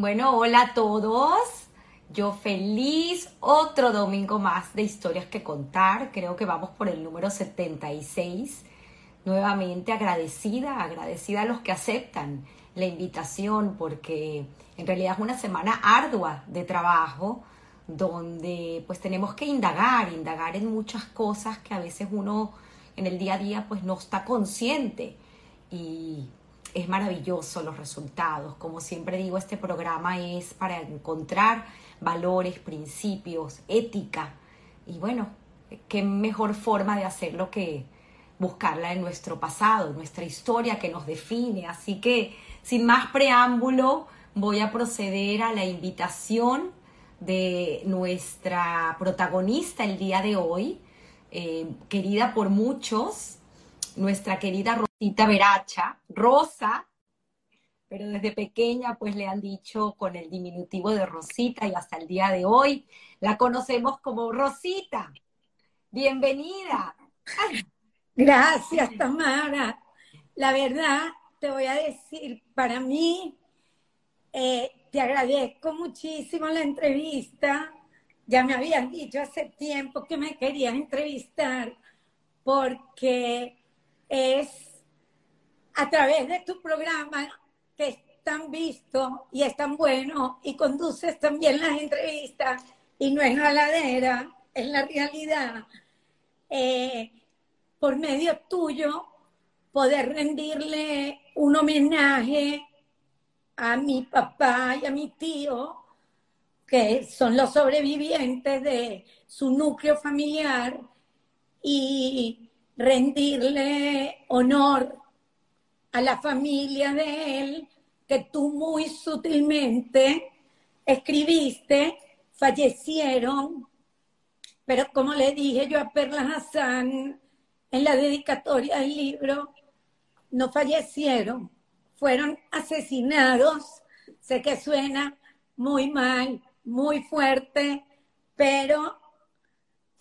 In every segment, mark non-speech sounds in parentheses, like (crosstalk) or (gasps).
Bueno, hola a todos. Yo feliz, otro domingo más de historias que contar. Creo que vamos por el número 76. Nuevamente agradecida, agradecida a los que aceptan la invitación porque en realidad es una semana ardua de trabajo donde pues tenemos que indagar, indagar en muchas cosas que a veces uno en el día a día pues no está consciente y es maravilloso los resultados. Como siempre digo, este programa es para encontrar valores, principios, ética. Y bueno, qué mejor forma de hacerlo que buscarla en nuestro pasado, en nuestra historia que nos define. Así que, sin más preámbulo, voy a proceder a la invitación de nuestra protagonista el día de hoy, eh, querida por muchos, nuestra querida Rosita Veracha, Rosa, pero desde pequeña pues le han dicho con el diminutivo de Rosita y hasta el día de hoy la conocemos como Rosita. Bienvenida. Gracias, Tamara. La verdad, te voy a decir, para mí, eh, te agradezco muchísimo la entrevista. Ya me habían dicho hace tiempo que me querías entrevistar porque es a través de tu programa que es tan visto y es tan bueno y conduces también las entrevistas y no es ladera, es la realidad. Eh, por medio tuyo, poder rendirle un homenaje a mi papá y a mi tío, que son los sobrevivientes de su núcleo familiar, y rendirle honor a la familia de él que tú muy sutilmente escribiste, fallecieron, pero como le dije yo a Perla Hassan en la dedicatoria del libro, no fallecieron, fueron asesinados. Sé que suena muy mal, muy fuerte, pero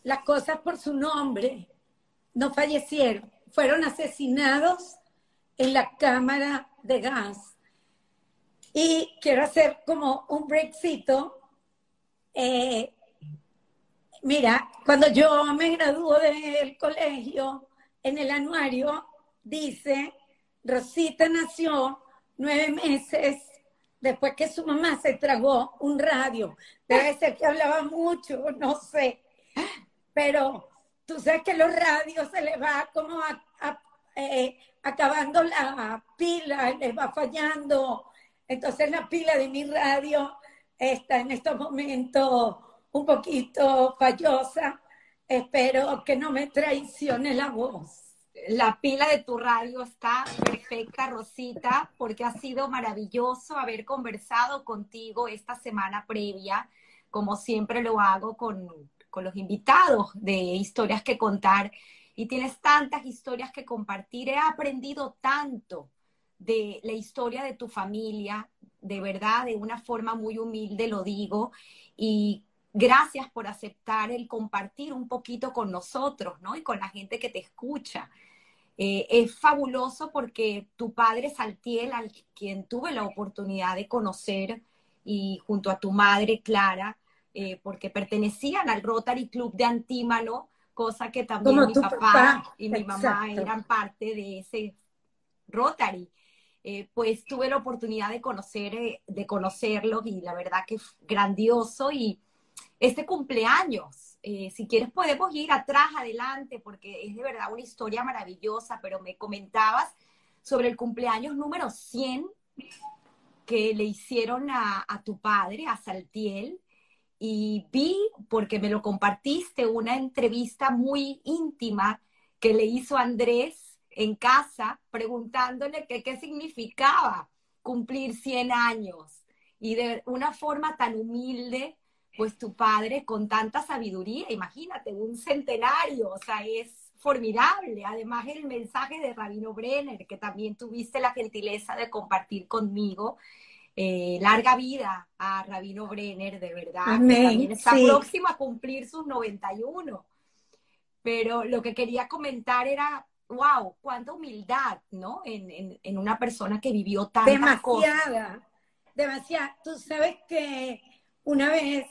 las cosas por su nombre no fallecieron, fueron asesinados en la cámara de gas. Y quiero hacer como un breakcito. Eh, mira, cuando yo me graduó del colegio, en el anuario dice, Rosita nació nueve meses después que su mamá se tragó un radio. Debe ser que hablaba mucho, (laughs) no sé. Pero tú sabes que los radios se les va como eh, acabando la pila, les va fallando. Entonces la pila de mi radio está en estos momentos un poquito fallosa. Espero que no me traicione la voz. La pila de tu radio está perfecta, Rosita, porque ha sido maravilloso haber conversado contigo esta semana previa, como siempre lo hago con, con los invitados de historias que contar y tienes tantas historias que compartir. He aprendido tanto de la historia de tu familia, de verdad, de una forma muy humilde lo digo, y gracias por aceptar el compartir un poquito con nosotros, ¿no? Y con la gente que te escucha. Eh, es fabuloso porque tu padre Saltiel, al quien tuve la oportunidad de conocer, y junto a tu madre Clara, eh, porque pertenecían al Rotary Club de Antímano, cosa que también mi papá, y mi mamá eran parte de ese Rotary. Eh, pues tuve la oportunidad de conocer, eh, de conocerlos y la verdad que es grandioso. Y este cumpleaños, si quieres podemos ir atrás, adelante, porque es de verdad una historia maravillosa, pero me comentabas sobre el cumpleaños número 100 que le hicieron a, a tu padre, a Saltiel, y vi, porque me lo compartiste, una entrevista muy íntima que le hizo Andrés en casa preguntándole qué significaba cumplir 100 años y de una forma tan humilde, pues tu padre con tanta sabiduría, imagínate, un centenario, o sea, es formidable. Además, el mensaje de Rabino Brenner, que también tuviste la gentileza de compartir conmigo, eh, larga vida a Rabino Brenner, de verdad. también está próximo a cumplir sus 91. Pero lo que quería comentar era, wow, cuánta humildad, ¿no? En, una persona que vivió tantas demasiada, demasiado. Tú sabes que una vez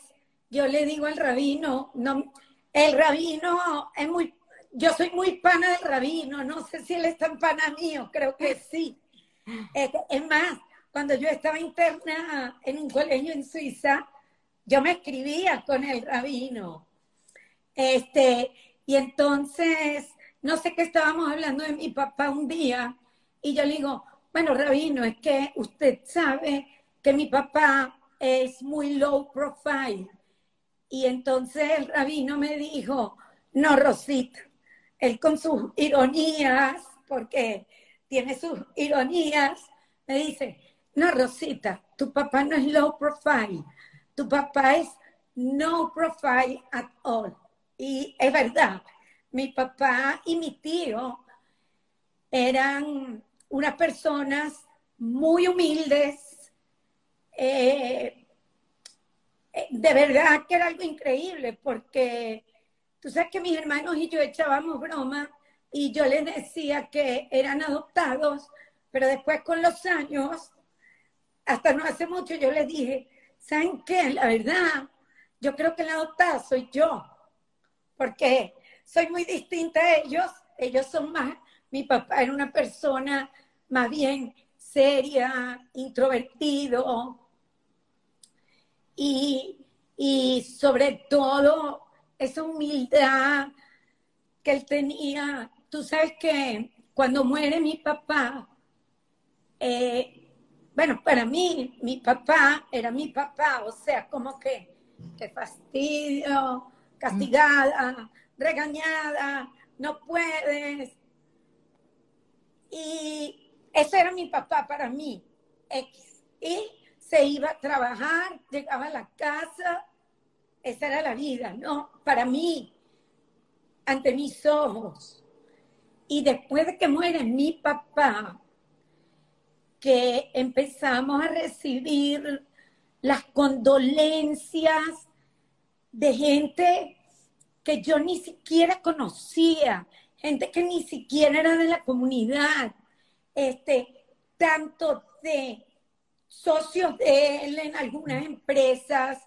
yo le digo al rabino, no, el rabino es muy, yo soy muy pana del rabino, no sé si él es tan pana mío, creo que sí. (laughs) Es más, cuando yo estaba interna en un colegio en Suiza, yo me escribía con el rabino. Este, y entonces, no sé qué estábamos hablando de mi papá un día, y yo le digo, bueno, rabino, es que usted sabe que mi papá es muy low profile. Y entonces el rabino me dijo, no, Rosita, él con sus ironías, porque tiene sus ironías, me dice, no, Rosita, tu papá no es low profile, tu papá es no profile at all. Y es verdad, mi papá y mi tío eran unas personas muy humildes, eh, eh, de verdad que era algo increíble, porque tú sabes que mis hermanos y yo echábamos broma y yo les decía que eran adoptados, pero después con los años, hasta no hace mucho, yo les dije, ¿saben qué? La verdad, yo creo que la adoptada soy yo, porque soy muy distinta a ellos, ellos son más, mi papá era una persona más bien seria, introvertido, y, y sobre todo esa humildad que él tenía. Tú sabes que cuando muere mi papá, eh, bueno, para mí, mi papá era mi papá, o sea, como que, qué fastidio, castigada, regañada, no puedes. Y ese era mi papá para mí, X. Y se iba a trabajar, llegaba a la casa, esa era la vida, ¿no? Para mí, ante mis ojos. Y después de que muere mi papá, que empezamos a recibir las condolencias de gente que yo ni siquiera conocía, gente que ni siquiera era de la comunidad, este, tanto de socios de él en algunas empresas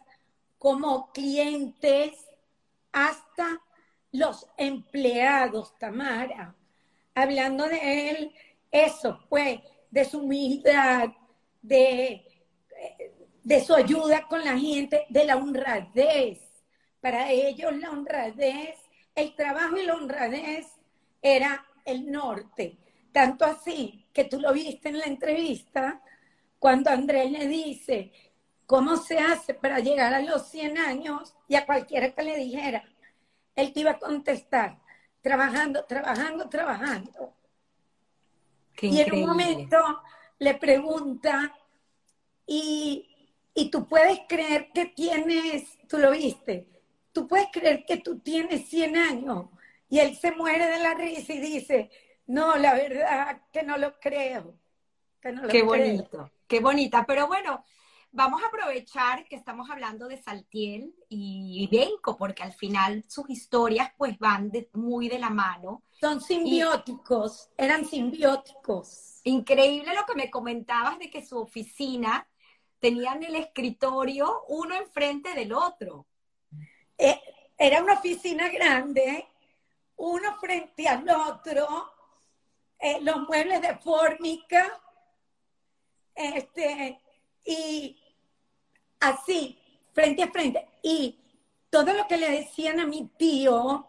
como clientes, hasta los empleados, Tamara. Hablando de él, eso, pues, de su humildad, de, de su ayuda con la gente, de la honradez. Para ellos la honradez, el trabajo y la honradez era el norte. Tanto así que tú lo viste en la entrevista, cuando Andrés le dice, ¿cómo se hace para llegar a los 100 años? Y a cualquiera que le dijera, él te iba a contestar, trabajando, trabajando, trabajando. Y en un momento le pregunta, ¿y, y tú puedes creer que tienes, tú lo viste, tú puedes creer que tú tienes 100 años? Y él se muere de la risa y dice, no, la verdad que no lo creo. Qué bonito, qué bonita. Pero bueno, vamos a aprovechar que estamos hablando de Saltiel y Benco, porque al final sus historias pues van muy de la mano. Son simbióticos, eran simbióticos. Increíble lo que me comentabas de que su oficina tenían el escritorio uno enfrente del otro. Eh, era una oficina grande, uno frente al otro, eh, los muebles de fórmica, este, y así, frente a frente. Y todo lo que le decían a mi tío,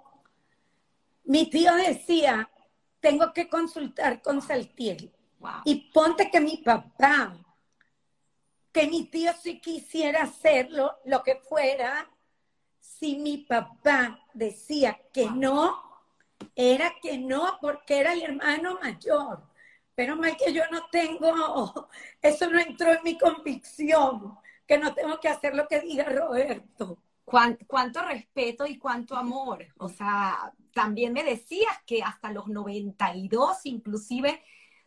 mi tío decía, tengo que consultar con Saltiel. Y ponte que mi papá, que mi tío si quisiera hacerlo, lo que fuera, si mi papá decía que no, era que no, porque era el hermano mayor. Pero mal que yo no tengo, (laughs) eso no entró en mi convicción, que no tengo que hacer lo que diga Roberto. cuánto respeto y cuánto amor. O sea, también me decías que hasta los 92 inclusive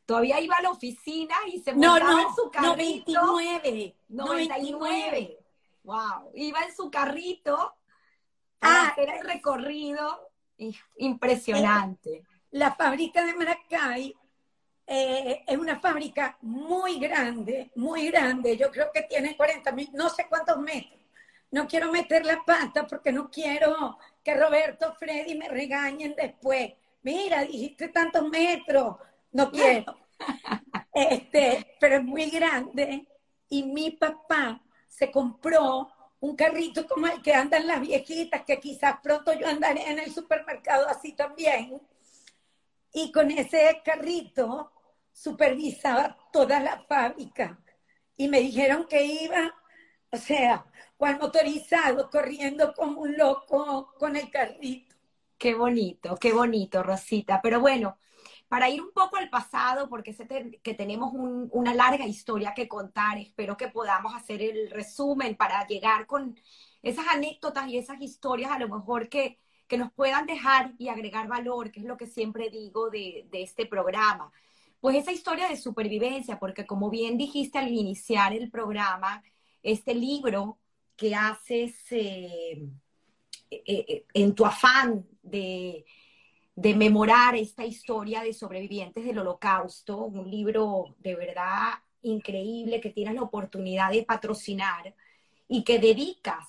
todavía iba a la oficina y se montaba en su carrito. 99. 99. Wow. Iba en su carrito ah, hacer el recorrido. Impresionante. La fábrica de Maracay eh, es una fábrica muy grande, muy grande. Yo creo que tiene 40 mil, no sé cuántos metros. No quiero meter la pata porque no quiero que Roberto, Freddy me regañen después. Mira, dijiste tantos metros. No quiero. Este, pero es muy grande. Y mi papá se compró un carrito como el que andan las viejitas, que quizás pronto yo andaré en el supermercado así también. Y con ese carrito supervisaba toda la fábrica. Y me dijeron que iba, o sea, cual motorizado, corriendo como un loco con el carrito. Qué bonito, qué bonito, Rosita. Pero bueno, para ir un poco al pasado, porque sé que tenemos una larga historia que contar, espero que podamos hacer el resumen para llegar con esas anécdotas y esas historias a lo mejor que, que nos puedan dejar y agregar valor, que es lo que siempre digo de, de este programa. Pues esa historia de supervivencia, porque como bien dijiste al iniciar el programa, este libro que haces eh, eh, eh, en tu afán de, de memorar esta historia de sobrevivientes del holocausto, un libro de verdad increíble que tienes la oportunidad de patrocinar y que dedicas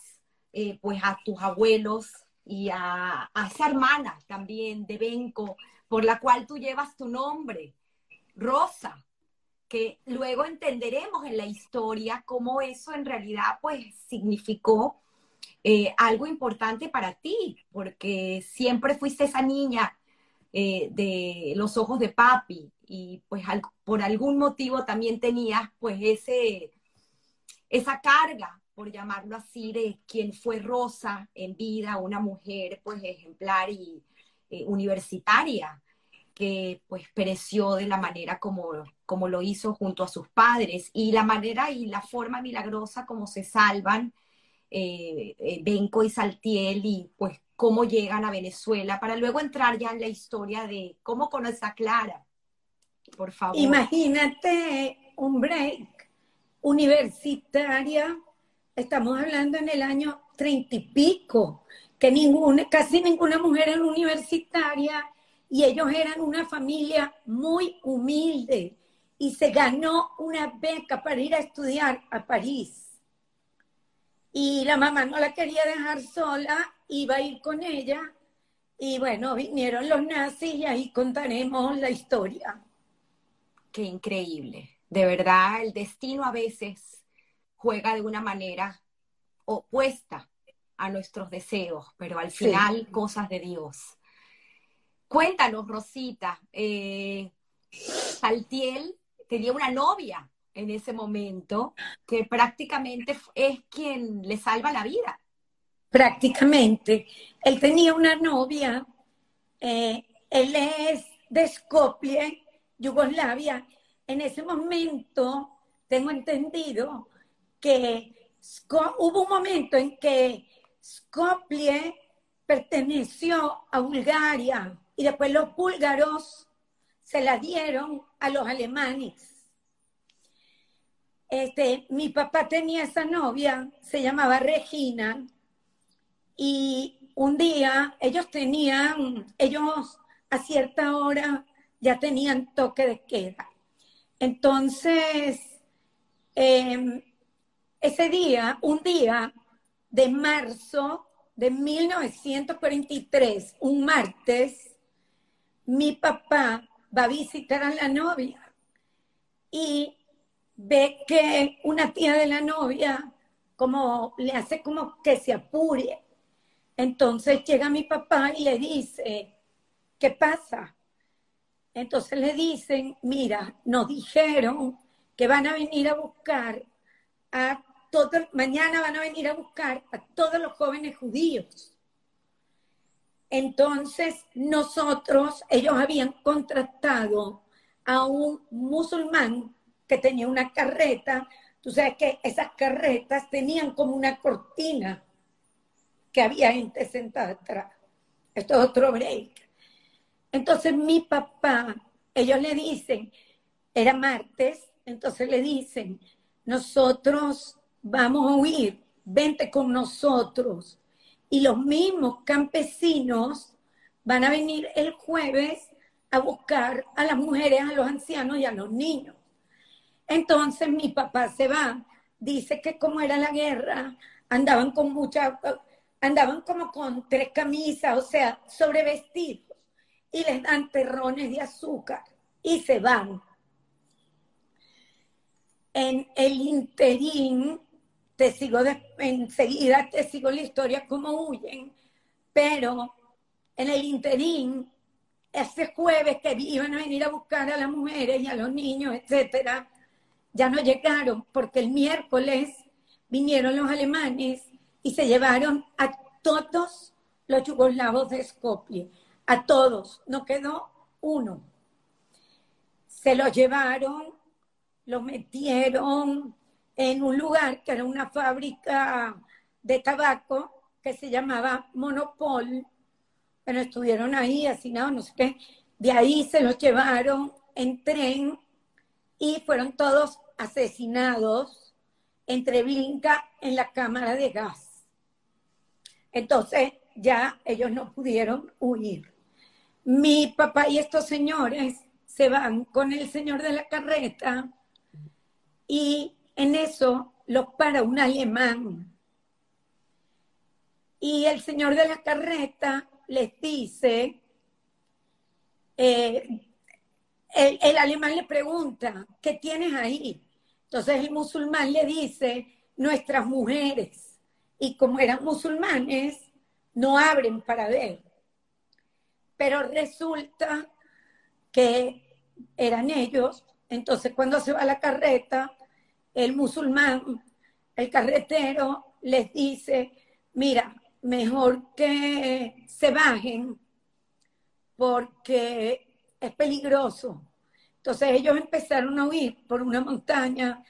pues a tus abuelos y a, a, esa hermana también de Benco, por la cual tú llevas tu nombre, Rosa, que luego entenderemos en la historia cómo eso en realidad pues significó eh, algo importante para ti, porque siempre fuiste esa niña eh, de los ojos de papi y pues por algún motivo también tenías pues ese, esa carga, por llamarlo así, de quien fue Rosa en vida, una mujer pues ejemplar y eh, universitaria que pues pereció de la manera como, como lo hizo junto a sus padres y la manera y la forma milagrosa como se salvan eh, eh, Benco y Saltiel y pues cómo llegan a Venezuela para luego entrar ya en la historia de cómo conoce a Clara. Por favor. Imagínate un break universitaria, estamos hablando en el año treinta y pico, que ninguna, casi ninguna mujer era universitaria y ellos eran una familia muy humilde y se ganó una beca para ir a estudiar a París. Y la mamá no la quería dejar sola, iba a ir con ella. Y bueno, vinieron los nazis y ahí contaremos la historia. Qué increíble. De verdad, el destino a veces juega de una manera opuesta a nuestros deseos, pero al final cosas de Dios. Cuéntanos, Rosita, eh, Saltiel tenía una novia en ese momento que prácticamente es quien le salva la vida. Prácticamente. Él tenía una novia, eh, él es de Skopje, Yugoslavia. En ese momento, tengo entendido que hubo un momento en que Skopje perteneció a Bulgaria y después los búlgaros se la dieron a los alemanes. Este, mi papá tenía esa novia, se llamaba Regina, y un día ellos tenían, ellos a cierta hora ya tenían toque de queda. Entonces, em, ese día, un día de marzo de 1943, un martes, mi papá va a visitar a la novia y ve que una tía de la novia como le hace como que se apure. Entonces llega mi papá y le dice, ¿qué pasa? Entonces le dicen, mira, nos dijeron que van a venir a buscar a todos, mañana van a venir a buscar a todos los jóvenes judíos. Entonces, nosotros, ellos habían contratado a un musulmán que tenía una carreta. Tú sabes que esas carretas tenían como una cortina que había gente sentada atrás. Esto es otro break. Entonces, mi papá, ellos le dicen, era martes, entonces le dicen, nosotros vamos a huir, vente con nosotros y los mismos campesinos van a venir el jueves a buscar a las mujeres, a los ancianos y a los niños. Entonces mi papá se va, dice que como era la guerra, andaban con mucha, andaban como con tres camisas, o sea, sobrevestidos, y les dan terrones de azúcar y se van. En el interín, te sigo enseguida, te sigo la historia como huyen, pero en el interín, ese jueves que iban a venir a buscar a las mujeres y a los niños, etcétera, ya no llegaron porque el miércoles vinieron los alemanes y se llevaron a todos los yugoslavos de Skopje, a todos, no quedó uno. Se los llevaron, los metieron en un lugar que era una fábrica de tabaco que se llamaba Monopol. Bueno, estuvieron ahí hacinados, no sé qué. De ahí se los llevaron en tren y fueron todos asesinados entre Blinca en la cámara de gas. Entonces ya ellos no pudieron huir. Mi papá y estos señores se van con el señor de la carreta y en eso los para un alemán. Y el señor de la carreta les dice, eh, el, el, alemán le pregunta, ¿qué tienes ahí? Entonces el musulmán le dice, nuestras mujeres. Y como eran musulmanes, no abren para ver. Pero resulta que eran ellos. Entonces cuando se va la carreta, el musulmán, el carretero, les dice, mira, mejor que se bajen porque es peligroso. Entonces ellos empezaron a huir por una montaña.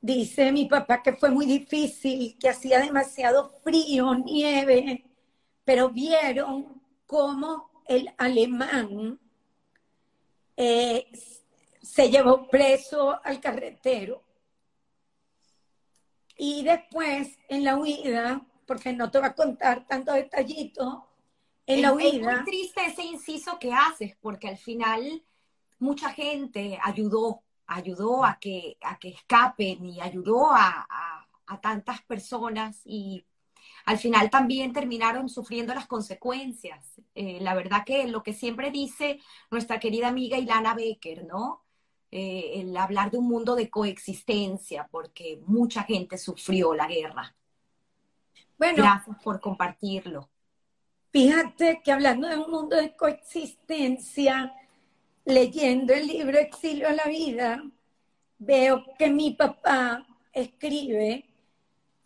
Dice mi papá que fue muy difícil, que hacía demasiado frío, nieve, pero vieron cómo el alemán eh, se llevó preso al carretero y después, en la huida, porque no te voy a contar tanto detallito, en la huida... Es muy triste ese inciso que haces, porque al final mucha gente ayudó, ayudó a que, a que escapen y ayudó a, a tantas personas y al final también terminaron sufriendo las consecuencias. Eh, la verdad que lo que siempre dice nuestra querida amiga Ilana Becker, ¿no? Eh, el hablar de un mundo de coexistencia, porque mucha gente sufrió la guerra. Bueno, gracias por compartirlo. Fíjate que hablando de un mundo de coexistencia, leyendo el libro Exilio a la vida, veo que mi papá escribe,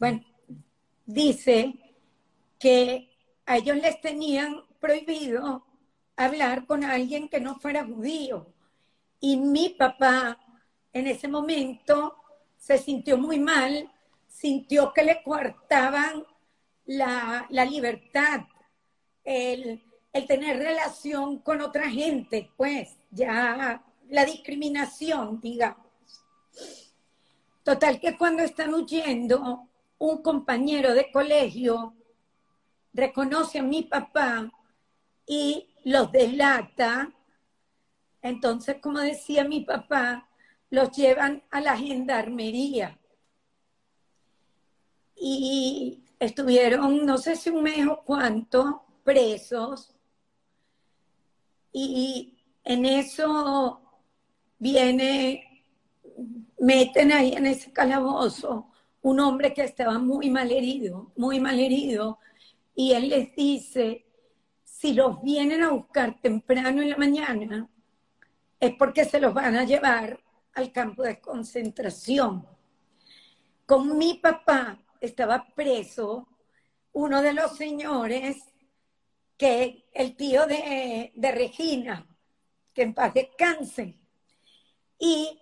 bueno, dice que a ellos les tenían prohibido hablar con alguien que no fuera judío y mi papá en ese momento se sintió muy mal, sintió que le cortaban la, libertad, el, el tener relación con otra gente, pues ya la discriminación, digamos. Total que cuando están huyendo, un compañero de colegio reconoce a mi papá y los delata entonces, como decía mi papá, los llevan a la gendarmería. Y estuvieron, no sé si un mes o cuánto, presos. Y en eso viene, meten ahí en ese calabozo un hombre que estaba muy mal herido, muy mal herido. Y él les dice, si los vienen a buscar temprano en la mañana, es porque se los van a llevar al campo de concentración. Con mi papá estaba preso uno de los señores que el tío de, de Regina, que en paz descanse. Y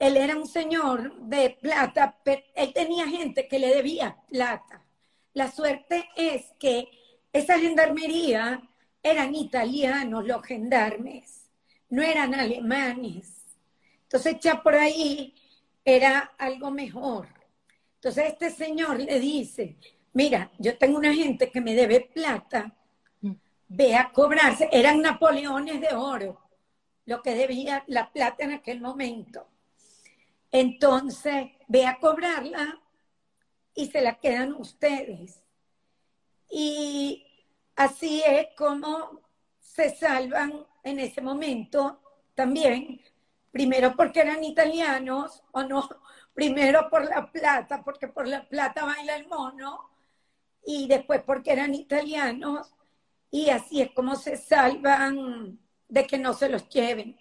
él era un señor de plata, pero él tenía gente que le debía plata. La suerte es que esa gendarmería eran italianos los gendarmes no eran alemanes. Entonces ya por ahí era algo mejor. Entonces este señor le dice, mira, yo tengo una gente que me debe plata, ve a cobrarse, eran napoleones de oro, lo que debía la plata en aquel momento. Entonces, ve a cobrarla y se la quedan ustedes. Y así es como se salvan en ese momento también, primero porque eran italianos, o no, primero por la plata, porque por la plata baila el mono, y después porque eran italianos, y así es como se salvan de que no se los lleven.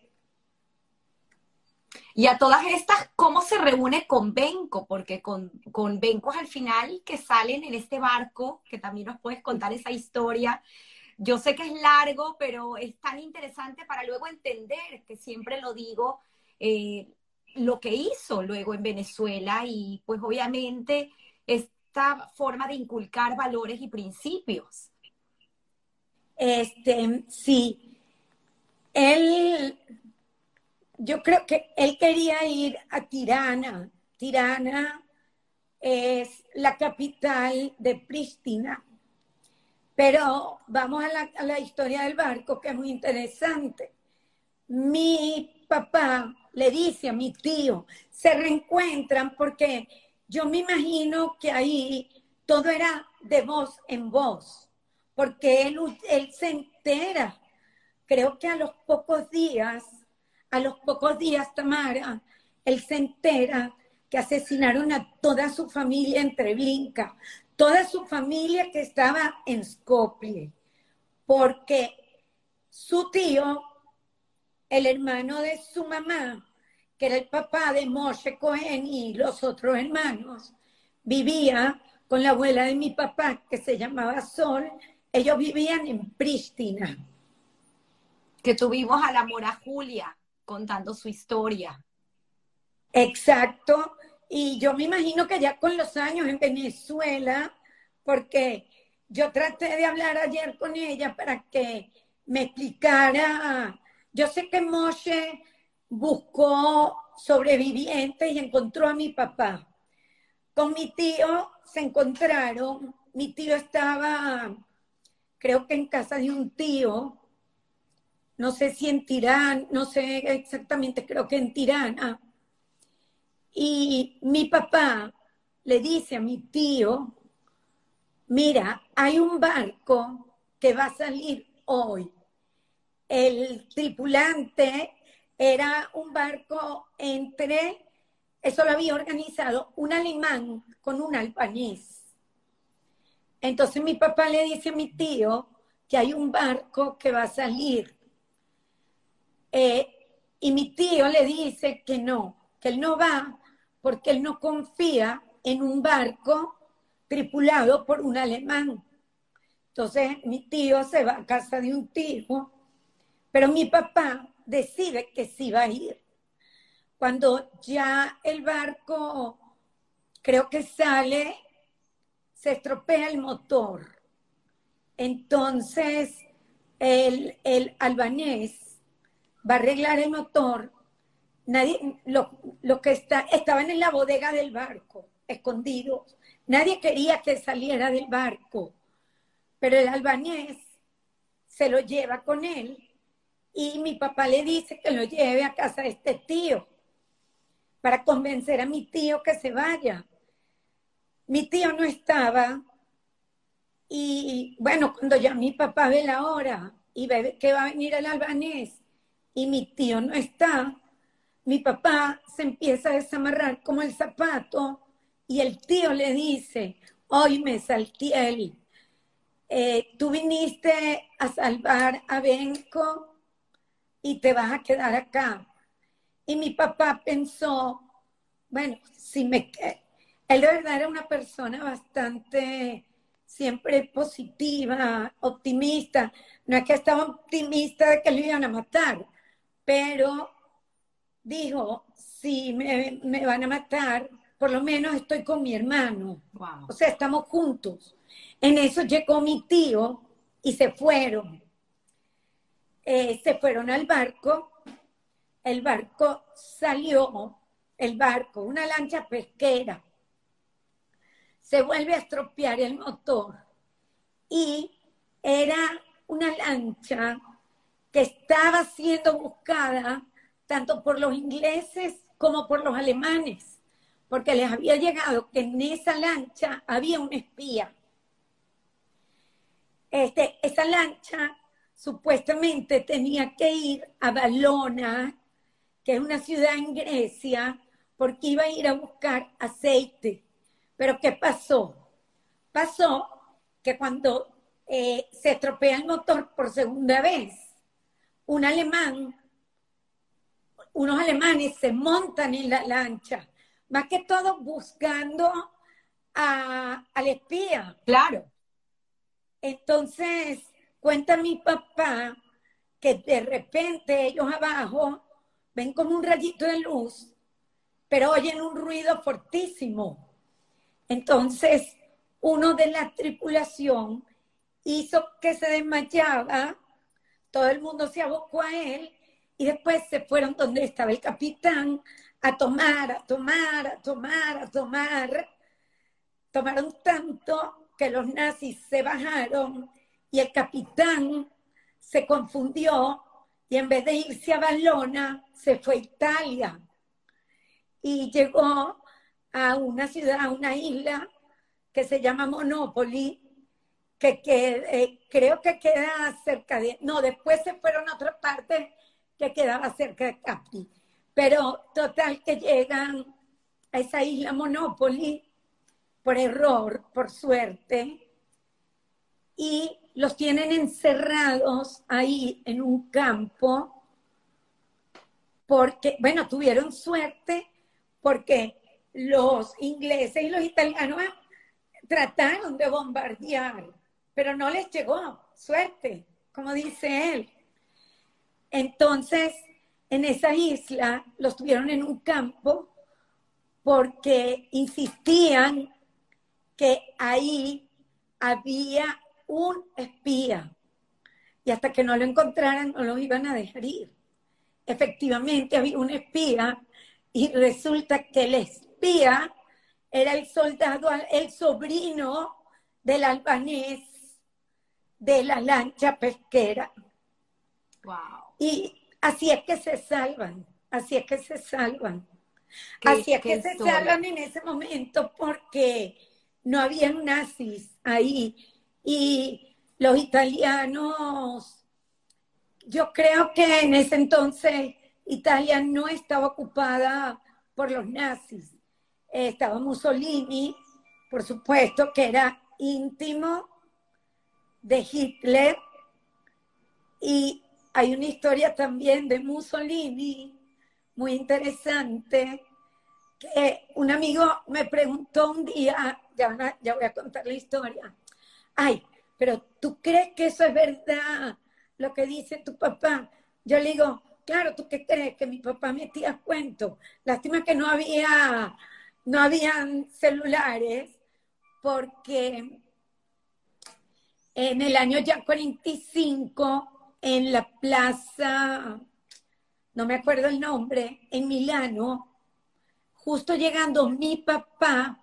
Y a todas estas, ¿cómo se reúne con Benco? Porque con, con Benco al final que salen en este barco, que también nos puedes contar esa historia. Yo sé que es largo, pero es tan interesante para luego entender, que siempre lo digo, eh, lo que hizo luego en Venezuela y pues obviamente esta forma de inculcar valores y principios. Este, sí. Él yo creo que él quería ir a Tirana. Tirana es la capital de Pristina. Pero vamos a la, historia del barco, que es muy interesante. Mi papá le dice a mi tío, se reencuentran porque yo me imagino que ahí todo era de voz en voz, porque él, él se entera. Creo que a los pocos días a los pocos días, Tamara, él se entera que asesinaron a toda su familia en Treblinka, toda su familia que estaba en Skopje, porque su tío, el hermano de su mamá, que era el papá de Moshe Cohen y los otros hermanos, vivía con la abuela de mi papá, que se llamaba Sol, ellos vivían en Pristina. Que tuvimos a la Mora Julia contando su historia. Exacto. Y yo me imagino que ya con los años en Venezuela, porque yo traté de hablar ayer con ella para que me explicara. Yo sé que Moshe buscó sobrevivientes y encontró a mi papá. Con mi tío se encontraron. Mi tío estaba, creo que en casa de un tío, no sé si en Tirán, no sé exactamente, creo que en Tirana. Y mi papá le dice a mi tío, mira, hay un barco que va a salir hoy. El tripulante era un barco entre, eso lo había organizado, un alemán con un albanés. Entonces mi papá le dice a mi tío que hay un barco que va a salir eh, y mi tío le dice que no, que él no va porque él no confía en un barco tripulado por un alemán. Entonces mi tío se va a casa de un tío, pero mi papá decide que sí va a ir. Cuando ya el barco creo que sale, se estropea el motor. Entonces el, el albanés va a arreglar el motor. Nadie, lo, que está, estaban en la bodega del barco, escondidos. Nadie quería que saliera del barco, pero el albanés se lo lleva con él y mi papá le dice que lo lleve a casa de este tío para convencer a mi tío que se vaya. Mi tío no estaba y bueno, cuando ya mi papá ve la hora y ve que va a venir el albanés, y mi tío no está, mi papá se empieza a desamarrar como el zapato y el tío le dice, hoy me Saltiel, eh, tú viniste a salvar a Benco y te vas a quedar acá. Y mi papá pensó, bueno, si me... Él de verdad era una persona bastante siempre positiva, optimista. No es que estaba optimista de que lo iban a matar, pero dijo, si me, van a matar, por lo menos estoy con mi hermano. O sea, estamos juntos. En eso llegó mi tío y se fueron. Eh, se fueron al barco. El barco salió, el barco, una lancha pesquera. Se vuelve a estropear el motor. Y era una lancha que estaba siendo buscada tanto por los ingleses como por los alemanes, porque les había llegado que en esa lancha había un espía. Este, esa lancha supuestamente tenía que ir a Balona, que es una ciudad en Grecia, porque iba a ir a buscar aceite. Pero ¿qué pasó? Pasó que cuando eh, se estropea el motor por segunda vez, un alemán, unos alemanes se montan en la lancha, más que todo buscando a, al espía. Claro. Entonces, cuenta mi papá que de repente ellos abajo ven como un rayito de luz, pero oyen un ruido fortísimo. Entonces, uno de la tripulación hizo que se desmayaba, todo el mundo se abocó a él y después se fueron donde estaba el capitán a tomar, a tomar, a tomar, a tomar. Tomaron tanto que los nazis se bajaron y el capitán se confundió y en vez de irse a Balona, se fue a Italia. Y llegó a una ciudad, a una isla que se llama Monopoly, que, eh, creo que queda cerca de, no, después se fueron a otra parte que quedaba cerca de Capri. Pero total que llegan a esa isla Monopoly por error, por suerte, y los tienen encerrados ahí en un campo porque, bueno, tuvieron suerte porque los ingleses y los italianos trataron de bombardear, pero no les llegó suerte, como dice él. Entonces, en esa isla los tuvieron en un campo porque insistían que ahí había un espía. Y hasta que no lo encontraran, no los iban a dejar ir. Efectivamente, había un espía y resulta que el espía era el soldado, el sobrino del albanés de la lancha pesquera. Wow. Y así es que se salvan, así es que se salvan. así es que se salvan en ese momento porque no había nazis ahí y los italianos, yo creo que en ese entonces Italia no estaba ocupada por los nazis. Estaba Mussolini, por supuesto, que era íntimo de Hitler. Y hay una historia también de Mussolini muy interesante, que un amigo me preguntó un día, ya, voy a contar la historia, ay, pero ¿tú crees que eso es verdad, lo que dice tu papá? Yo le digo, claro, ¿tú qué crees? Que mi papá metía cuentos. Lástima que no había, no habían celulares, porque en el año ya 45, en la plaza, no me acuerdo el nombre, en Milano, justo llegando mi papá,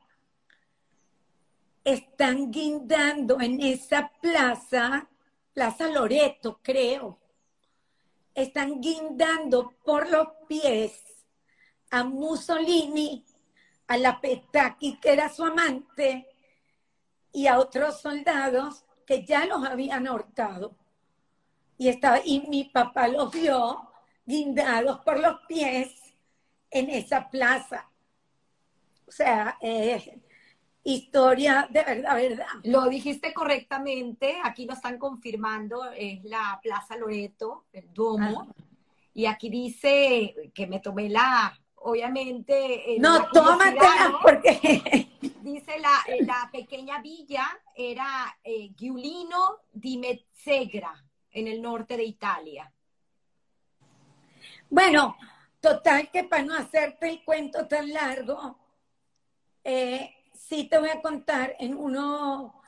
están guindando en esa plaza, Plaza Loreto, creo, están guindando por los pies a Mussolini, a la Petaki, que era su amante, y a otros soldados que ya los habían ahorcado. Y, estaba, y mi papá los vio guindados por los pies en esa plaza. O sea, eh, historia de verdad, verdad. Lo dijiste correctamente, aquí lo están confirmando, es la Plaza Loreto, el Duomo, y aquí dice que me tomé la, obviamente... Eh, no, tómatela porque... (laughs) Dice la, eh, la pequeña villa era eh, Giulino di Mezzegra, en el norte de Italia. Bueno, total que para no hacerte el cuento tan largo, eh, sí te voy a contar en uno,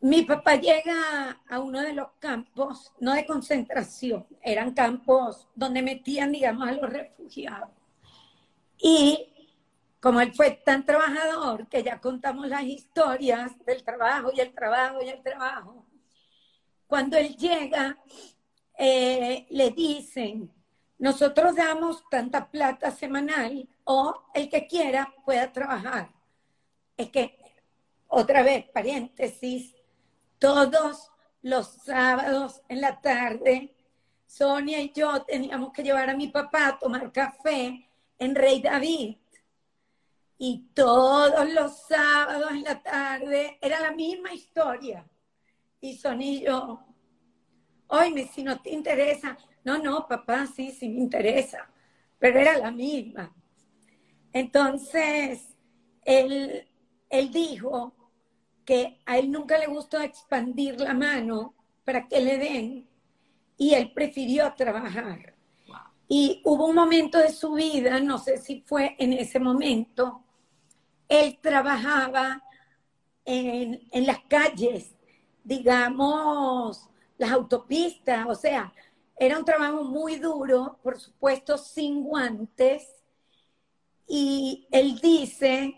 mi papá llega a uno de los campos, no de concentración, eran campos donde metían, digamos, a los refugiados. Y como él fue tan trabajador, que ya contamos las historias del trabajo y el trabajo y el trabajo, cuando él llega, eh, le dicen, nosotros damos tanta plata semanal o el que quiera pueda trabajar. Es que, otra vez, paréntesis, todos los sábados en la tarde, Sonia y yo teníamos que llevar a mi papá a tomar café en Rey David. Y todos los sábados en la tarde era la misma historia. Y yo, oye, si no te interesa, no, no, papá, sí, sí me interesa, pero era la misma. Entonces, él, él dijo que a él nunca le gustó expandir la mano para que le den y él prefirió trabajar. Y hubo un momento de su vida, no sé si fue en ese momento, él trabajaba en, en las calles, digamos, las autopistas, o sea, era un trabajo muy duro, por supuesto, sin guantes. Y él dice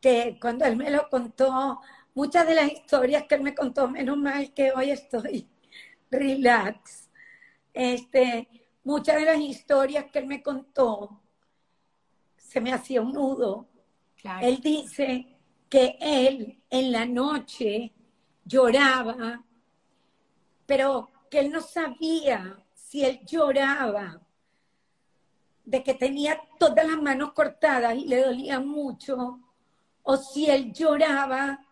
que cuando él me lo contó, muchas de las historias que él me contó, menos mal que hoy estoy (laughs) relax, este, muchas de las historias que él me contó, se me hacía un nudo. Él dice que él en la noche lloraba, pero que él no sabía si él lloraba de que tenía todas las manos cortadas y le dolía mucho, o si él lloraba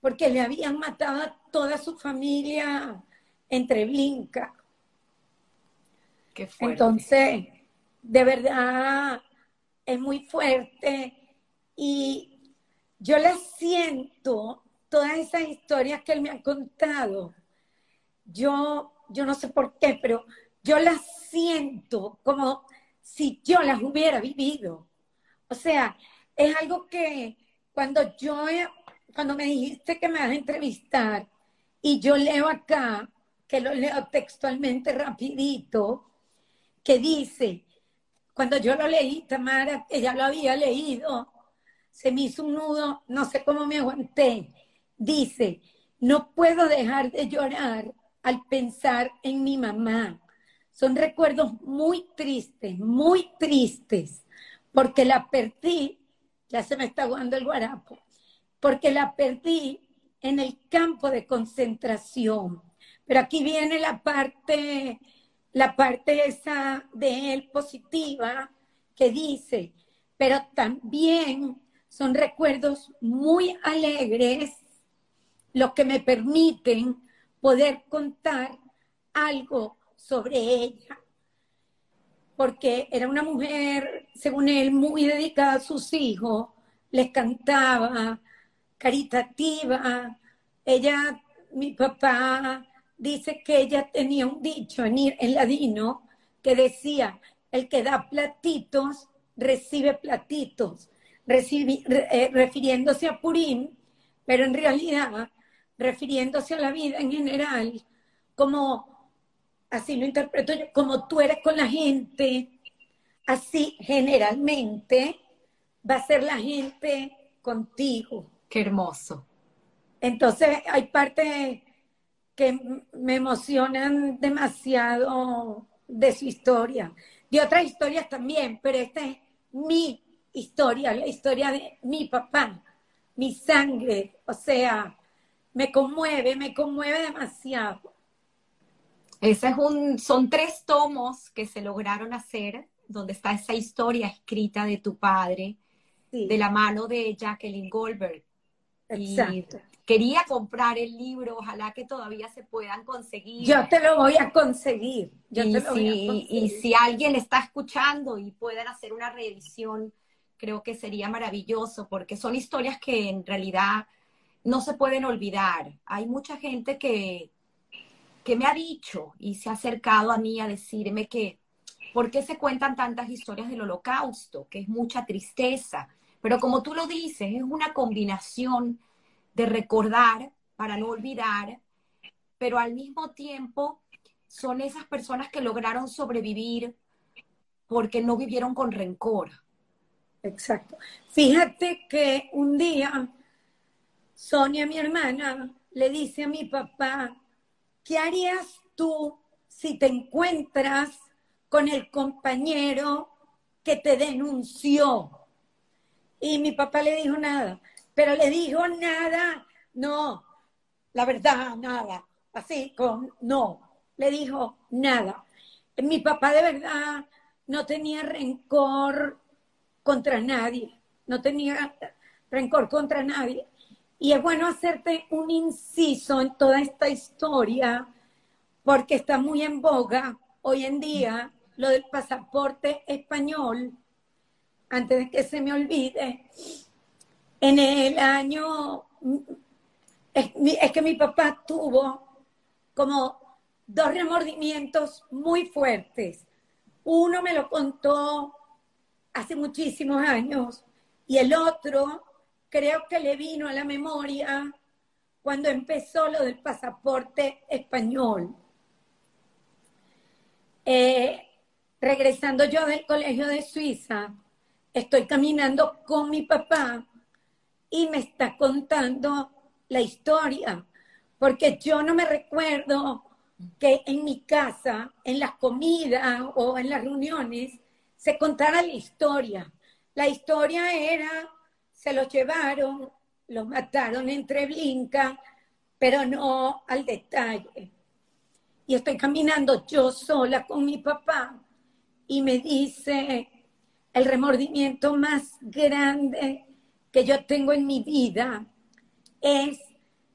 porque le habían matado a toda su familia entre Blinca. Entonces, de verdad, es muy fuerte y yo le siento todas esas historias que él me ha contado. Yo yo no sé por qué, pero yo las siento como si yo las hubiera vivido. O sea, es algo que cuando yo, cuando me dijiste que me vas a entrevistar y yo leo acá, que lo leo textualmente rapidito, que dice, cuando yo lo leí, Tamara, que ya lo había leído, se me hizo un nudo, no sé cómo me aguanté. Dice, no puedo dejar de llorar al pensar en mi mamá. Son recuerdos muy tristes, muy tristes, porque la perdí, ya se me está jugando el guarapo, porque la perdí en el campo de concentración. Pero aquí viene la parte, la parte esa de él positiva que dice, pero también son recuerdos muy alegres los que me permiten poder contar algo sobre ella, porque era una mujer, según él, muy dedicada a sus hijos, les cantaba, caritativa. Ella, mi papá, dice que ella tenía un dicho en, ladino que decía, el que da platitos, recibe platitos, eh, refiriéndose a Purim, pero en realidad refiriéndose a la vida en general, como, así lo interpreto yo, como tú eres con la gente, así generalmente va a ser la gente contigo. Qué hermoso. Entonces hay partes que me emocionan demasiado de su historia, de otras historias también, pero esta es mi historia, la historia de mi papá, mi sangre, o sea, me conmueve, me conmueve demasiado. Ese es un, son tres tomos que se lograron hacer, donde está esa historia escrita de tu padre, de la mano de Jacqueline Goldberg. Exacto. quería comprar el libro, ojalá que todavía se puedan conseguir. Yo te lo voy a conseguir. Yo y, te lo voy a conseguir. y si alguien está escuchando y pueden hacer una reedición, creo que sería maravilloso, porque son historias que en realidad no se pueden olvidar. Hay mucha gente que, que me ha dicho y se ha acercado a mí a decirme que, ¿por qué se cuentan tantas historias del holocausto? Que es mucha tristeza. Pero como tú lo dices, es una combinación de recordar para no olvidar, pero al mismo tiempo son esas personas que lograron sobrevivir porque no vivieron con rencor. Exacto. Fíjate que un día Sonia, mi hermana, le dice a mi papá ¿qué harías tú si te encuentras con el compañero que te denunció? Y mi papá le dijo nada, pero le dijo nada, no, la verdad, nada, así, con no, le dijo nada. Mi papá de verdad no tenía rencor contra nadie, no tenía rencor contra nadie. Y es bueno hacerte un inciso en toda esta historia, porque está muy en boga hoy en día lo del pasaporte español, antes de que se me olvide. En el año, es, que mi papá tuvo como dos remordimientos muy fuertes. Uno me lo contó hace muchísimos años y el otro creo que le vino a la memoria cuando empezó lo del pasaporte español. Eh, regresando yo del colegio de Suiza, estoy caminando con mi papá y me está contando la historia, porque yo no me recuerdo que en mi casa, en las comidas o en las reuniones, se contara la historia. La historia era, se los llevaron, los mataron entre blinca, pero no al detalle. Y estoy caminando yo sola con mi papá y me dice, el remordimiento más grande que yo tengo en mi vida es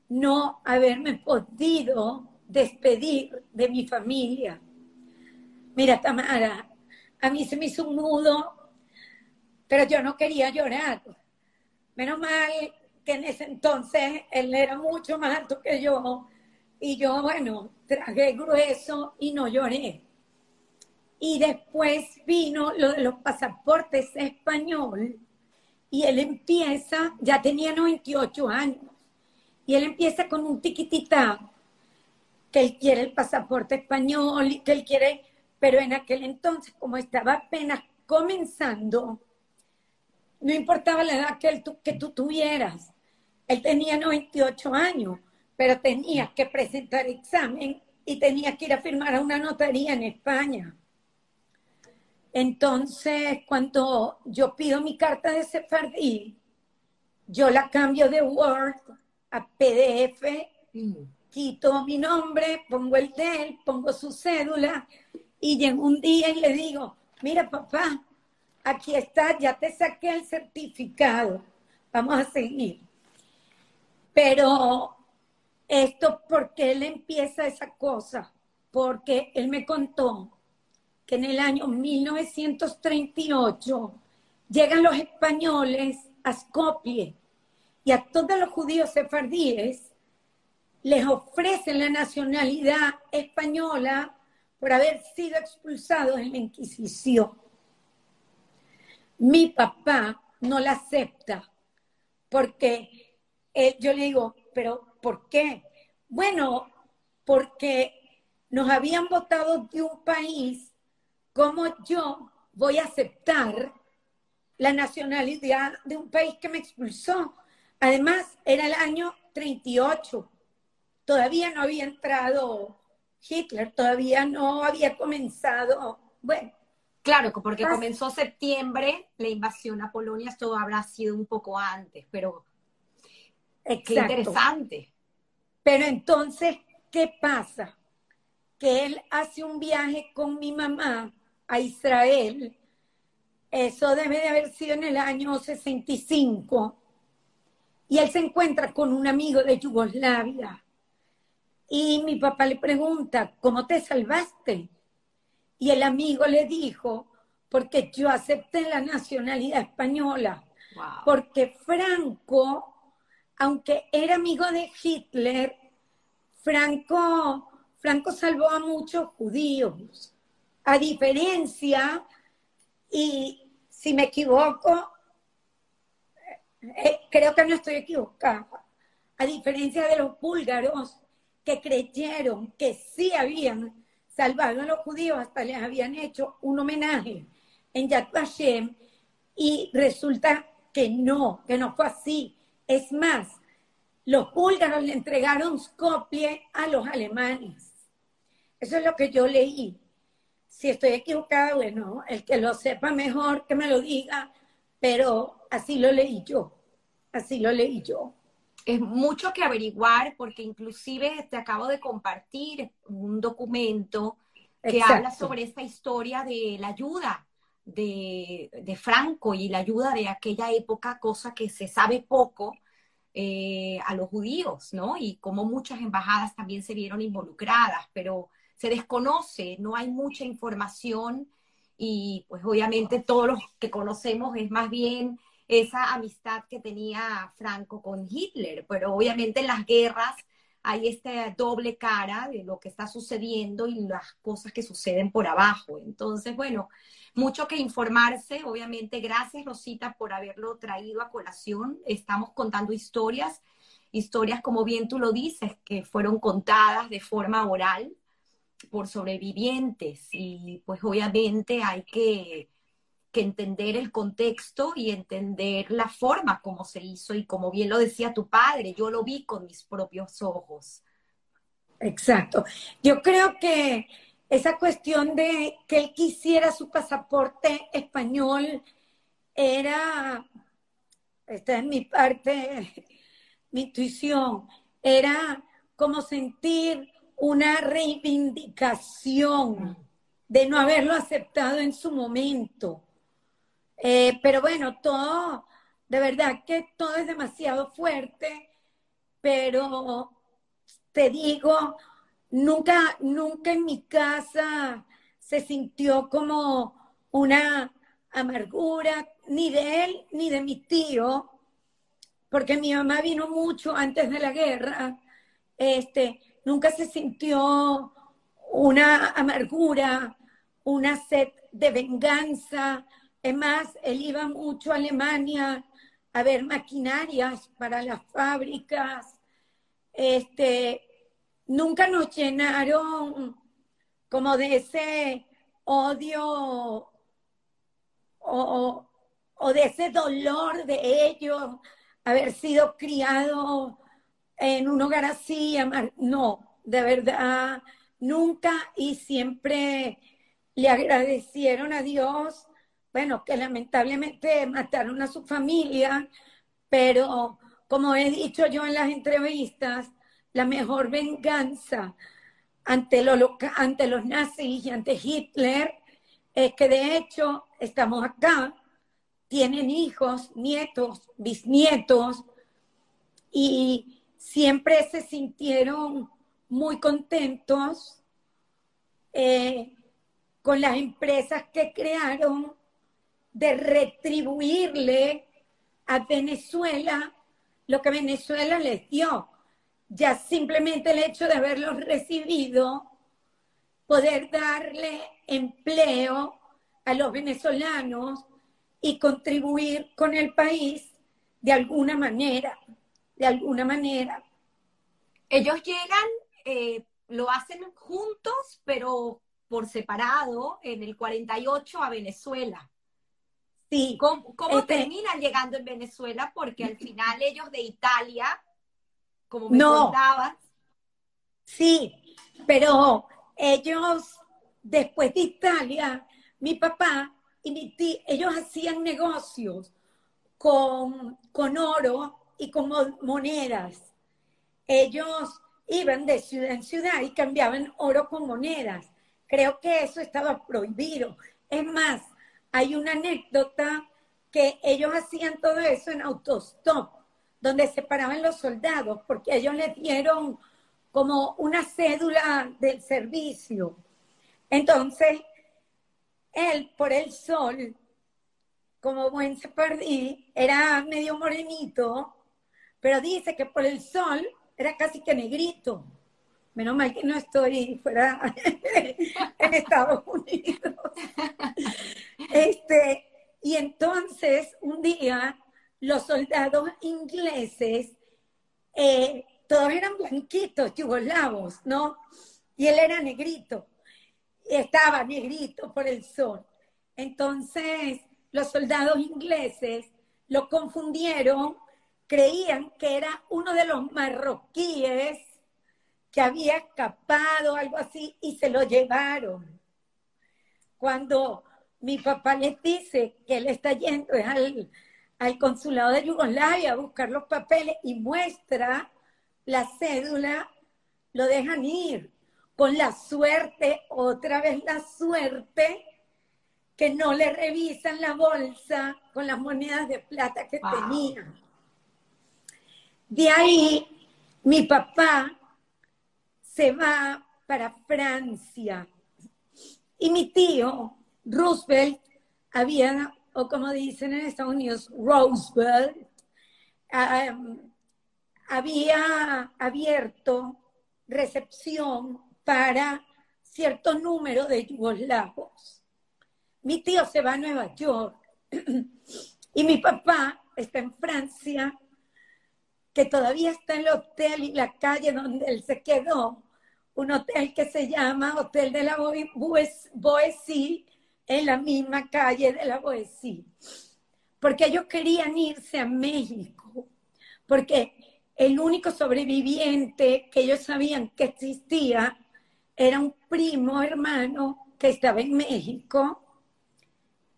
no haberme podido despedir de mi familia. Mira, Tamara, a mí se me hizo un nudo, pero yo no quería llorar. Menos mal que en ese entonces él era mucho más alto que yo y yo, bueno, tragué grueso y no lloré. Y después vino lo de los pasaportes español y él empieza, ya tenía 98 años, y él empieza con un tiquitita, que él quiere el pasaporte español y que él quiere, pero en aquel entonces, como estaba apenas comenzando, no importaba la edad que, que tú tuvieras. Él tenía 98 años, pero tenía que presentar examen y tenía que ir a firmar a una notaría en España. Entonces, cuando yo pido mi carta de Sefardí, yo la cambio de Word a PDF, mm. quito mi nombre, pongo el de él, pongo su cédula y llego un día y le digo, mira papá, aquí está, ya te saqué el certificado, vamos a seguir. Pero esto, ¿por qué él empieza esa cosa? Porque él me contó que en el año 1938 llegan los españoles a Skopje y a todos los judíos sefardíes les ofrecen la nacionalidad española por haber sido expulsados en la Inquisición. Mi papá no la acepta porque yo le digo, pero ¿por qué? Bueno, porque nos habían votado de un país ¿cómo yo voy a aceptar la nacionalidad de un país que me expulsó? Además, era el año 38. Todavía no había entrado Hitler, todavía no había comenzado, bueno. Claro, porque comenzó septiembre la invasión a Polonia, esto habrá sido un poco antes, pero Exacto. interesante. Pero entonces, ¿qué pasa? Que él hace un viaje con mi mamá a Israel, eso debe de haber sido en el año 65, y él se encuentra con un amigo de Yugoslavia. Y mi papá le pregunta, ¿cómo te salvaste? Y el amigo le dijo, porque yo acepté la nacionalidad española, porque Franco, aunque era amigo de Hitler, Franco, Franco salvó a muchos judíos. A diferencia, y si me equivoco, eh, creo que no estoy equivocada, a diferencia de los búlgaros que creyeron que sí habían salvado a los judíos, hasta les habían hecho un homenaje en Yad Vashem, y resulta que no, que no fue así. Es más, los búlgaros le entregaron Skopje a los alemanes. Eso es lo que yo leí. Si estoy equivocada, bueno, el que lo sepa mejor que me lo diga, pero así lo leí yo. Así lo leí yo. Es mucho que averiguar porque inclusive te acabo de compartir un documento que habla sobre esta historia de la ayuda de, de, Franco y la ayuda de aquella época, cosa que se sabe poco eh, a los judíos, ¿no? Y como muchas embajadas también se vieron involucradas, pero se desconoce, no hay mucha información y pues obviamente todos los que conocemos es más bien esa amistad que tenía Franco con Hitler, pero obviamente en las guerras hay esta doble cara de lo que está sucediendo y las cosas que suceden por abajo. Entonces, bueno, mucho que informarse. Obviamente, gracias Rosita por haberlo traído a colación. Estamos contando historias, historias como bien tú lo dices, que fueron contadas de forma oral por sobrevivientes y pues obviamente hay que que entender el contexto y entender la forma como se hizo y como bien lo decía tu padre, yo lo vi con mis propios ojos. Exacto. Yo creo que esa cuestión de que él quisiera su pasaporte español era, esta es mi parte, mi intuición, era como sentir una reivindicación de no haberlo aceptado en su momento eh, pero bueno, todo, de verdad que todo es demasiado fuerte, pero te digo, nunca, nunca en mi casa se sintió como una amargura, ni de él ni de mi tío, porque mi mamá vino mucho antes de la guerra, este, nunca se sintió una amargura, una sed de venganza, es más, él iba mucho a Alemania a ver maquinarias para las fábricas. Este, nunca nos llenaron como de ese odio o, de ese dolor de ellos haber sido criados en un hogar así. No, de verdad, nunca y siempre le agradecieron a Dios bueno, que lamentablemente mataron a su familia, pero como he dicho yo en las entrevistas, la mejor venganza ante, ante los nazis y ante Hitler es que de hecho estamos acá, tienen hijos, nietos, bisnietos, y siempre se sintieron muy contentos eh, con las empresas que crearon de retribuirle a Venezuela lo que Venezuela les dio. Ya simplemente el hecho de haberlos recibido, poder darle empleo a los venezolanos y contribuir con el país de alguna manera, de alguna manera. Ellos llegan, eh, lo hacen juntos, pero por separado, en el 48 a Venezuela. Sí. ¿Cómo, este terminan llegando en Venezuela? Porque al final ellos de Italia, como me no. contabas. Sí, pero ellos, después de Italia, mi papá y mi tía, ellos hacían negocios con, con oro y con monedas. Ellos iban de ciudad en ciudad y cambiaban oro con monedas. Creo que eso estaba prohibido. Es más, hay una anécdota que ellos hacían todo eso en autostop, donde se paraban los soldados, porque ellos les dieron como una cédula del servicio. Entonces, él, por el sol, como buen separdí, era medio morenito, pero dice que por el sol era casi que negrito. Menos mal que no estoy fuera (laughs) en Estados Unidos. Este, y entonces un día los soldados ingleses, eh, todos eran blanquitos, yugoslavos, ¿no? Y él era negrito, estaba negrito por el sol. Entonces los soldados ingleses lo confundieron creían que era uno de los marroquíes que había escapado, algo así, y se lo llevaron. Cuando mi papá les dice que él está yendo al, al consulado de Yugoslavia a buscar los papeles y muestra la cédula, lo dejan ir. Con la suerte, otra vez la suerte, que no le revisan la bolsa con las monedas de plata que tenía. De ahí, mi papá se va para Francia. Y mi tío, Roosevelt, había, o como dicen en Estados Unidos, Roosevelt, había abierto recepción para cierto número de yugoslavos. Mi tío se va a Nueva York. (clears throat) Y mi papá está en Francia, que todavía está en el hotel y la calle donde él se quedó, un hotel que se llama Hotel de la Boétie, en la misma calle de la Boétie, porque ellos querían irse a México, porque el único sobreviviente que ellos sabían que existía era un primo hermano que estaba en México,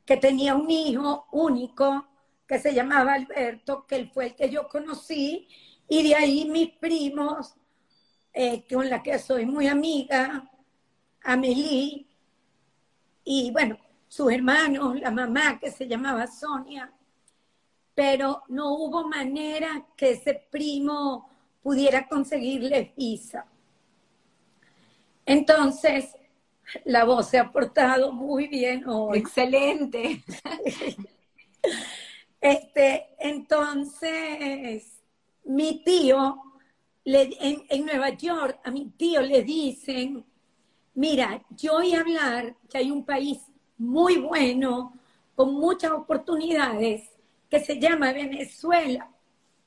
que tenía un hijo único que se llamaba Alberto, que él fue el que yo conocí, y de ahí mis primos, eh, con la que soy muy amiga, Amelie, y bueno, sus hermanos, la mamá que se llamaba Sonia, pero no hubo manera que ese primo pudiera conseguirle visa. Entonces, la voz se ha portado muy bien hoy. Excelente. (laughs) Este, entonces, mi tío, en, Nueva York, a mi tío le dicen, mira, yo voy a hablar que hay un país muy bueno, con muchas oportunidades, que se llama Venezuela.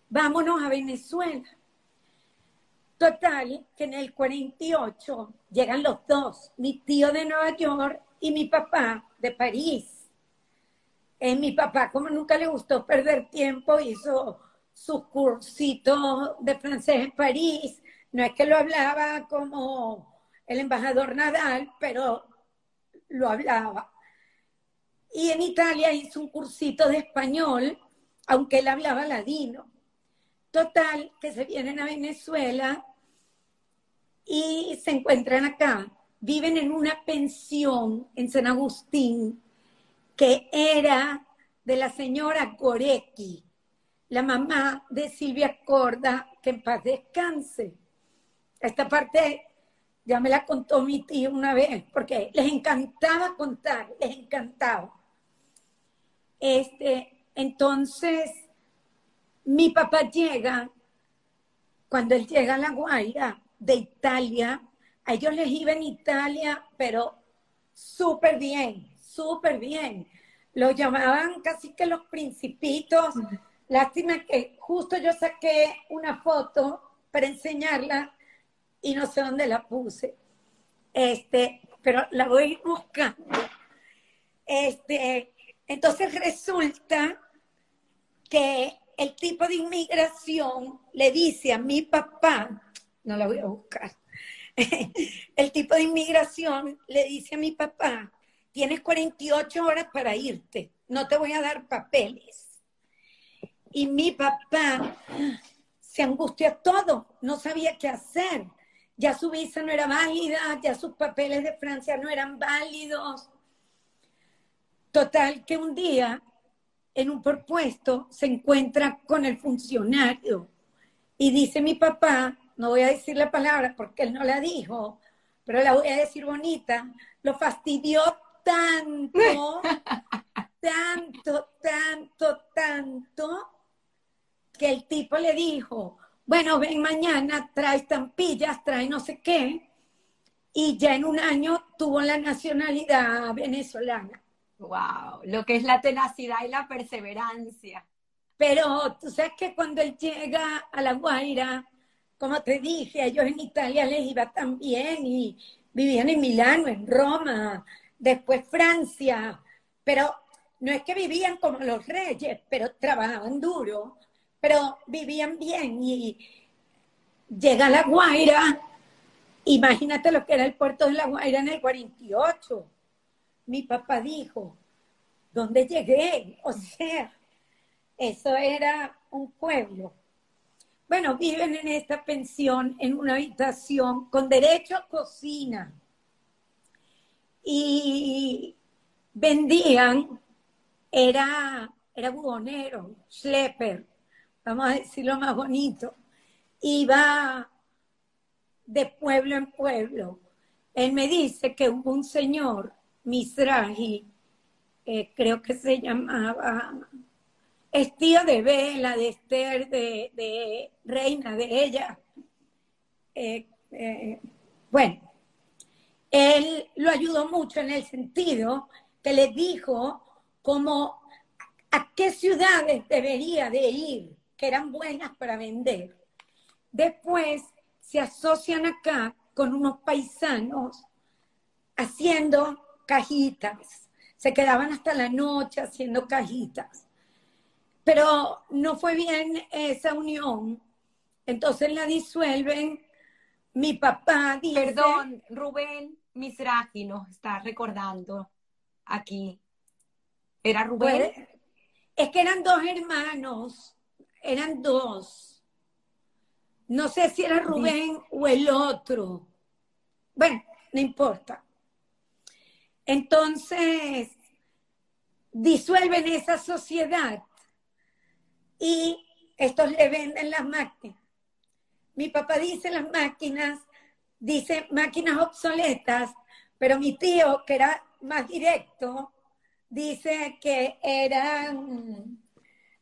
Vámonos a Venezuela. Total, que en el 48 llegan los dos, mi tío de Nueva York y mi papá de París. Eh, mi papá, como nunca le gustó perder tiempo, hizo sus cursitos de francés en París. No es que lo hablaba como el embajador Nadal, pero lo hablaba. Y en Italia hizo un cursito de español, aunque él hablaba ladino. Total, que se vienen a Venezuela y se encuentran acá. Viven en una pensión en San Agustín que era de la señora Gorecki, la mamá de Silvia Corda, que en paz descanse. Esta parte ya me la contó mi tío una vez, porque les encantaba contar, les encantaba. Este, entonces, mi papá llega, cuando él llega a La Guaira de Italia, a ellos les iba en Italia, pero súper bien, súper bien. Lo llamaban casi que los principitos. Lástima que justo yo saqué una foto para enseñarla y no sé dónde la puse. Este, pero la voy buscando. Este, entonces resulta que el tipo de inmigración le dice a mi papá, no la voy a buscar, (laughs) el tipo de inmigración le dice a mi papá, tienes 48 horas para irte, no te voy a dar papeles. Y mi papá se angustia todo, no sabía qué hacer. Ya su visa no era válida, ya sus papeles de Francia no eran válidos. Total, que un día en un propuesto se encuentra con el funcionario y dice mi papá, no voy a decir la palabra porque él no la dijo, pero la voy a decir bonita, lo fastidió tanto, (laughs) tanto, tanto, tanto, que el tipo le dijo, bueno, ven mañana, trae estampillas, trae no sé qué, y ya en un año tuvo la nacionalidad venezolana. Wow, lo que es la tenacidad y la perseverancia. Pero tú sabes que cuando él llega a La Guaira, como te dije, ellos en Italia les iba tan bien y vivían en Milano, en Roma, después Francia, pero no es que vivían como los reyes, pero trabajaban duro, pero vivían bien y llega La Guaira, imagínate lo que era el puerto de La Guaira en el 48. Mi papá dijo, ¿dónde llegué? O sea, eso era un pueblo. Bueno, viven en esta pensión en una habitación con derecho a cocina. Y vendían, era, era buhonero, schlepper, vamos a decirlo más bonito. Iba de pueblo en pueblo. Él me dice que hubo un señor, Misraji, eh, creo que se llamaba, es tío de Bela, de Esther, de, reina de ella. Eh, eh, bueno, él lo ayudó mucho en el sentido que le dijo como a qué ciudades debería de ir, que eran buenas para vender. Después se asocian acá con unos paisanos haciendo cajitas. Se quedaban hasta la noche haciendo cajitas. Pero no fue bien esa unión. Entonces la disuelven. Mi papá dice... Perdón, Rubén Misraji nos está recordando aquí. ¿Era Rubén? Pues, es que eran dos hermanos. Eran dos no sé si era Rubén o el otro. Bueno, no importa. Entonces, disuelven esa sociedad y estos le venden las máquinas. Mi papá dice las máquinas, dice máquinas obsoletas, pero mi tío, que era más directo, dice que eran,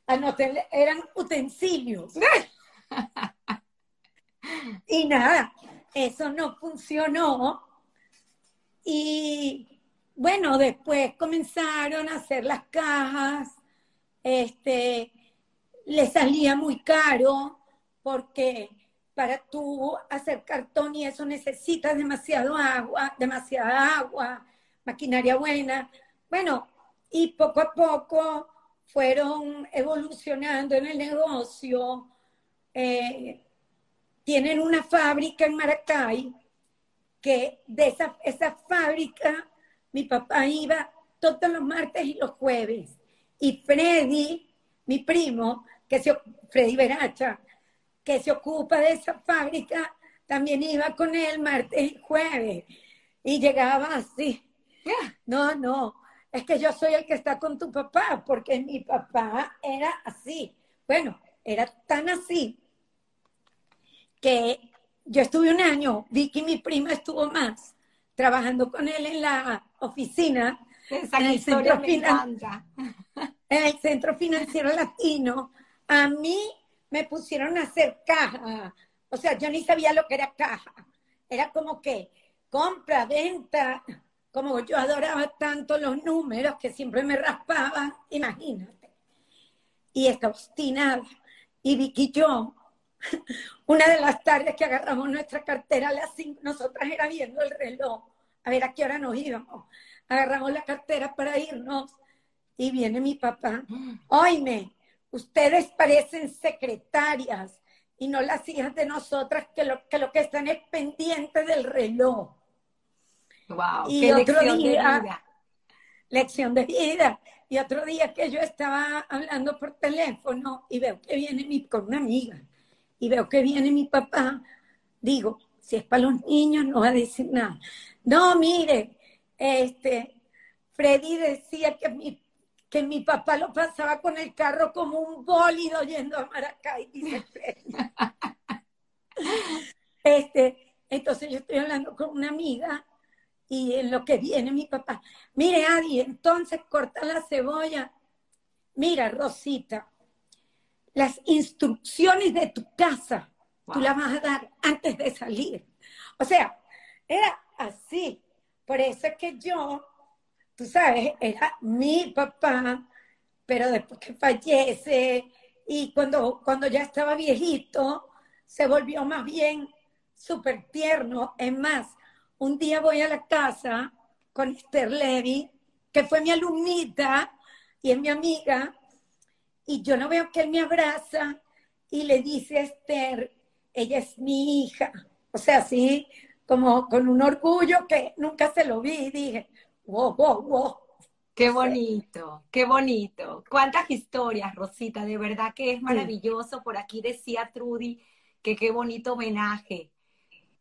eran utensilios. (laughs) Y nada, eso no funcionó. Y bueno, después comenzaron a hacer las cajas, este, le salía muy caro porque para tú hacer cartón y eso necesitas demasiado agua, demasiada agua, maquinaria buena. Bueno, y poco a poco fueron evolucionando en el negocio. Eh, tienen una fábrica en Maracay, que de esa, esa fábrica mi papá iba todos los martes y los jueves. Y Freddy, mi primo, que se, Freddy Veracha, que se ocupa de esa fábrica, también iba con él martes y jueves. Y llegaba así. No, no, es que yo soy el que está con tu papá, porque mi papá era así. Bueno, era tan así que yo estuve un año, Vicky, mi prima, estuvo más, trabajando con él en la oficina, en el, centro (laughs) en el Centro Financiero Latino. A mí me pusieron a hacer caja, o sea, yo ni sabía lo que era caja. Era como que compra, venta, como yo adoraba tanto los números que siempre me raspaban, imagínate. Y estaba obstinada. Y Vicky yo (laughs) una de las tardes que agarramos nuestra cartera a las cinco, nosotras era viendo el reloj, a ver a qué hora nos íbamos. Agarramos la cartera para irnos y viene mi papá. (gasps) Oíme, ustedes parecen secretarias y no las hijas de nosotras que lo que, lo que están es pendiente del reloj. Wow, y otro lección día, de vida. Lección de vida. Y otro día que yo estaba hablando por teléfono y veo que viene mi, con una amiga y veo que viene mi papá, digo, si es para los niños no va a decir nada. No, mire, este, Freddy decía que mi, que mi papá lo pasaba con el carro como un bólido yendo a Maracay, dice Freddy. (laughs) este, entonces yo estoy hablando con una amiga y en lo que viene mi papá, mire Adi, entonces corta la cebolla. Mira, Rosita, las instrucciones de tu casa, tú las vas a dar antes de salir. O sea, era así. Por eso es que yo, tú sabes, era mi papá, pero después que fallece y cuando, cuando ya estaba viejito, se volvió más bien súper tierno. Es más, un día voy a la casa con Esther Levy, que fue mi alumnita y es mi amiga, y yo no veo que él me abraza y le dice a Esther, ella es mi hija. O sea, así como con un orgullo que nunca se lo vi y dije, wow, wow, wow. Qué bonito, qué bonito. Cuántas historias, Rosita, de verdad que es maravilloso. Por aquí decía Trudy que qué bonito homenaje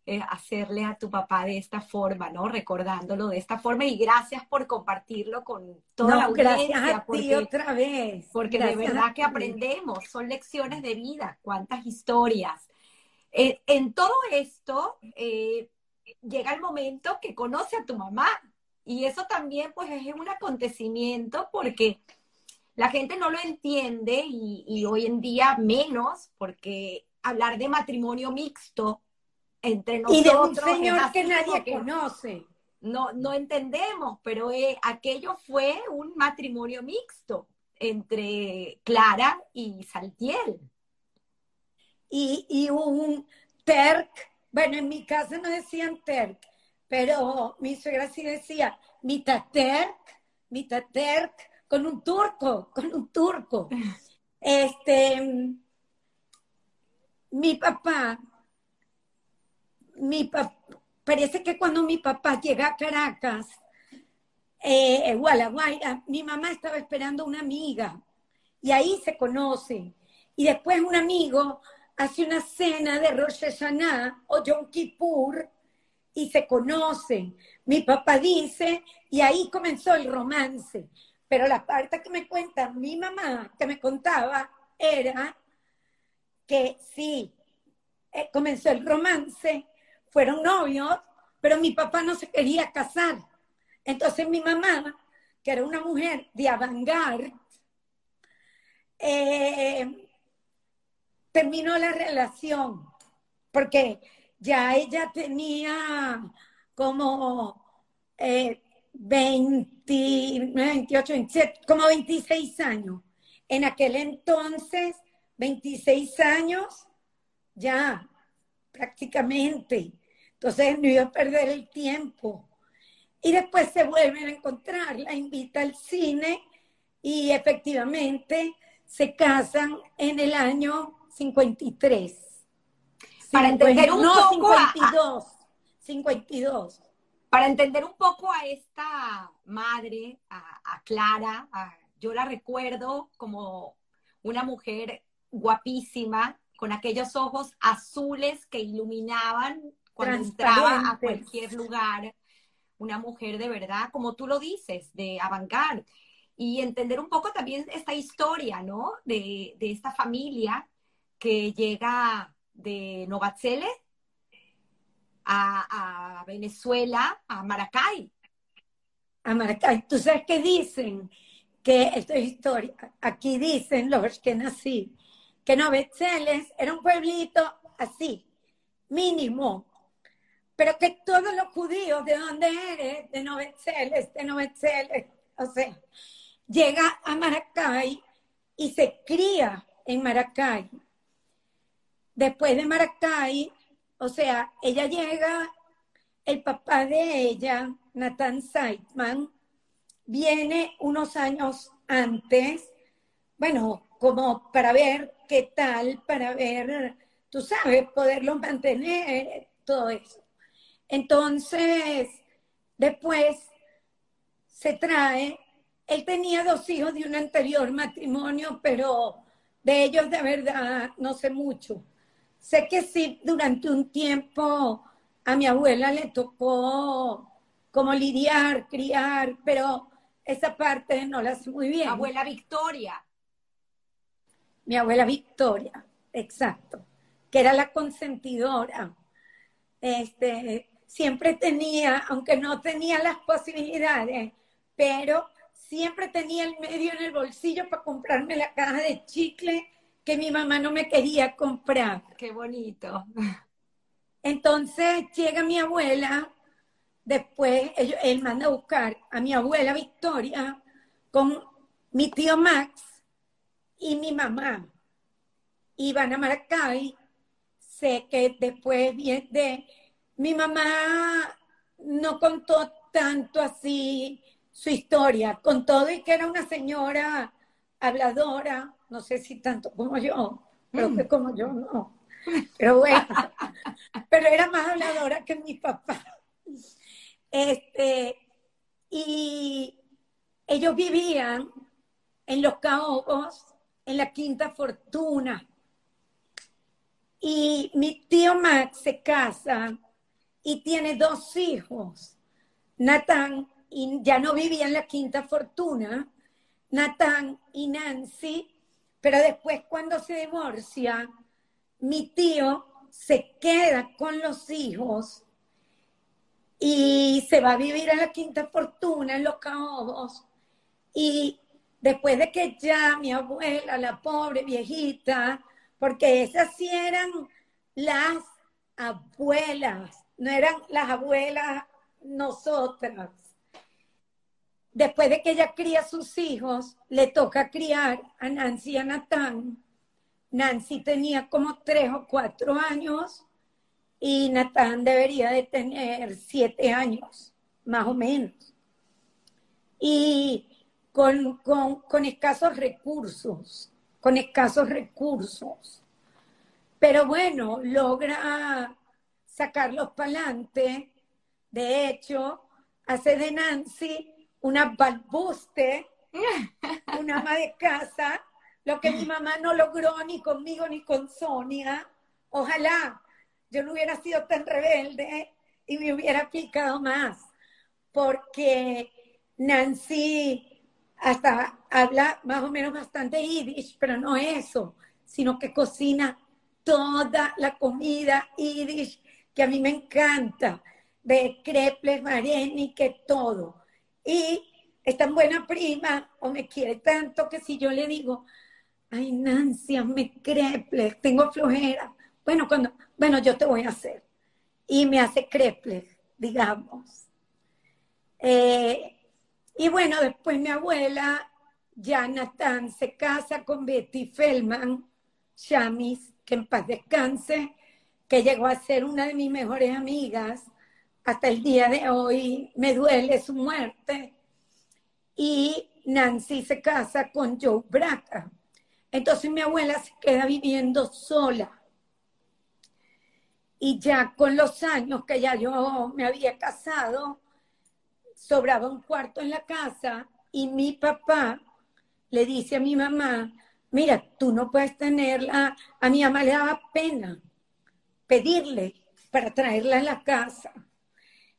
eh, hacerle a tu papá de esta forma, ¿no? Recordándolo de esta forma y gracias por compartirlo con toda la audiencia. Gracias a ti otra vez. Porque de verdad que aprendemos, son lecciones de vida, cuántas historias. Eh, en todo esto, eh, llega el momento que conoce a tu mamá, y eso también pues es un acontecimiento porque la gente no lo entiende y, hoy en día menos porque hablar de matrimonio mixto entre nosotros. Y de un señor que nadie conoce. No, no entendemos, pero eh, aquello fue un matrimonio mixto entre Clara y Saltiel. Y, y un Terk, bueno, en mi casa no decían Terk, pero mi suegra sí decía, mitad terk, mitad terk, con un turco, con un turco. (laughs) Este, mi papá, mi parece que cuando mi papá llega a Caracas, eh, Gualaguayra, mi mamá estaba esperando una amiga y ahí se conocen. Y después un amigo hace una cena de Rosh Hashanah o Yom Kippur y se conocen. Mi papá dice, y ahí comenzó el romance. Pero la parte que me cuenta mi mamá, que me contaba, era que sí, eh, comenzó el romance, fueron novios, pero mi papá no se quería casar. Entonces mi mamá, que era una mujer de avant eh, terminó la relación, porque ya ella tenía como 20, 28, 27, como 26 años. En aquel entonces, 26 años, ya prácticamente. Entonces no iba a perder el tiempo. Y después se vuelven a encontrar, la invita al cine y efectivamente se casan en el año 53 para entender un poco 52, 52. Para entender un poco a esta madre, a, Clara, yo la recuerdo como una mujer guapísima, con aquellos ojos azules que iluminaban cuando entraba a cualquier lugar. Una mujer de verdad, como tú lo dices, de avant Y entender un poco también esta historia, ¿no? De, de esta familia que llega de Novatzele a, Venezuela, a Maracay. A Maracay. ¿Tú sabes qué dicen? Que esto es historia. Aquí dicen los que nací, que Novatzeles era un pueblito así, mínimo, pero que todos los judíos, ¿de dónde eres? De Novatzeles, de Novatzeles. O sea, llega a Maracay y se cría en Maracay después de Maracay, o sea, ella llega, el papá de ella, Nathan Seidman, viene unos años antes, bueno, como para ver qué tal, para ver, tú sabes, poderlo mantener, todo eso. Entonces, después se trae, él tenía dos hijos de un anterior matrimonio, pero de ellos de verdad no sé mucho. Sé que sí, durante un tiempo a mi abuela le tocó como lidiar, criar, pero esa parte no la sé muy bien. Abuela Victoria. Mi abuela Victoria, exacto, que era la consentidora. Este, siempre tenía, aunque no tenía las posibilidades, pero siempre tenía el medio en el bolsillo para comprarme la caja de chicle que mi mamá no me quería comprar. Qué bonito. Entonces llega mi abuela, después él manda a buscar a mi abuela Victoria con mi tío Max y mi mamá. Iban a Maracay. Sé que después de mi mamá no contó tanto así su historia, con todo y que era una señora habladora, no sé si tanto como yo, pero que como yo no. Pero bueno, (laughs) pero era más habladora que mi papá. Este, y ellos vivían en los caobos, en la Quinta Fortuna. Y mi tío Max se casa y tiene dos hijos. Nathan, y ya no vivía en la Quinta Fortuna, Nathan y Nancy, pero después cuando se divorcia, mi tío se queda con los hijos y se va a vivir a la Quinta Fortuna en Los Caobos. Y después de que ya mi abuela, la pobre viejita, porque esas sí eran las abuelas, no eran las abuelas nosotras. Después de que ella cría a sus hijos, le toca criar a Nancy y a Natán. Nancy tenía como tres o cuatro años y Natán debería de tener siete años, más o menos. Y con, con escasos recursos, con escasos recursos. Pero bueno, logra sacarlos para adelante. De hecho, hace de Nancy una balbuste, una ama de casa, lo que mi mamá no logró ni conmigo ni con Sonia. Ojalá yo no hubiera sido tan rebelde y me hubiera aplicado más, porque Nancy hasta habla más o menos bastante yiddish, pero no eso, sino que cocina toda la comida yiddish que a mí me encanta, de mareni, que todo. Y es tan buena prima o me quiere tanto que si yo le digo, ay Nancy, me creples, tengo flojera. Bueno, cuando, bueno, yo te voy a hacer. Y me hace creples, digamos. Eh, y bueno, después mi abuela, Nathan, se casa con Betty Feldman, Shamis, que en paz descanse, que llegó a ser una de mis mejores amigas. Hasta el día de hoy me duele su muerte. Y Nancy se casa con Joe Braca. Entonces mi abuela se queda viviendo sola. Y ya con los años que ya yo me había casado, sobraba un cuarto en la casa y mi papá le dice a mi mamá, mira, tú no puedes tenerla, a mi mamá le daba pena pedirle para traerla a la casa.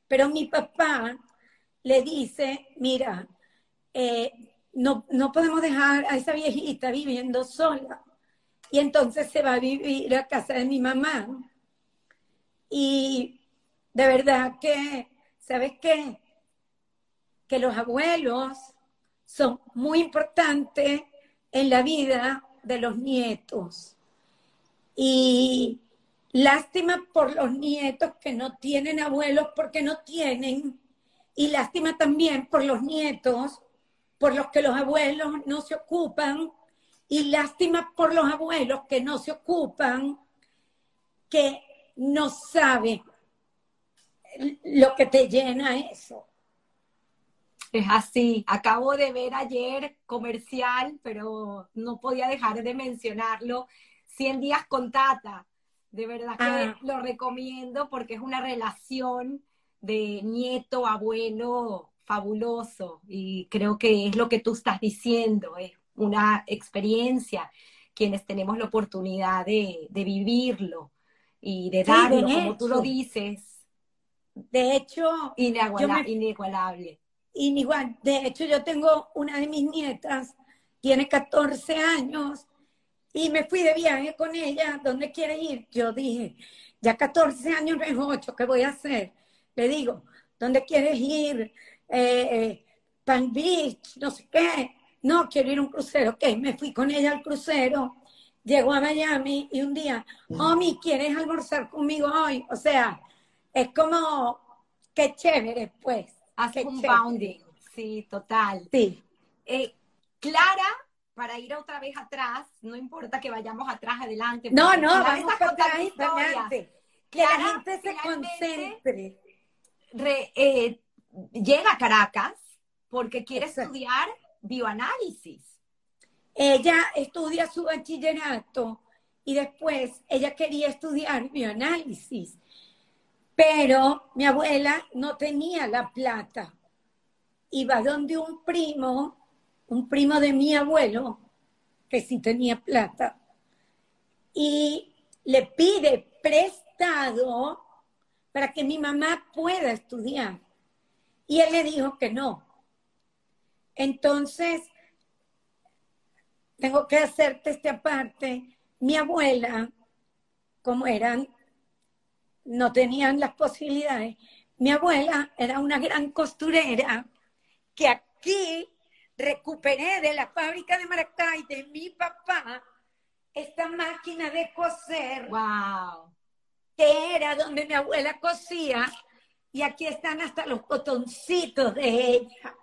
Pero mi papá le dice, mira, eh, no, no podemos dejar a esa viejita viviendo sola. Y entonces se va a vivir a casa de mi mamá. Y de verdad que, ¿sabes qué? Que los abuelos son muy importantes en la vida de los nietos. Y Lástima por los nietos que no tienen abuelos porque no tienen. Y lástima también por los nietos por los que los abuelos no se ocupan. Y lástima por los abuelos que no se ocupan, que no saben lo que te llena eso. Es así. Acabo de ver ayer comercial, pero no podía dejar de mencionarlo. 100 días con Tata de verdad que ah. lo recomiendo porque es una relación de nieto, abuelo fabuloso y creo que es lo que tú estás diciendo, es una experiencia quienes tenemos la oportunidad de, vivirlo y de darlo, como tú lo dices. De hecho, inigualable. Inigual. De hecho, yo tengo una de mis nietas, tiene 14 años y me fui de viaje con ella, ¿dónde quiere ir? Yo dije, ya 14 años no es 8, ¿qué voy a hacer? Le digo, ¿dónde quieres ir? Eh, eh, Palm Beach, no sé qué. No, quiero ir a un crucero. Ok, me fui con ella al crucero, llegó a Miami y un día, Omi, ¿quieres almorzar conmigo hoy? O sea, es como, qué chévere, pues. Hace un bounding, sí, total. Sí. Eh, Clara para ir otra vez atrás, no importa que vayamos atrás, adelante. No, no, vamos para atrás adelante. Que la gente se concentre. Eh, llega a Caracas porque quiere estudiar bioanálisis. Ella estudia su bachillerato y después ella quería estudiar bioanálisis, pero mi abuela no tenía la plata. Iba donde un primo, un primo de mi abuelo, que sí tenía plata, y le pide prestado para que mi mamá pueda estudiar. Y él le dijo que no. Entonces, tengo que hacerte este aparte. Mi abuela, como eran, no tenían las posibilidades, mi abuela era una gran costurera que aquí recuperé de la fábrica de Maracay de mi papá esta máquina de coser. Wow. Que era donde mi abuela cosía y aquí están hasta los botoncitos de ella.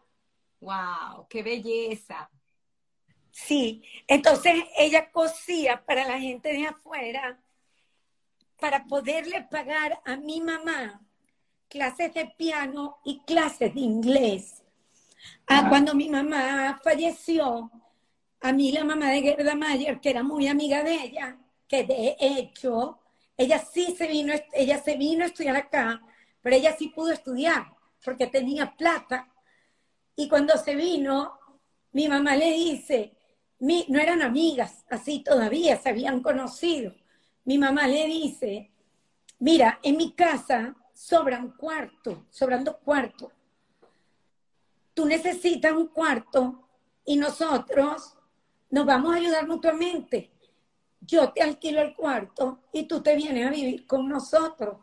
Wow, qué belleza. Sí, entonces ella cosía para la gente de afuera para poderle pagar a mi mamá clases de piano y clases de inglés. Ah, cuando mi mamá falleció, a mí la mamá de Gerda Mayer, que era muy amiga de ella, que de hecho, ella sí se vino, ella se vino a estudiar acá, pero ella sí pudo estudiar porque tenía plata. Y cuando se vino, mi mamá le dice, no eran amigas, así todavía se habían conocido. Mi mamá le dice, mira, en mi casa sobran cuartos, sobran dos cuartos. Tú necesitas un cuarto y nosotros nos vamos a ayudar mutuamente. Yo te alquilo el cuarto y tú te vienes a vivir con nosotros.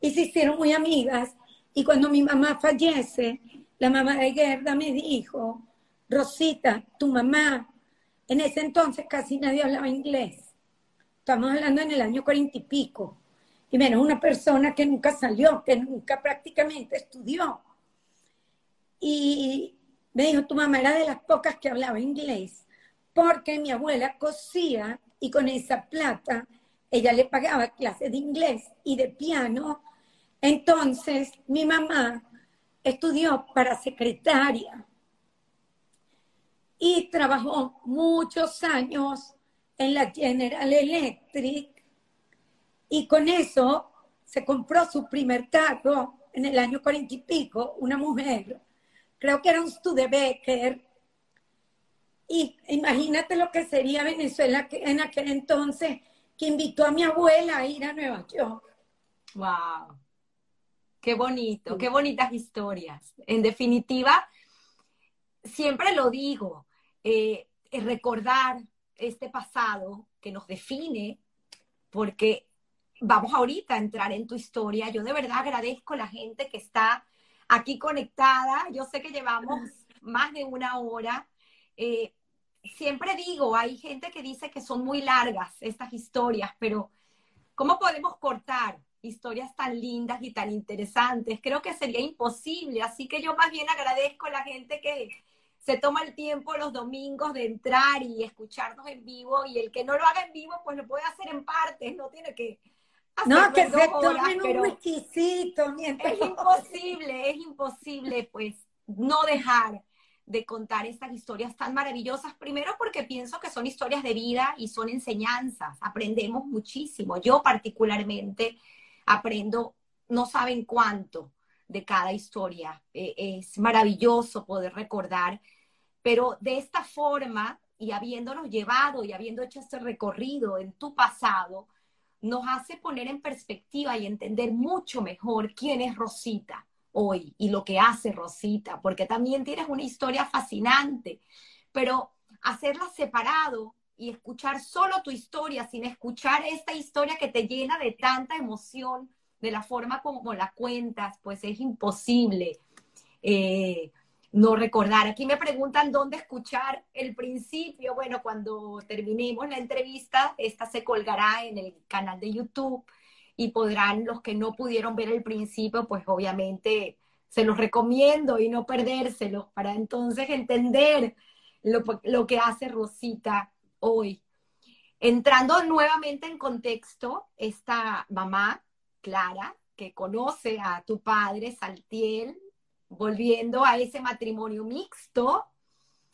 Y se hicieron muy amigas. Y cuando mi mamá fallece, la mamá de Gerda me dijo, Rosita, tu mamá en ese entonces casi nadie hablaba inglés. Estamos hablando en el año cuarenta y pico. Y menos una persona que nunca salió, que nunca prácticamente estudió. Y me dijo, tu mamá era de las pocas que hablaba inglés, porque mi abuela cosía y con esa plata ella le pagaba clases de inglés y de piano. Entonces mi mamá estudió para secretaria y trabajó muchos años en la General Electric y con eso se compró su primer carro en el año cuarenta y pico, una mujer, creo que era un Studebaker, y imagínate lo que sería Venezuela en aquel entonces, que invitó a mi abuela a ir a Nueva York. ¡Wow! Qué bonito, qué bonitas historias. En definitiva, siempre lo digo, eh, recordar este pasado que nos define, porque vamos ahorita a entrar en tu historia. Yo de verdad agradezco a la gente que está aquí conectada. Yo sé que llevamos más de una hora. Eh, siempre digo, hay gente que dice que son muy largas estas historias, pero ¿cómo podemos cortar historias tan lindas y tan interesantes? Creo que sería imposible, así que yo más bien agradezco a la gente que, se toma el tiempo los domingos de entrar y escucharnos en vivo y el que no lo haga en vivo pues lo puede hacer en partes, no tiene que no, que se tomen un mientras... Es imposible, es imposible pues no dejar de contar estas historias tan maravillosas, primero porque pienso que son historias de vida y son enseñanzas, aprendemos muchísimo. Yo particularmente aprendo, no saben cuánto, de cada historia. Eh, es maravilloso poder recordar, pero de esta forma y habiéndonos llevado y habiendo hecho este recorrido en tu pasado, nos hace poner en perspectiva y entender mucho mejor quién es Rosita hoy y lo que hace Rosita, porque también tienes una historia fascinante, pero hacerla separado y escuchar solo tu historia sin escuchar esta historia que te llena de tanta emoción, de la forma como la cuentas, pues es imposible. Eh, no recordar. Aquí me preguntan dónde escuchar el principio. Bueno, cuando terminemos la entrevista, esta se colgará en el canal de YouTube y podrán los que no pudieron ver el principio, pues obviamente se los recomiendo y no perdérselos para entonces entender lo, lo que hace Rosita hoy. Entrando nuevamente en contexto, esta mamá Clara, que conoce a tu padre, Saltiel, volviendo a ese matrimonio mixto,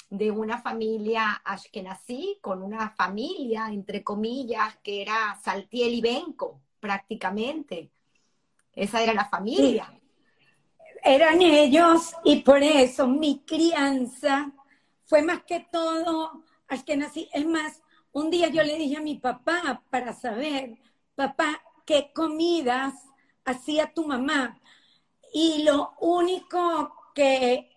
de una familia ashkenazí, con una familia, entre comillas, que era Saltiel y Benco, prácticamente. Esa era la familia. Eran ellos y por eso mi crianza fue más que todo ashkenazí. Es más, un día yo le dije a mi papá para saber, papá, ¿qué comidas hacía tu mamá? Y lo único que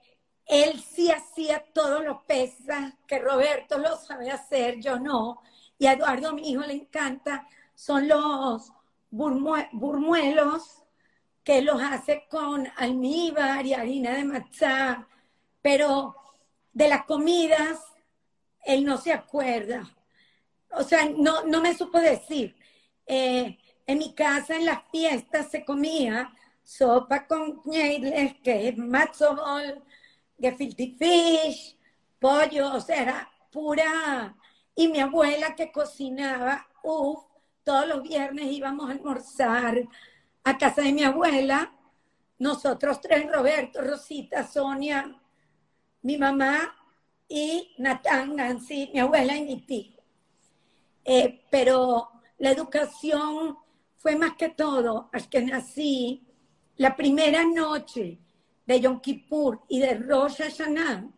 él sí hacía todos los pesas, que Roberto lo sabe hacer, yo no. Y a Eduardo, mi hijo, le encanta, son los burmuelos que los hace con almíbar y harina de matzá. Pero de las comidas, él no se acuerda. O sea, no, no me supo decir. Eh, en mi casa, en las fiestas, se comía sopa con ñeiles, que es matzobol, gefilte fish, pollo, o sea, era pura. Y mi abuela que cocinaba, uff, todos los viernes íbamos a almorzar a casa de mi abuela, nosotros tres, Roberto, Rosita, Sonia, mi mamá y Natán, Nancy, mi abuela y mi tío. Eh, pero la educación fue más que todo, hasta que nací, la primera noche de Yom Kippur y de Rosh Hashanah,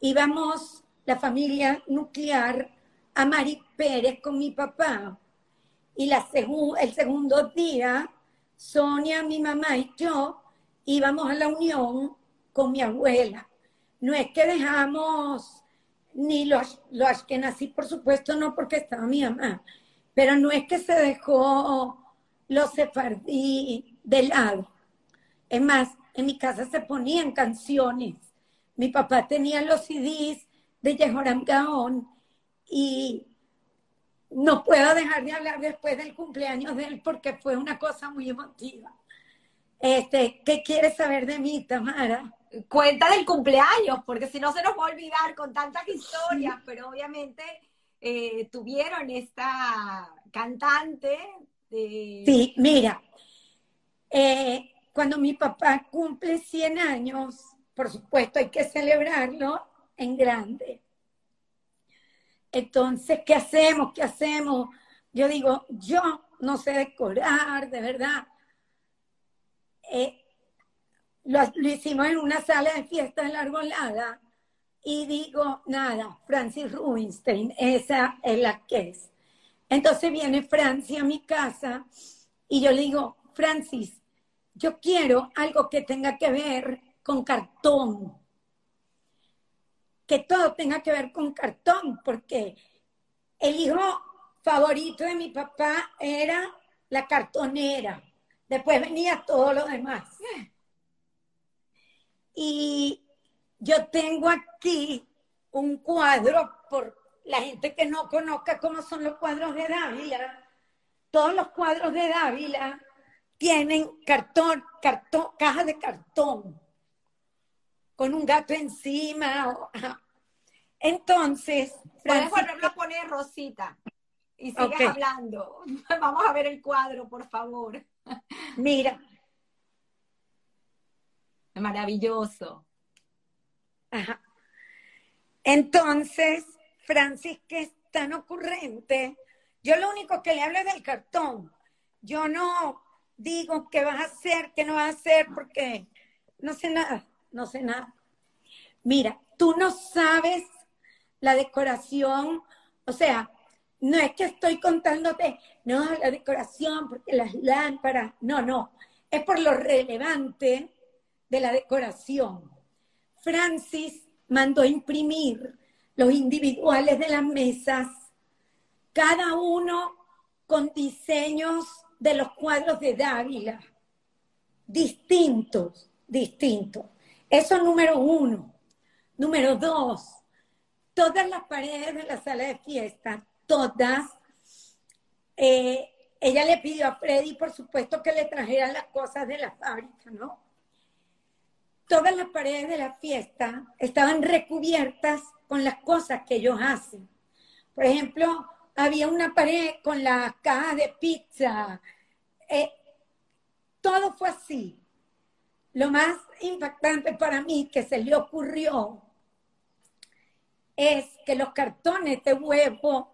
íbamos la familia nuclear a Mari Pérez con mi papá. Y la el segundo día, Sonia, mi mamá y yo íbamos a la unión con mi abuela. No es que dejamos ni los, los que nací, por supuesto, no porque estaba mi mamá, pero no es que se dejó los sefardí de lado. Es más, en mi casa se ponían canciones. Mi papá tenía los CDs de Yehoram Gaon y no puedo dejar de hablar después del cumpleaños de él porque fue una cosa muy emotiva. Este, ¿Qué quieres saber de mí, Tamara? Cuenta del cumpleaños, porque si no se nos va a olvidar con tantas historias, pero obviamente eh, tuvieron esta cantante. Sí, mira, eh, cuando mi papá cumple 100 años, por supuesto hay que celebrarlo en grande. Entonces, ¿qué hacemos? ¿Qué hacemos? Yo digo, yo no sé decorar, de verdad. Eh, lo, hicimos en una sala de fiesta de la arbolada y digo, nada, Francis Rubinstein, esa es la que es. Entonces viene Francis a mi casa y yo le digo, Francis, yo quiero algo que tenga que ver con cartón. Que todo tenga que ver con cartón, porque el hijo favorito de mi papá era la cartonera. Después venía todo lo demás. Y yo tengo aquí un cuadro, por la gente que no conozca cómo son los cuadros de Dávila. Todos los cuadros de Dávila tienen cartón, cartón, caja de cartón, con un gato encima. Entonces, puedes volverlo a poner Rosita y sigues hablando. (laughs) Vamos a ver el cuadro, por favor. Mira. Maravilloso. Ajá. Entonces, Francis, que es tan ocurrente, yo lo único que le hablo es del cartón. Yo no, digo qué vas a hacer, qué no vas a hacer, porque no sé nada, no sé nada. Mira, tú no sabes la decoración, o sea, no es que estoy contándote, no, la decoración, porque las lámparas, no, no, es por lo relevante de la decoración. Francis mandó imprimir los individuales de las mesas, cada uno con diseños de los cuadros de Dávila. Distintos, distintos. Eso número uno. Número dos, todas las paredes de la sala de fiesta, todas, eh, ella le pidió a Freddy, por supuesto, que le trajera las cosas de la fábrica, ¿no? Todas las paredes de la fiesta estaban recubiertas con las cosas que ellos hacen. Por ejemplo, había una pared con la caja de pizza. Eh, todo fue así. Lo más impactante para mí que se le ocurrió es que los cartones de huevo,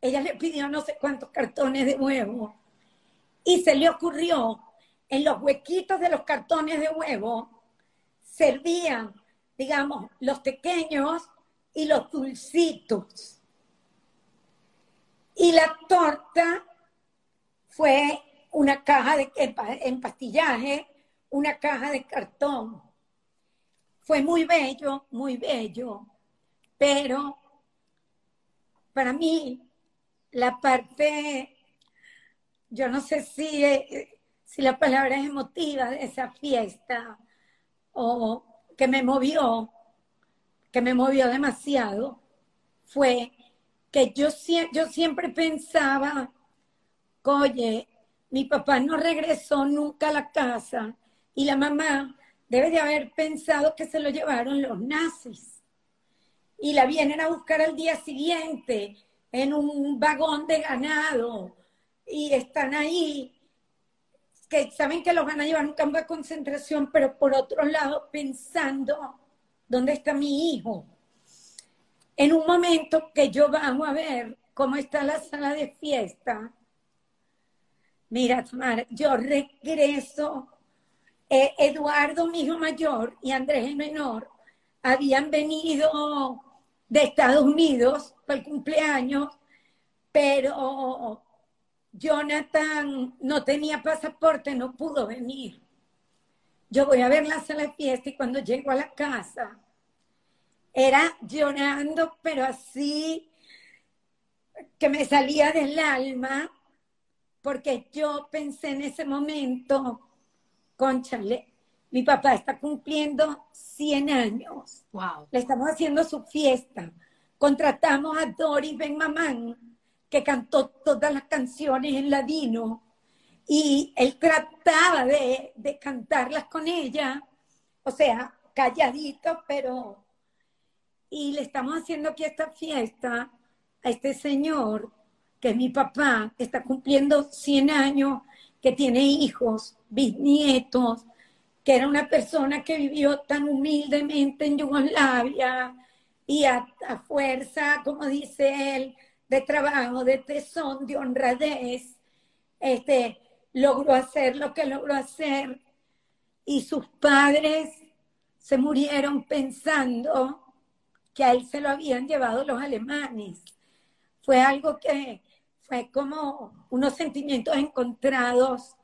ella le pidió no sé cuántos cartones de huevo, y se le ocurrió en los huequitos de los cartones de huevo, servían, digamos, los pequeños y los dulcitos. Y la torta fue una caja de empastillaje, una caja de cartón. Fue muy bello, muy bello, pero para mí la parte, yo no sé si, si la palabra es emotiva de esa fiesta o que me movió, que me movió demasiado, fue que yo, yo siempre pensaba, oye, mi papá no regresó nunca a la casa y la mamá debe de haber pensado que se lo llevaron los nazis. Y la vienen a buscar al día siguiente en un vagón de ganado y están ahí, que saben que los van a llevar a un campo de concentración, pero por otro lado pensando, ¿dónde está mi hijo? En un momento que yo vamos a ver cómo está la sala de fiesta, Mira, Tamara, yo regreso. Eh, Eduardo, mi hijo mayor, y Andrés, el menor, habían venido de Estados Unidos para el cumpleaños, pero Jonathan no tenía pasaporte, no pudo venir. Yo voy a ver la sala de fiesta y cuando llego a la casa, era llorando, pero así que me salía del alma porque yo pensé en ese momento, conchale, mi papá está cumpliendo 100 años. Wow. Le estamos haciendo su fiesta. Contratamos a Doris Ben Mamán, que cantó todas las canciones en ladino, y él trataba de, de cantarlas con ella, o sea, calladito, pero... Y le estamos haciendo aquí esta fiesta a este señor que mi papá está cumpliendo 100 años, que tiene hijos, bisnietos, que era una persona que vivió tan humildemente en Yugoslavia y a, fuerza, como dice él, de trabajo, de tesón, de honradez, este, logró hacer lo que logró hacer. Y sus padres se murieron pensando que a él se lo habían llevado los alemanes. Fue algo que fue como unos sentimientos encontrados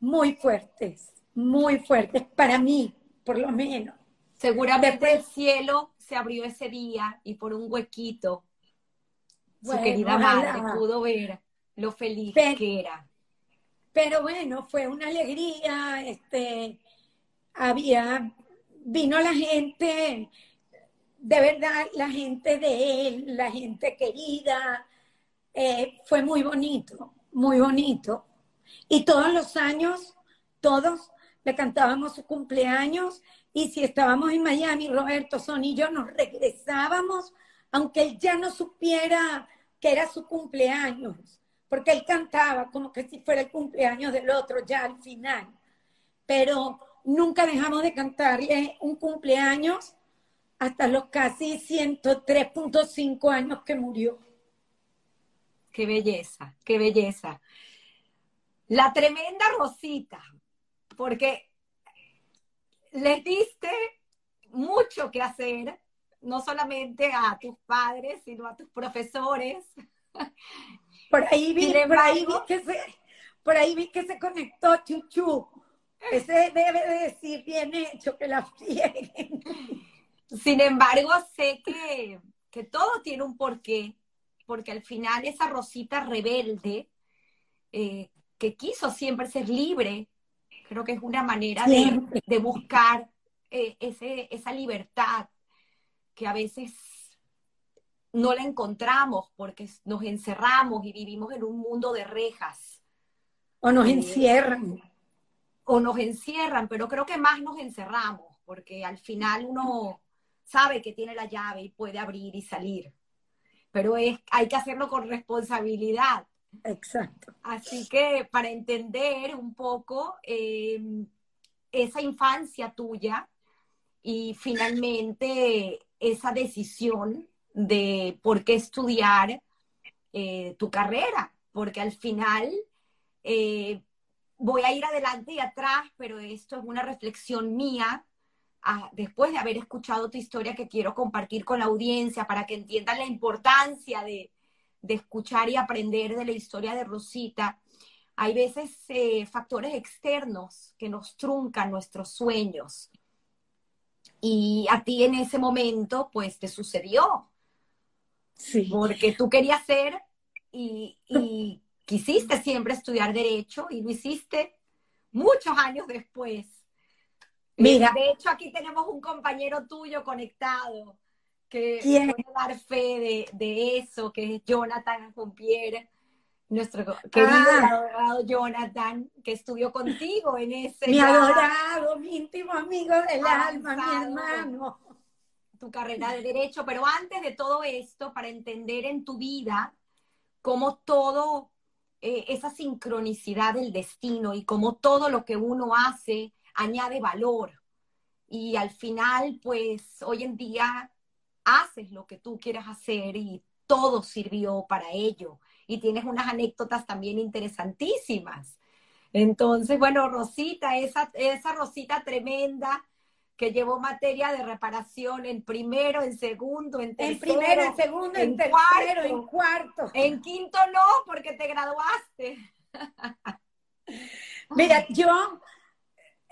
muy fuertes, muy fuertes, para mí, por lo menos. Seguramente el cielo se abrió ese día y por un huequito su querida madre pudo ver lo feliz que era. Pero bueno, fue una alegría, este, había, vino la gente, de verdad, la gente de él, la gente querida, eh, fue muy bonito, muy bonito. Y todos los años, todos le cantábamos su cumpleaños y si estábamos en Miami, Roberto, Son y yo nos regresábamos, aunque él ya no supiera que era su cumpleaños, porque él cantaba como que si fuera el cumpleaños del otro ya al final. Pero nunca dejamos de cantarle un cumpleaños hasta los casi 103.5 años que murió. Qué belleza, qué belleza. La tremenda Rosita, porque les diste mucho que hacer, no solamente a tus padres, sino a tus profesores. Por ahí vi, por ahí vi que se, por ahí vi que se conectó Chuchu. Ese debe de decir bien hecho que la (laughs) frieguen. Sin embargo, sé que, que todo tiene un porqué porque al final esa Rosita rebelde, eh, que quiso siempre ser libre, creo que es una manera de, buscar eh, ese, esa libertad que a veces no la encontramos porque nos encerramos y vivimos en un mundo de rejas. O nos eh, encierran. O nos encierran, pero creo que más nos encerramos, porque al final uno sabe que tiene la llave y puede abrir y salir pero es, hay que hacerlo con responsabilidad. Exacto. Así que para entender un poco em, esa infancia tuya y finalmente esa decisión de por qué estudiar eh, tu carrera, porque al final eh, voy a ir adelante y atrás, pero esto es una reflexión mía ah, después de haber escuchado tu historia que quiero compartir con la audiencia para que entiendan la importancia de, escuchar y aprender de la historia de Rosita. Hay veces eh, factores externos que nos truncan nuestros sueños. Y a ti en ese momento, pues te sucedió. Sí. Porque tú querías ser y, (laughs) quisiste siempre estudiar derecho y lo hiciste muchos años después. Mira. De hecho, aquí tenemos un compañero tuyo conectado que puede dar fe de, eso, que es Jonathan Jumpier, nuestro querido ah. adorado Jonathan, que estudió contigo en ese. Mi adorado, mi íntimo amigo del alma, mi hermano. Tu carrera de derecho, pero antes de todo esto, para entender en tu vida cómo todo eh, esa sincronicidad del destino y cómo todo lo que uno hace añade valor. Y al final, pues hoy en día haces lo que tú quieras hacer y todo sirvió para ello. Y tienes unas anécdotas también interesantísimas. Entonces, bueno, Rosita, esa, esa Rosita tremenda que llevó materia de reparación en primero, en segundo, en tercero. En primero, en segundo, en, tercero, en cuarto. En quinto no, porque te graduaste. (laughs) Mira, yo,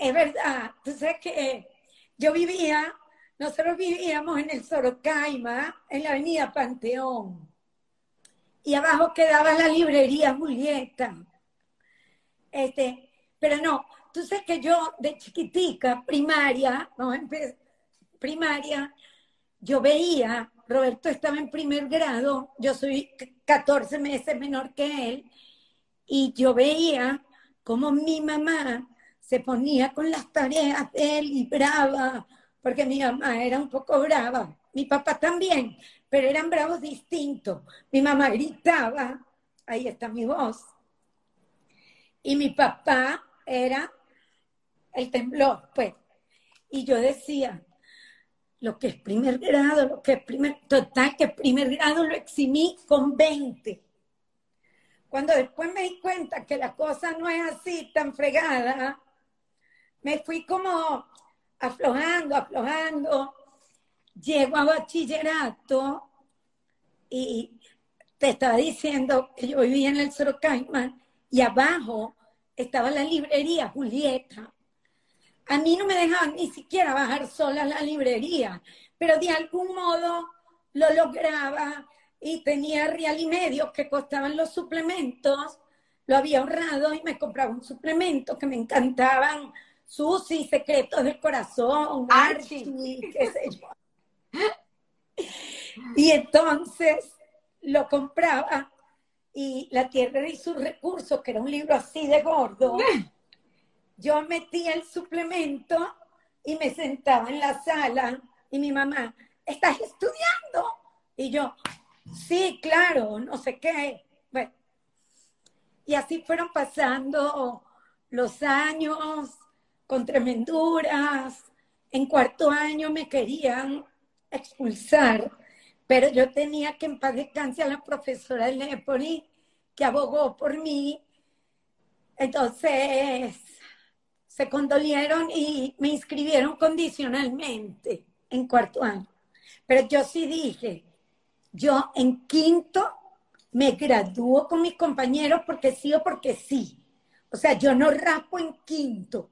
es verdad, tú sabes que yo vivía, nosotros vivíamos en el Sorocaima, en la avenida Panteón. Y abajo quedaba la librería Julieta. Este, pero no, tú sabes que yo de chiquitica, primaria, no, primaria, yo veía, Roberto estaba en primer grado, yo soy 14 meses menor que él, y yo veía cómo mi mamá se ponía con las tareas de él y brava, porque mi mamá era un poco brava, mi papá también, pero eran bravos distintos. Mi mamá gritaba, ahí está mi voz, y mi papá era el temblor, pues. Y yo decía, lo que es primer grado, lo que es primer, total, que primer grado lo eximí con 20. Cuando después me di cuenta que la cosa no es así tan fregada, me fui como aflojando, aflojando. Llego a bachillerato y te estaba diciendo que yo vivía en el Sorocaima y abajo estaba la librería Julieta. A mí no me dejaban ni siquiera bajar sola a la librería, pero de algún modo lo lograba y tenía real y medio que costaban los suplementos, lo había ahorrado y me compraba un suplemento que me encantaban, Susi, Secretos del Corazón, Archie, qué sé yo. Y entonces lo compraba y La Tierra y sus recursos, que era un libro así de gordo, yo metía el suplemento y me sentaba en la sala y mi mamá, ¿estás estudiando? Y yo, sí, claro, no sé qué. Bueno, y así fueron pasando los años con tremenduras. En cuarto año me querían expulsar, pero yo tenía que en paz descanse a la profesora Lepori, que abogó por mí. Entonces, se condolieron y me inscribieron condicionalmente en cuarto año. Pero yo sí dije, yo en quinto me gradúo con mis compañeros porque sí o porque sí. O sea, yo no rapo en quinto.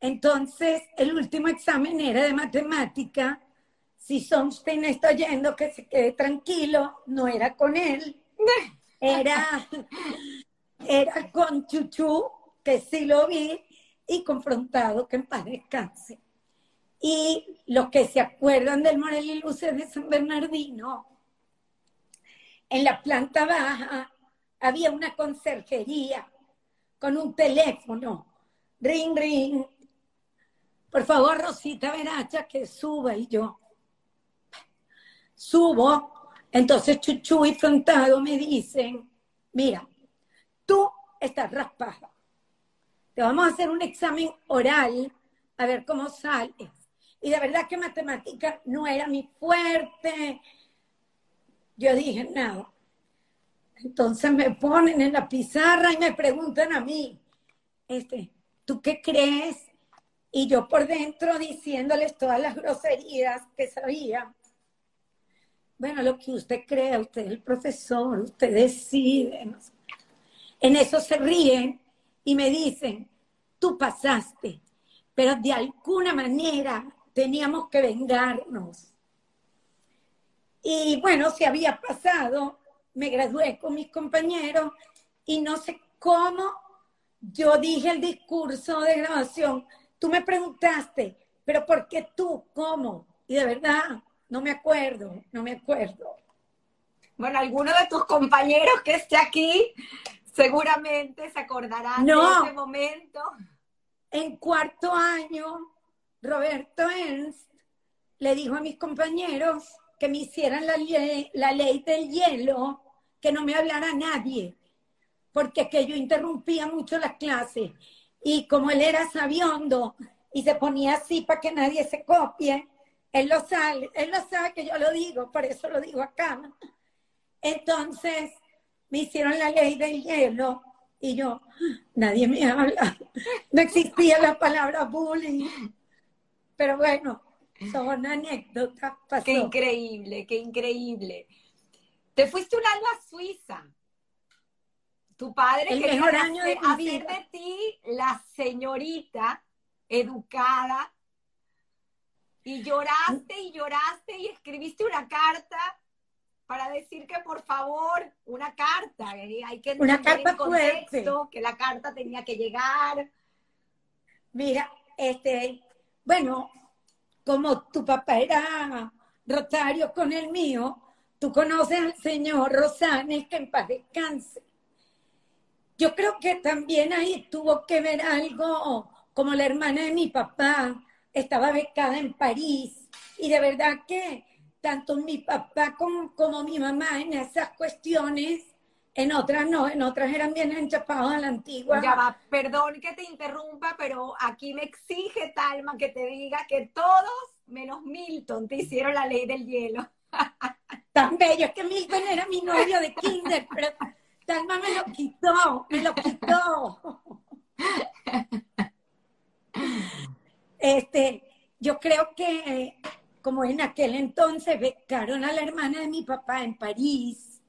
Entonces, el último examen era de matemática. Si Sonstein está oyendo, que se quede tranquilo, no era con él. (laughs) Era, era con Chuchu, que sí lo vi y confrontado, que en paz descanse. Y los que se acuerdan del Morel y Luces de San Bernardino, en la planta baja había una conserjería con un teléfono. Ring, ring. Por favor, Rosita Veracha, que suba y yo. Subo. Entonces Chuchu y Frontado me dicen, mira, tú estás raspada te vamos a hacer un examen oral a ver cómo sales. y de verdad que matemática no era mi fuerte. Yo dije, no. Entonces me ponen en la pizarra y me preguntan a mí, este, ¿tú qué crees? Y yo por dentro diciéndoles todas las groserías que sabía. Bueno, lo que usted crea, usted es el profesor, usted decide. En eso se ríen y me dicen, tú pasaste, pero de alguna manera teníamos que vengarnos. Y bueno, se había pasado, me gradué con mis compañeros y no sé cómo yo dije el discurso de grabación. Tú me preguntaste, pero ¿por qué tú? ¿Cómo? Y de verdad, no me acuerdo, no me acuerdo. Bueno, alguno de tus compañeros que esté aquí seguramente se acordará de ese momento. En cuarto año, Roberto Ernst le dijo a mis compañeros que me hicieran la, ley, la ley del hielo, que no me hablara nadie, porque que yo interrumpía mucho las clases. Y como él era sabiondo y se ponía así para que nadie se copie, él lo sabe, él lo sabe que yo lo digo, por eso lo digo acá. Entonces me hicieron la ley del hielo y yo, nadie me habla. No existía la palabra bullying. Pero bueno, son anécdotas. Qué increíble, qué increíble. Te fuiste un año a Suiza. Tu padre El quería año de, hacer de ti la señorita educada y lloraste y lloraste y escribiste una carta para decir que por favor, una carta, eh, hay que una carta contexto, que la carta tenía que llegar. Mira, este, bueno, como tu papá era rotario con el mío, tú conoces al señor Rosanes, que en paz descanse. Yo creo que también ahí tuvo que ver algo como la hermana de mi papá, estaba becada en París, y de verdad que tanto mi papá como, como mi mamá en esas cuestiones en otras no, en otras eran bien enchapados a la antigua. Ya va, perdón que te interrumpa, pero aquí me exige Talma que te diga que todos, menos Milton, te hicieron la ley del hielo. Tan bello, es que Milton era mi novio de kinder, pero Talma me lo quitó, me lo quitó. Este, yo creo que como en aquel entonces becaron a la hermana de mi papá en París,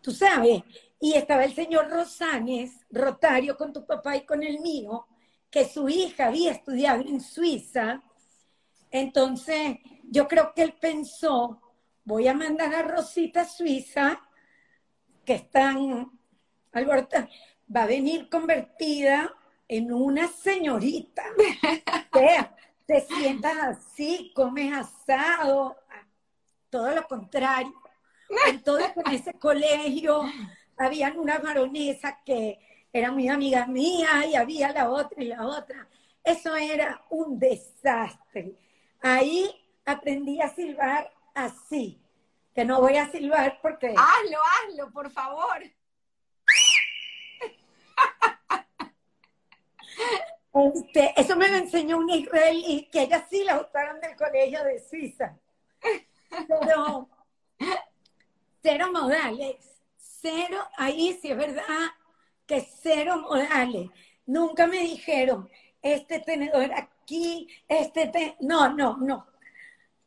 tú sabes, y estaba el señor Rosanes, rotario con tu papá y con el mío, que su hija había estudiado en Suiza. Entonces, yo creo que él pensó, voy a mandar a Rosita a Suiza, que están, Alberta, va a venir convertida en una señorita. (laughs) te sientas así, comes asado, todo lo contrario. Entonces, en ese colegio habían una baronesa que era muy amiga mía y había la otra y la otra. Eso era un desastre. Ahí aprendí a silbar así, que no voy a silbar porque... Hazlo, hazlo, por favor. Este, eso me lo enseñó un israelí, que ella sí la botaron del colegio de Suiza. Pero cero modales, cero, ahí sí es verdad que cero modales. Nunca me dijeron, este tenedor aquí, este te... No, no, no.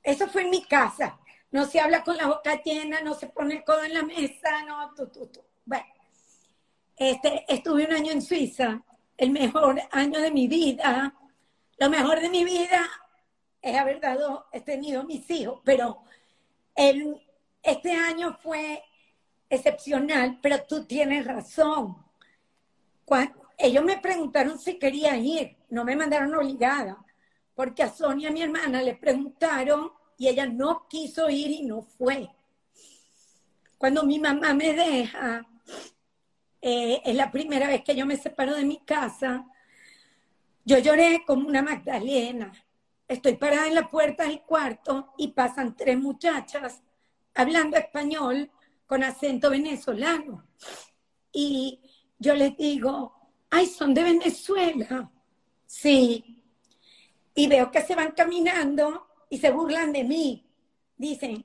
Eso fue en mi casa. No se habla con la boca llena, no se pone el codo en la mesa, no, tú, tú, tú. Bueno, este, estuve un año en Suiza, el mejor año de mi vida. Lo mejor de mi vida es haber dado, he tenido mis hijos, pero el, este año fue excepcional, pero tú tienes razón. ellos me preguntaron si quería ir, no me mandaron obligada, porque a Sonia, mi hermana, le preguntaron y ella no quiso ir y no fue. Cuando mi mamá me deja, eh, es la primera vez que yo me separo de mi casa, yo lloré como una Magdalena. Estoy parada en la puerta del cuarto y pasan tres muchachas hablando español con acento venezolano. Y yo les digo, ay, son de Venezuela. Sí. y veo que se van caminando y se burlan de mí. Dicen,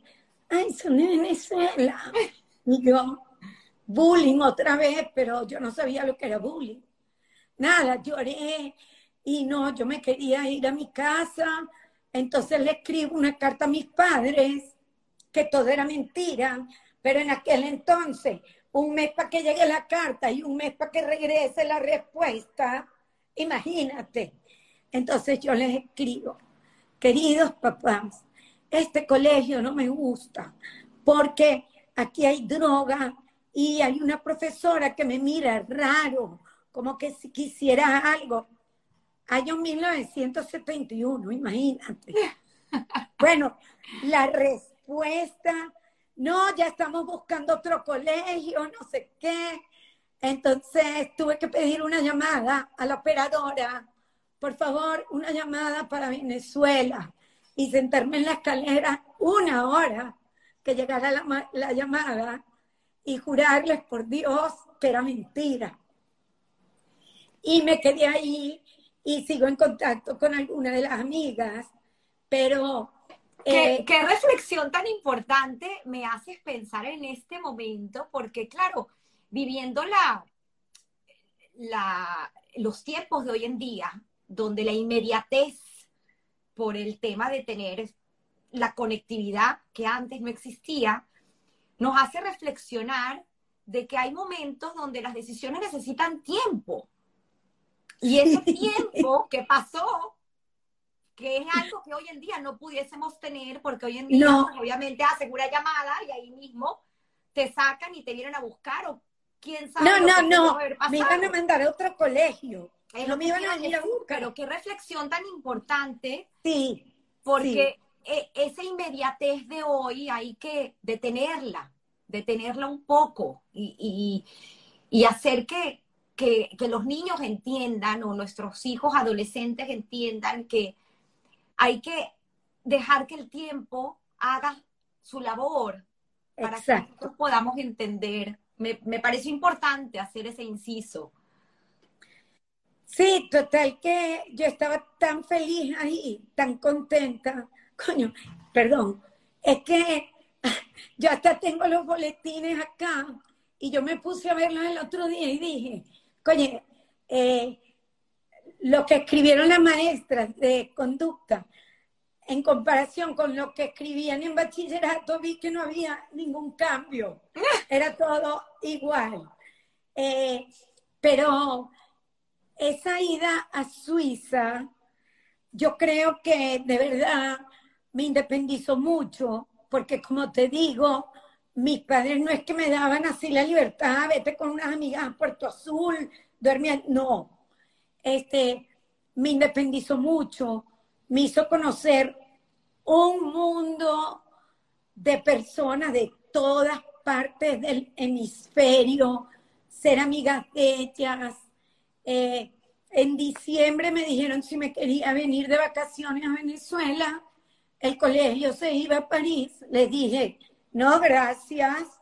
ay, son de Venezuela. Y yo, bullying otra vez, pero yo no sabía lo que era bullying. Nada, lloré y no, yo me quería ir a mi casa. Entonces le escribo una carta a mis padres, que todo era mentira, pero en aquel entonces, un mes para que llegue la carta y un mes para que regrese la respuesta, imagínate. Entonces yo les escribo, queridos papás, este colegio no me gusta porque aquí hay droga y hay una profesora que me mira raro, como que si quisiera algo. Año 1971, imagínate. (laughs) Bueno, la respuesta, no, ya estamos buscando otro colegio, no sé qué. Entonces tuve que pedir una llamada a la operadora, por favor, una llamada para Venezuela y sentarme en la escalera una hora que llegara la, la llamada y jurarles por Dios que era mentira. Y me quedé ahí y sigo en contacto con alguna de las amigas, pero... ¿Qué, eh, ¿Qué, reflexión tan importante me haces pensar en este momento? Porque claro, viviendo la, la, los tiempos de hoy en día, donde la inmediatez por el tema de tener la conectividad que antes no existía, nos hace reflexionar de que hay momentos donde las decisiones necesitan tiempo. Y ese tiempo que pasó, que es algo que hoy en día no pudiésemos tener, porque hoy en día pues, obviamente hacen una llamada y ahí mismo te sacan y te vienen a buscar o quién sabe. No, no, no, me iban a mandar a otro colegio. No me iban a ir a buscar. Pero qué reflexión tan importante. Sí. Porque e, esa inmediatez de hoy hay que detenerla, detenerla un poco y, hacer que, que, los niños entiendan o nuestros hijos adolescentes entiendan que hay que dejar que el tiempo haga su labor para que nosotros podamos entender. Me, me parece importante hacer ese inciso. Sí, total que yo estaba tan feliz ahí, tan contenta, coño, perdón, es que (laughs) yo hasta tengo los boletines acá y yo me puse a verlos el otro día y dije, coño, eh, lo que escribieron las maestras de conducta en comparación con lo que escribían en bachillerato, vi que no había ningún cambio, (laughs) era todo igual. Eh, pero esa ida a Suiza, yo creo que de verdad me independizó mucho, porque como te digo, mis padres no es que me daban así la libertad, vete con unas amigas a Puerto Azul, dormían, no. Este, me independizó mucho, me hizo conocer un mundo de personas de todas partes del hemisferio, ser amigas de ellas. Eh, en diciembre me dijeron si me quería venir de vacaciones a Venezuela el colegio se iba a París, le dije, no, gracias.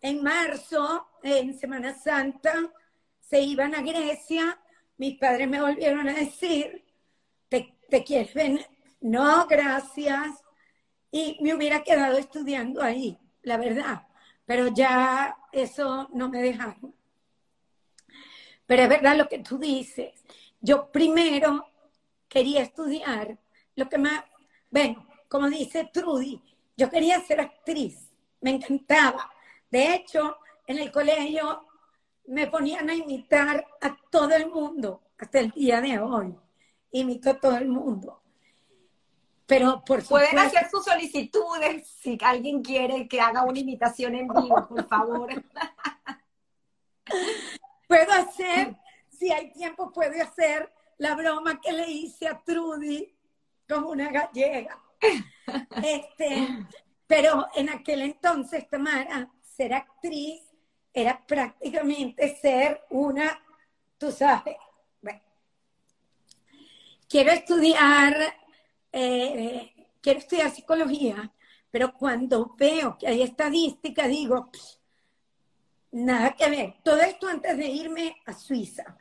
En marzo, en Semana Santa, se iban a Grecia. Mis padres me volvieron a decir, ¿te, te quieres venir? No, gracias. Y me hubiera quedado estudiando ahí, la verdad. Pero ya eso no me dejaron. Pero es verdad lo que tú dices. Yo primero quería estudiar lo que más bueno, como dice Trudy, yo quería ser actriz, me encantaba. De hecho, en el colegio me ponían a imitar a todo el mundo hasta el día de hoy. Imito a todo el mundo. Pero por Pueden hacer sus solicitudes si alguien quiere que haga una imitación en vivo, por favor. (laughs) Puedo hacer, si hay tiempo, puedo hacer la broma que le hice a Trudy como una gallega. (laughs) Este, pero en aquel entonces, Tamara, ser actriz era prácticamente ser una, tú sabes, bueno, quiero estudiar, eh, quiero estudiar psicología, pero cuando veo que hay estadística, digo, nada que ver. Todo esto antes de irme a Suiza.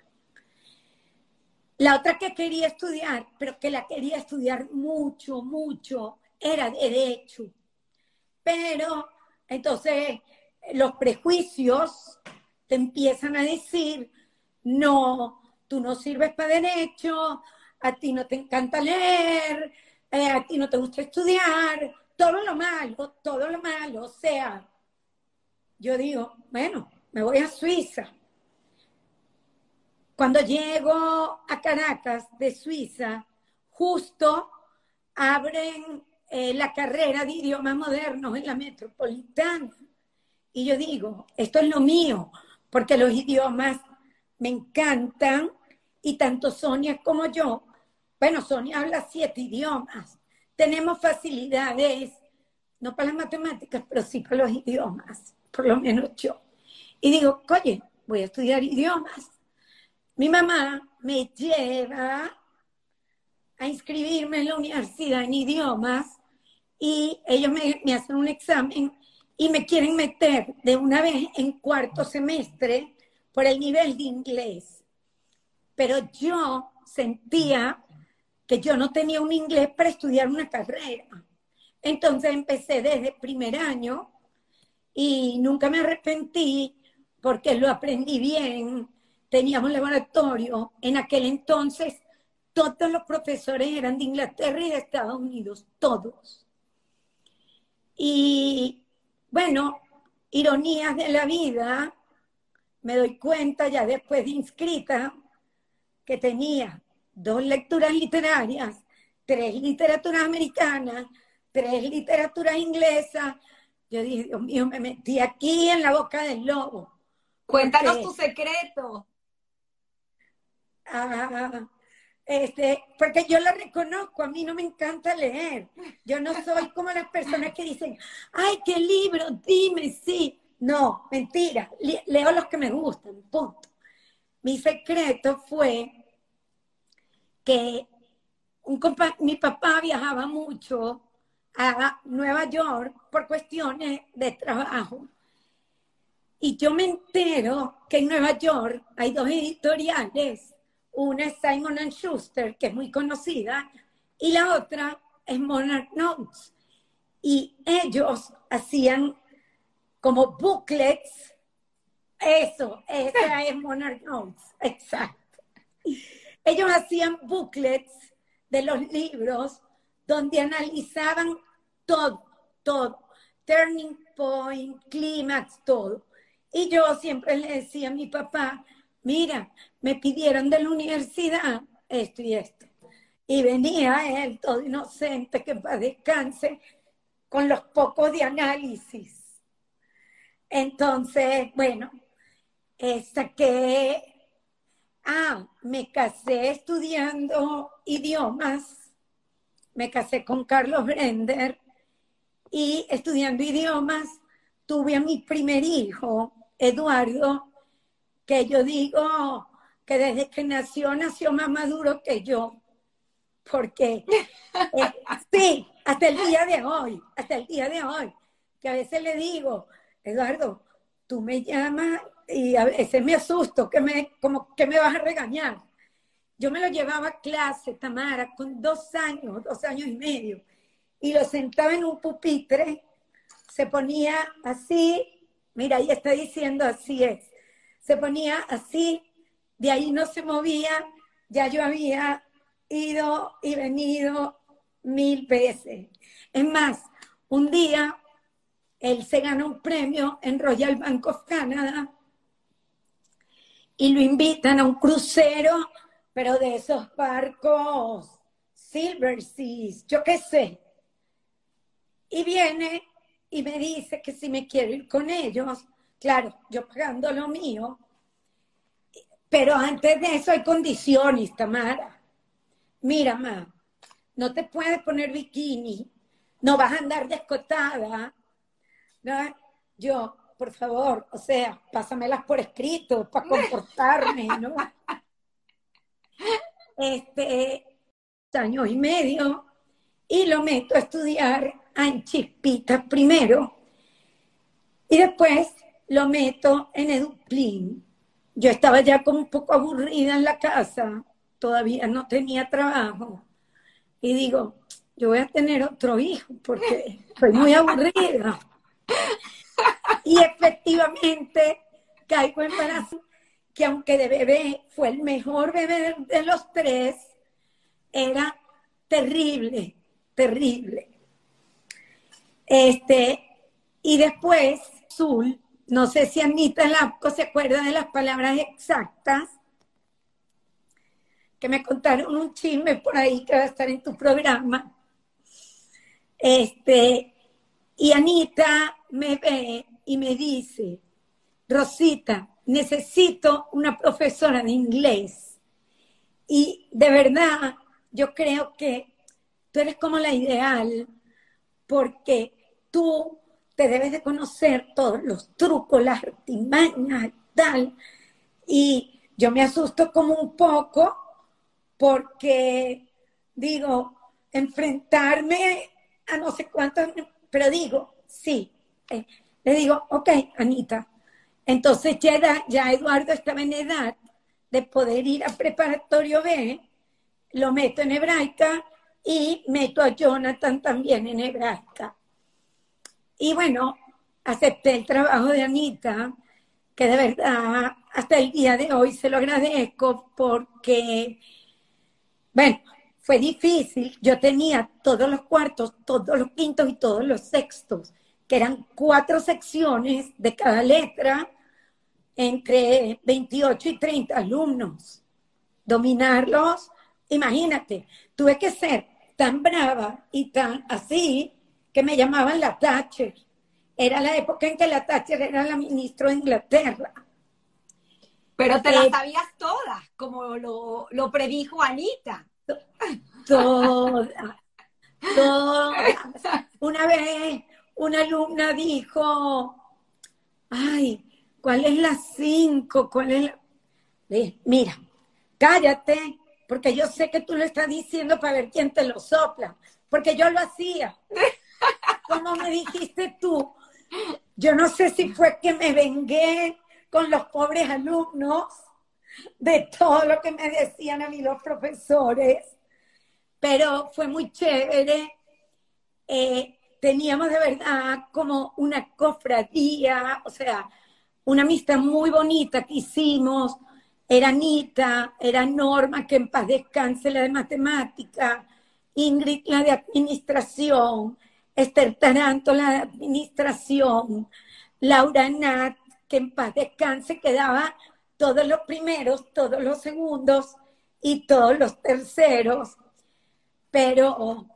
La otra que quería estudiar, pero que la quería estudiar mucho, mucho, era derecho. Pero entonces los prejuicios te empiezan a decir, no, tú no sirves para derecho, a ti no te encanta leer, eh, a ti no te gusta estudiar, todo lo malo, todo lo malo. O sea, yo digo, bueno, me voy a Suiza. Cuando llego a Caracas de Suiza, justo abren eh, la carrera de idiomas modernos en la metropolitana. Y yo digo, esto es lo mío, porque los idiomas me encantan y tanto Sonia como yo, bueno, Sonia habla siete idiomas, tenemos facilidades, no para las matemáticas, pero sí para los idiomas, por lo menos yo. Y digo, oye, voy a estudiar idiomas. Mi mamá me lleva a inscribirme en la universidad en idiomas y ellos me, me hacen un examen y me quieren meter de una vez en cuarto semestre por el nivel de inglés. Pero yo sentía que yo no tenía un inglés para estudiar una carrera. Entonces empecé desde primer año y nunca me arrepentí porque lo aprendí bien. Teníamos laboratorio. En aquel entonces todos los profesores eran de Inglaterra y de Estados Unidos, todos. Y bueno, ironías de la vida, me doy cuenta ya después de inscrita que tenía dos lecturas literarias, tres literaturas americanas, tres literaturas inglesas. Yo dije, Dios mío, me metí aquí en la boca del lobo. Cuéntanos tu secreto. Ah, este, porque yo la reconozco, a mí no me encanta leer. Yo no soy (laughs) como las personas que dicen, ay, qué libro, dime, sí. No, mentira, leo los que me gustan, punto. Mi secreto fue que un mi papá viajaba mucho a Nueva York por cuestiones de trabajo. Y yo me entero que en Nueva York hay dos editoriales. Una es Simon Schuster, que es muy conocida, y la otra es Monarch Notes. Y ellos hacían como booklets. Eso, esa (laughs) es Monarch Notes, exacto. Ellos hacían booklets de los libros donde analizaban todo, todo, turning point, clímax, todo. Y yo siempre le decía a mi papá, mira, me pidieron de la universidad esto y esto. Y venía él, todo inocente, que para descanse, con los pocos de análisis. Entonces, bueno, que Ah, me casé estudiando idiomas, me casé con Carlos Brender y estudiando idiomas tuve a mi primer hijo, Eduardo, que yo digo que desde que nació, nació más maduro que yo, porque eh, (laughs) sí, hasta el día de hoy, hasta el día de hoy, que a veces le digo, Eduardo, tú me llamas y a veces me asusto, que me, como que me vas a regañar. Yo me lo llevaba a clase, Tamara, con dos años, dos años y medio, y lo sentaba en un pupitre, se ponía así, mira, ahí está diciendo así es, se ponía así, de ahí no se movía, ya yo había ido y venido mil veces. Es más, un día él se ganó un premio en Royal Bank of Canada y lo invitan a un crucero, pero de esos barcos Silver Seas, yo qué sé. Y viene y me dice que si me quiero ir con ellos, claro, yo pagando lo mío, pero antes de eso hay condiciones, Tamara. Mira, ma, no te puedes poner bikini, no vas a andar descotada. ¿no? Yo, por favor, o sea, pásamelas por escrito para (laughs) comportarme, ¿no? Este, año y medio, y lo meto a estudiar en Chispitas primero, y después lo meto en Eduplin. Yo estaba ya como un poco aburrida en la casa, todavía no tenía trabajo. Y digo, yo voy a tener otro hijo porque estoy muy aburrida. Y efectivamente caigo embarazo, que aunque de bebé fue el mejor bebé de los tres, era terrible, terrible. Este, y después, Zul, no sé si Anita Lapco se acuerda de las palabras exactas, que me contaron un chisme por ahí que va a estar en tu programa. Este, y Anita me ve y me dice, Rosita, necesito una profesora de inglés. Y de verdad, yo creo que tú eres como la ideal, porque tú te debes de conocer todos los trucos, las artimañas tal. Y yo me asusto como un poco porque digo, enfrentarme a no sé cuántos, pero digo, sí. Eh, le digo, ok, Anita. Entonces ya, Eduardo estaba en edad de poder ir a preparatorio B, lo meto en hebraica y meto a Jonathan también en hebraica. Y bueno, acepté el trabajo de Anita, que de verdad hasta el día de hoy se lo agradezco porque, bueno, fue difícil. Yo tenía todos los cuartos, todos los quintos y todos los sextos, que eran cuatro secciones de cada letra, entre 28 y 30 alumnos. Dominarlos, imagínate, tuve que ser tan brava y tan así que me llamaban la Thatcher. Era la época en que la Thatcher era la ministra de Inglaterra. Pero te las eh, sabías todas, como lo, lo predijo Anita. Todas, todas. Una vez una alumna dijo, ay, ¿cuál es la cinco? ¿Cuál es la...? Mira, cállate, porque yo sé que tú lo estás diciendo para ver quién te lo sopla, porque yo lo hacía. como me dijiste tú, yo no sé si fue que me vengué con los pobres alumnos de todo lo que me decían a mí los profesores, pero fue muy chévere. Eh, teníamos de verdad como una cofradía, o sea, una amistad muy bonita que hicimos. Era Anita, era Norma, que en paz descanse la de matemática, Ingrid la de administración, Esther Taranto la de administración, Laura Nat, que en paz descanse, quedaba todos los primeros, todos los segundos y todos los terceros. Pero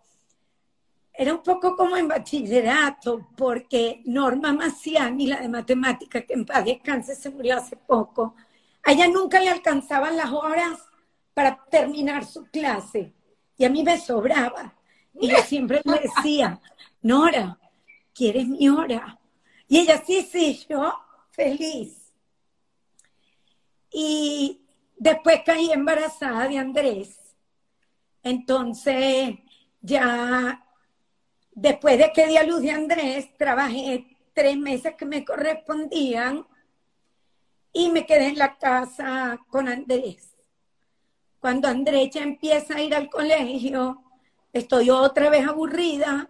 era un poco como en bachillerato, porque Norma Maciani, la de matemática, que en paz descanse, se murió hace poco, a ella nunca le alcanzaban las horas para terminar su clase y a mí me sobraba. Y yo siempre le decía, Nora, ¿quieres mi hora? Y ella, sí, sí, yo feliz. Y después caí embarazada de Andrés. Entonces, ya después de que di a luz de Andrés, trabajé tres meses que me correspondían y me quedé en la casa con Andrés. Cuando Andrés ya empieza a ir al colegio, estoy otra vez aburrida.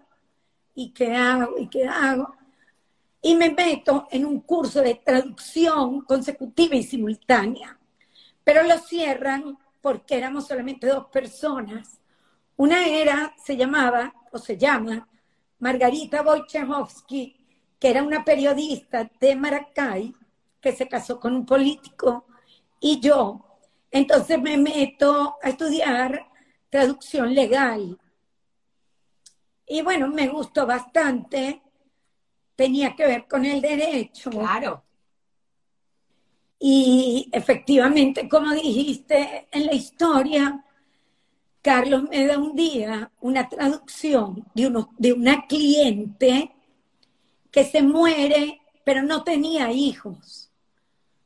¿Y qué hago? ¿Y qué hago? Y me meto en un curso de traducción consecutiva y simultánea. Pero lo cierran porque éramos solamente dos personas. Una era, se llamaba, o se llama, Margarita Wojciechowski, que era una periodista de Maracay, que se casó con un político, y yo, entonces me meto a estudiar traducción legal. Y bueno, me gustó bastante. Tenía que ver con el derecho. Claro. Y efectivamente, como dijiste en la historia, Carlos me da un día una traducción de, uno, de una cliente que se muere, pero no tenía hijos.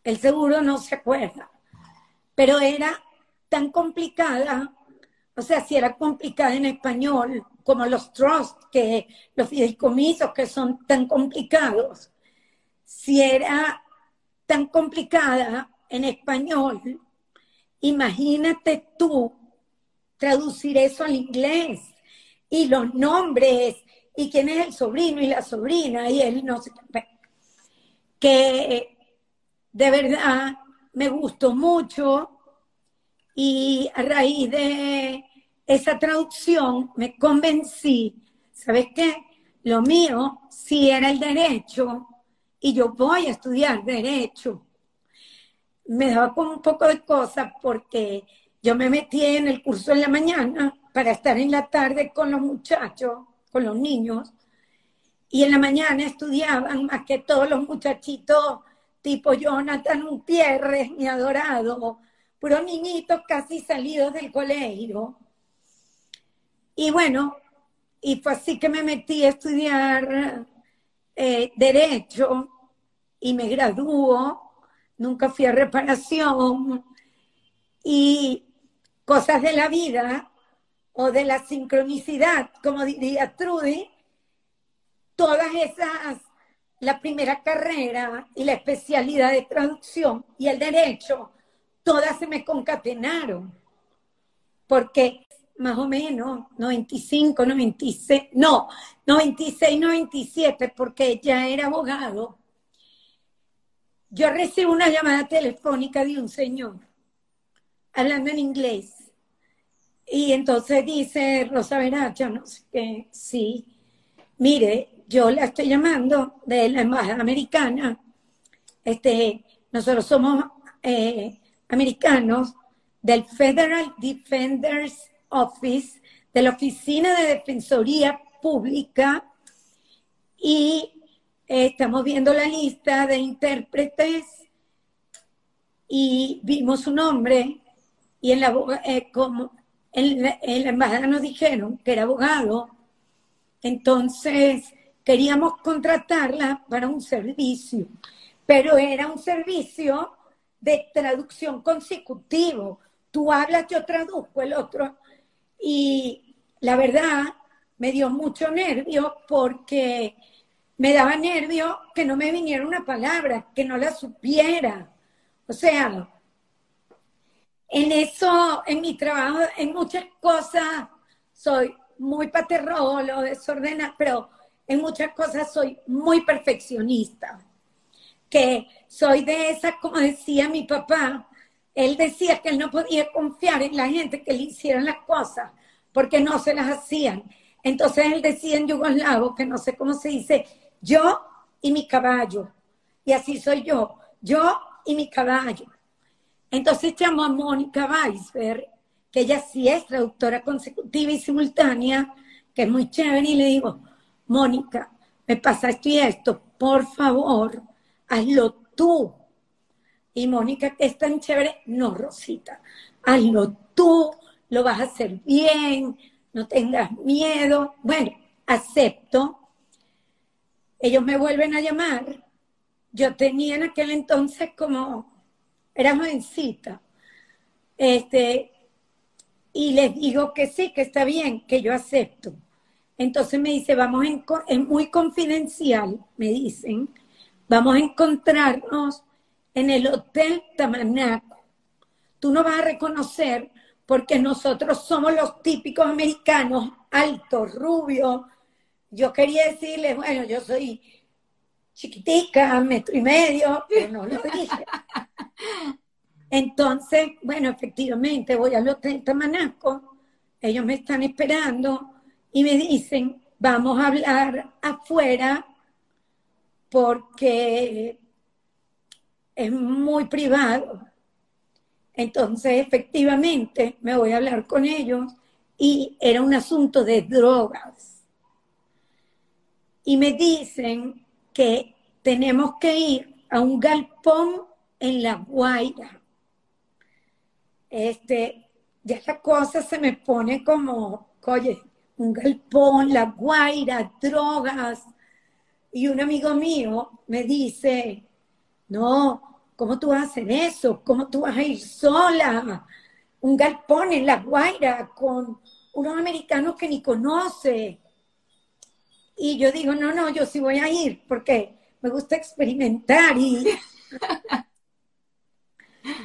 El seguro no se acuerda pero era tan complicada, o sea, si era complicada en español, como los trusts, que los fideicomisos que son tan complicados, si era tan complicada en español, Imagínate tú traducir eso al inglés y los nombres y quién es el sobrino y la sobrina y él no sé que de verdad me gustó mucho y a raíz de esa traducción me convencí, ¿sabes qué? Lo mío sí era el derecho y yo voy a estudiar derecho. Me daba como un poco de cosas porque yo me metí en el curso en la mañana para estar en la tarde con los muchachos, con los niños, y en la mañana estudiaban más que todos los muchachitos tipo Jonathan Gutiérrez, mi adorado, puros niñitos casi salidos del colegio. Y bueno, y fue así que me metí a estudiar eh, Derecho y me graduó, nunca fui a reparación. Y cosas de la vida o de la sincronicidad, como diría Trudy, todas esas, la primera carrera y la especialidad de traducción y el derecho, todas se me concatenaron, porque más o menos 95, 96, no, 96, 97, porque ya era abogado, yo recibo una llamada telefónica de un señor hablando en inglés. Y entonces dice Rosa Veracha, no sé qué, sí, mire, yo la estoy llamando de la Embajada Americana. Este, nosotros somos eh, americanos del Federal Defenders Office, de la Oficina de Defensoría Pública, y estamos viendo la lista de intérpretes y vimos su nombre y en la, eh, como en la, embajada nos dijeron que era abogado, entonces queríamos contratarla para un servicio, pero era un servicio de traducción consecutivo. Tú hablas, yo traduzco el otro. Y la verdad me dio mucho nervio porque me daba nervio que no me viniera una palabra, que no la supiera. O sea, en eso, en mi trabajo, en muchas cosas, soy muy paterrolo, desordenada, pero en muchas cosas soy muy perfeccionista. Que soy de esas, como decía mi papá, él decía que él no podía confiar en la gente que le hicieran las cosas porque no se las hacían. Entonces él decía en yugoslavo, que no sé cómo se dice, yo y mi caballo. Y así soy yo, yo y mi caballo. Entonces llamó a Mónica Weisberg, que ella sí es traductora consecutiva y simultánea, que es muy chévere, y le digo, Mónica, me pasa esto y esto, por favor, hazlo tú. Y Mónica, que es tan chévere, no, Rosita, hazlo tú, lo vas a hacer bien, no tengas miedo. Bueno, acepto. Ellos me vuelven a llamar. Yo tenía en aquel entonces como era jovencita. Este, y les digo que sí, que está bien, que yo acepto. Entonces me dice, vamos en, es muy confidencial, me dicen, vamos a encontrarnos en el Hotel Tamanaco. Tú no vas a reconocer porque nosotros somos los típicos americanos, altos, rubios. Yo quería decirles, bueno, yo soy chiquitica, metro y medio, pero no lo dije. (laughs) Entonces, bueno, efectivamente, voy al hotel Tamanaco, ellos me están esperando y me dicen, vamos a hablar afuera porque es muy privado. Entonces, efectivamente, me voy a hablar con ellos y era un asunto de drogas. Y me dicen que tenemos que ir a un galpón en La Guaira. Este, ya la cosa se me pone como, oye, un galpón, La Guaira, drogas. Y un amigo mío me dice, no, ¿cómo tú vas a hacer eso? ¿Cómo tú vas a ir sola? Un galpón en La Guaira con unos americanos que ni conoce. Y yo digo, no, no, yo sí voy a ir porque me gusta experimentar y (laughs)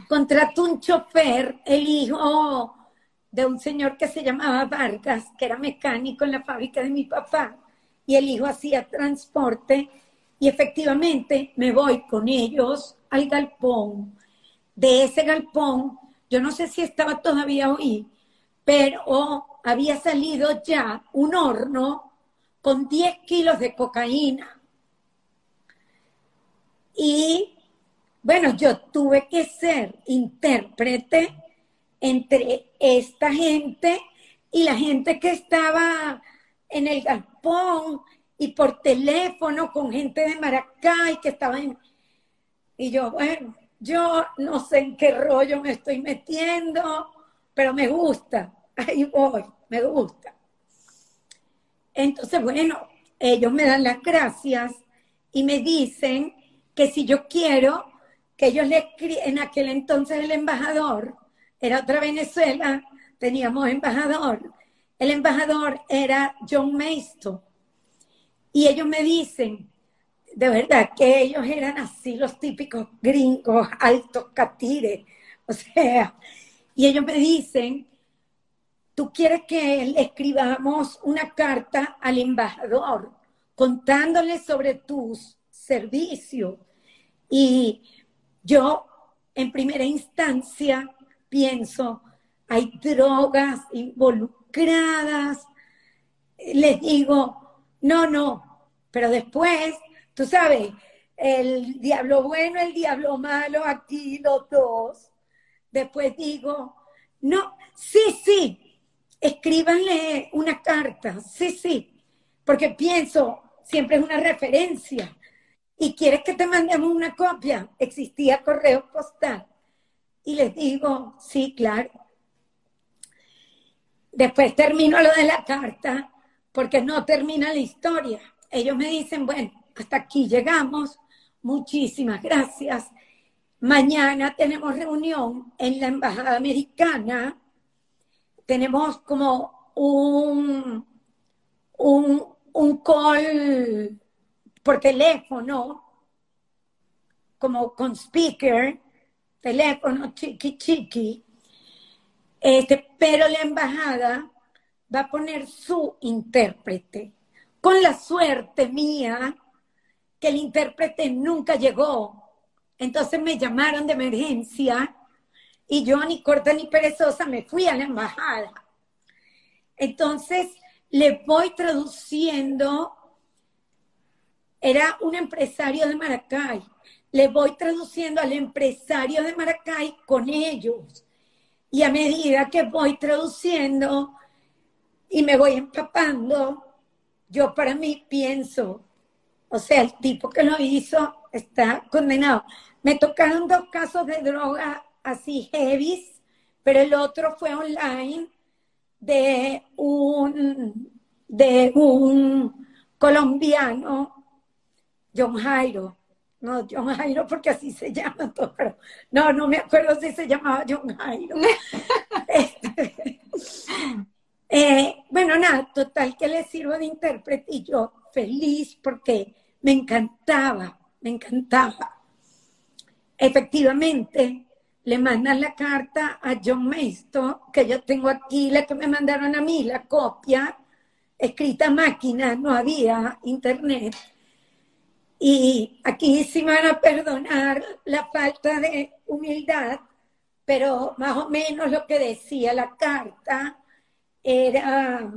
contrató un chofer, el hijo de un señor que se llamaba Vargas, que era mecánico en la fábrica de mi papá, y el hijo hacía transporte, y efectivamente me voy con ellos al galpón. De ese galpón, yo no sé si estaba todavía ahí, pero había salido ya un horno con 10 kilos de cocaína. Y bueno, yo tuve que ser intérprete entre esta gente y la gente que estaba en el galpón y por teléfono con gente de Maracay que estaba en... Y yo, bueno, yo no sé en qué rollo me estoy metiendo, pero me gusta, ahí voy, me gusta. Entonces, bueno, ellos me dan las gracias y me dicen que si yo quiero que ellos le en aquel entonces el embajador, era otra Venezuela, teníamos embajador, el embajador era John Maisto. Y ellos me dicen, de verdad, que ellos eran así los típicos gringos, altos catires, (laughs) o sea, y ellos me dicen, tú quieres que le escribamos una carta al embajador contándole sobre tus servicios. Y yo, en primera instancia, pienso, hay drogas involucradas. Les digo, no, no, pero después, tú sabes, el diablo bueno, el diablo malo, aquí los dos. Después digo, no, sí, sí, escríbanle una carta, sí, sí, porque pienso, siempre es una referencia. ¿Y quieres que te mandemos una copia? Existía correo postal. Y les digo, sí, claro. Después termino lo de la carta, porque no termina la historia. Ellos me dicen, bueno, hasta aquí llegamos, muchísimas gracias. Mañana tenemos reunión en la Embajada Americana. Tenemos como un, un, un call por teléfono, como con speaker, teléfono chiqui chiqui, este, pero la embajada va a poner su intérprete. Con la suerte mía, que el intérprete nunca llegó. Entonces me llamaron de emergencia y yo, ni corta ni perezosa, me fui a la embajada. Entonces le voy traduciendo era un empresario de Maracay. Le voy traduciendo al empresario de Maracay con ellos. Y a medida que voy traduciendo y me voy empapando, yo para mí pienso, o sea, el tipo que lo hizo está condenado. Me tocaron dos casos de droga así heavy, pero el otro fue online de un, de un colombiano John Jairo. No, John Jairo porque así se llama todo, pero no, no me acuerdo si se llamaba John Jairo. (laughs) Este, eh, bueno, nada, total que le sirvo de intérprete y yo feliz porque me encantaba, me encantaba. Efectivamente, le mandan la carta a John Maisto, que yo tengo aquí, la que me mandaron a mí, la copia, escrita máquina, no había internet. Y aquí sí van a perdonar la falta de humildad, pero más o menos lo que decía la carta era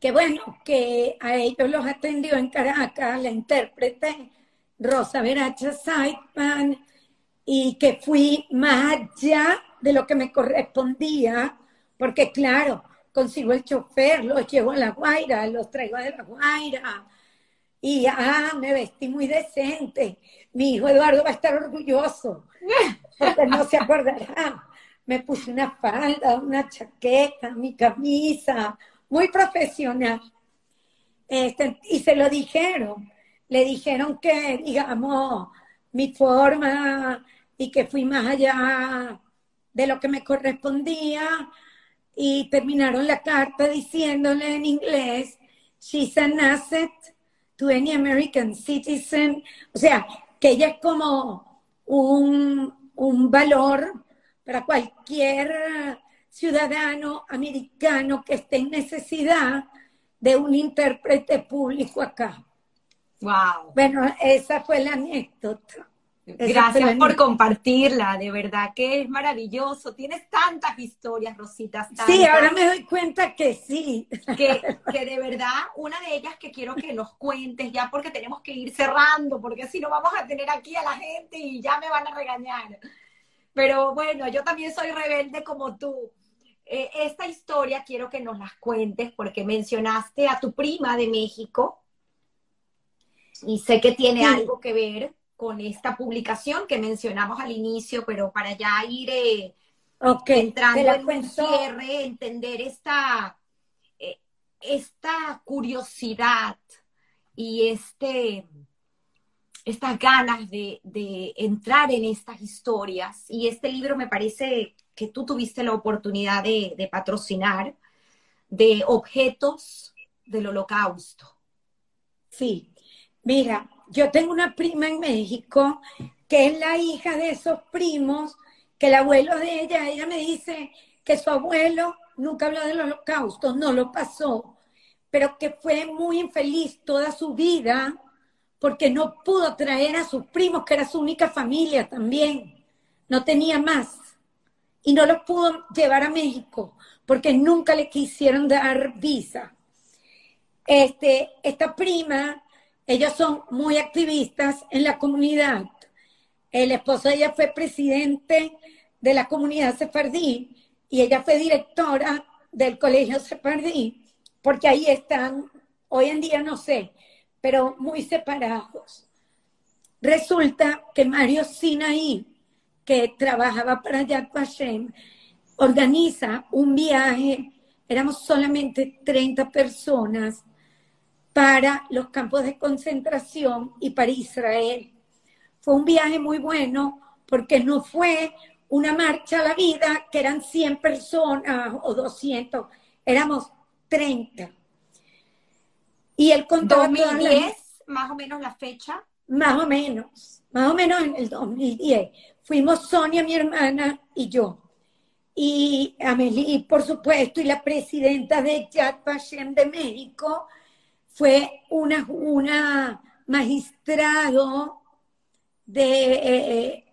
que bueno, que a ellos los atendió en Caracas la intérprete Rosa Veracha Saitman y que fui más allá de lo que me correspondía, porque claro, consigo el chofer, los llevo a La Guaira, los traigo de La Guaira, y ah, me vestí muy decente. Mi hijo Eduardo va a estar orgulloso, porque no se acordará. Me puse una falda, una chaqueta, mi camisa, muy profesional. Este, y se lo dijeron. Le dijeron que, digamos, mi forma y que fui más allá de lo que me correspondía. Y terminaron la carta diciéndole en inglés, she's an asset to any American citizen. O sea, que ella es como un, un valor para cualquier ciudadano americano que esté en necesidad de un intérprete público acá. Wow. Bueno, esa fue la anécdota. Gracias por compartirla, de verdad que es maravilloso. Tienes tantas historias, Rositas. Sí, ahora me doy cuenta que sí. Que, que, de verdad, una de ellas que quiero que nos cuentes ya porque tenemos que ir cerrando, porque si no vamos a tener aquí a la gente y ya me van a regañar. Pero bueno, yo también soy rebelde como tú. Eh, esta historia quiero que nos las cuentes porque mencionaste a tu prima de México y sé que tiene algo que ver con esta publicación que mencionamos al inicio, pero para ya ir eh, entrando en un cierre, entender esta, eh, esta curiosidad y este, estas ganas de, de, entrar en estas historias. Y este libro me parece que tú tuviste la oportunidad de, de patrocinar, de objetos del holocausto. Sí, mira, yo tengo una prima en México que es la hija de esos primos, que el abuelo de ella, ella me dice que su abuelo nunca habló del holocausto, no lo pasó, pero que fue muy infeliz toda su vida porque no pudo traer a sus primos, que era su única familia también, no tenía más, y no los pudo llevar a México porque nunca le quisieron dar visa. Este, esta prima ellos son muy activistas en la comunidad. El esposo de ella fue presidente de la comunidad sefardí y ella fue directora del colegio sefardí, porque ahí están, hoy en día no sé, pero muy separados. Resulta que Mario Sinaí, que trabajaba para Yad Vashem, organiza un viaje, éramos solamente 30 personas, para los campos de concentración y para Israel. Fue un viaje muy bueno porque no fue una marcha a la vida que eran 100 personas o 200, éramos 30. Y el contó 2010, más o menos la fecha. Más o menos, más o menos en el 2010. Fuimos Sonia, mi hermana, y yo. Y Amelie, por supuesto, y la presidenta de Yad Vashem de México, fue una, una magistrado de, eh,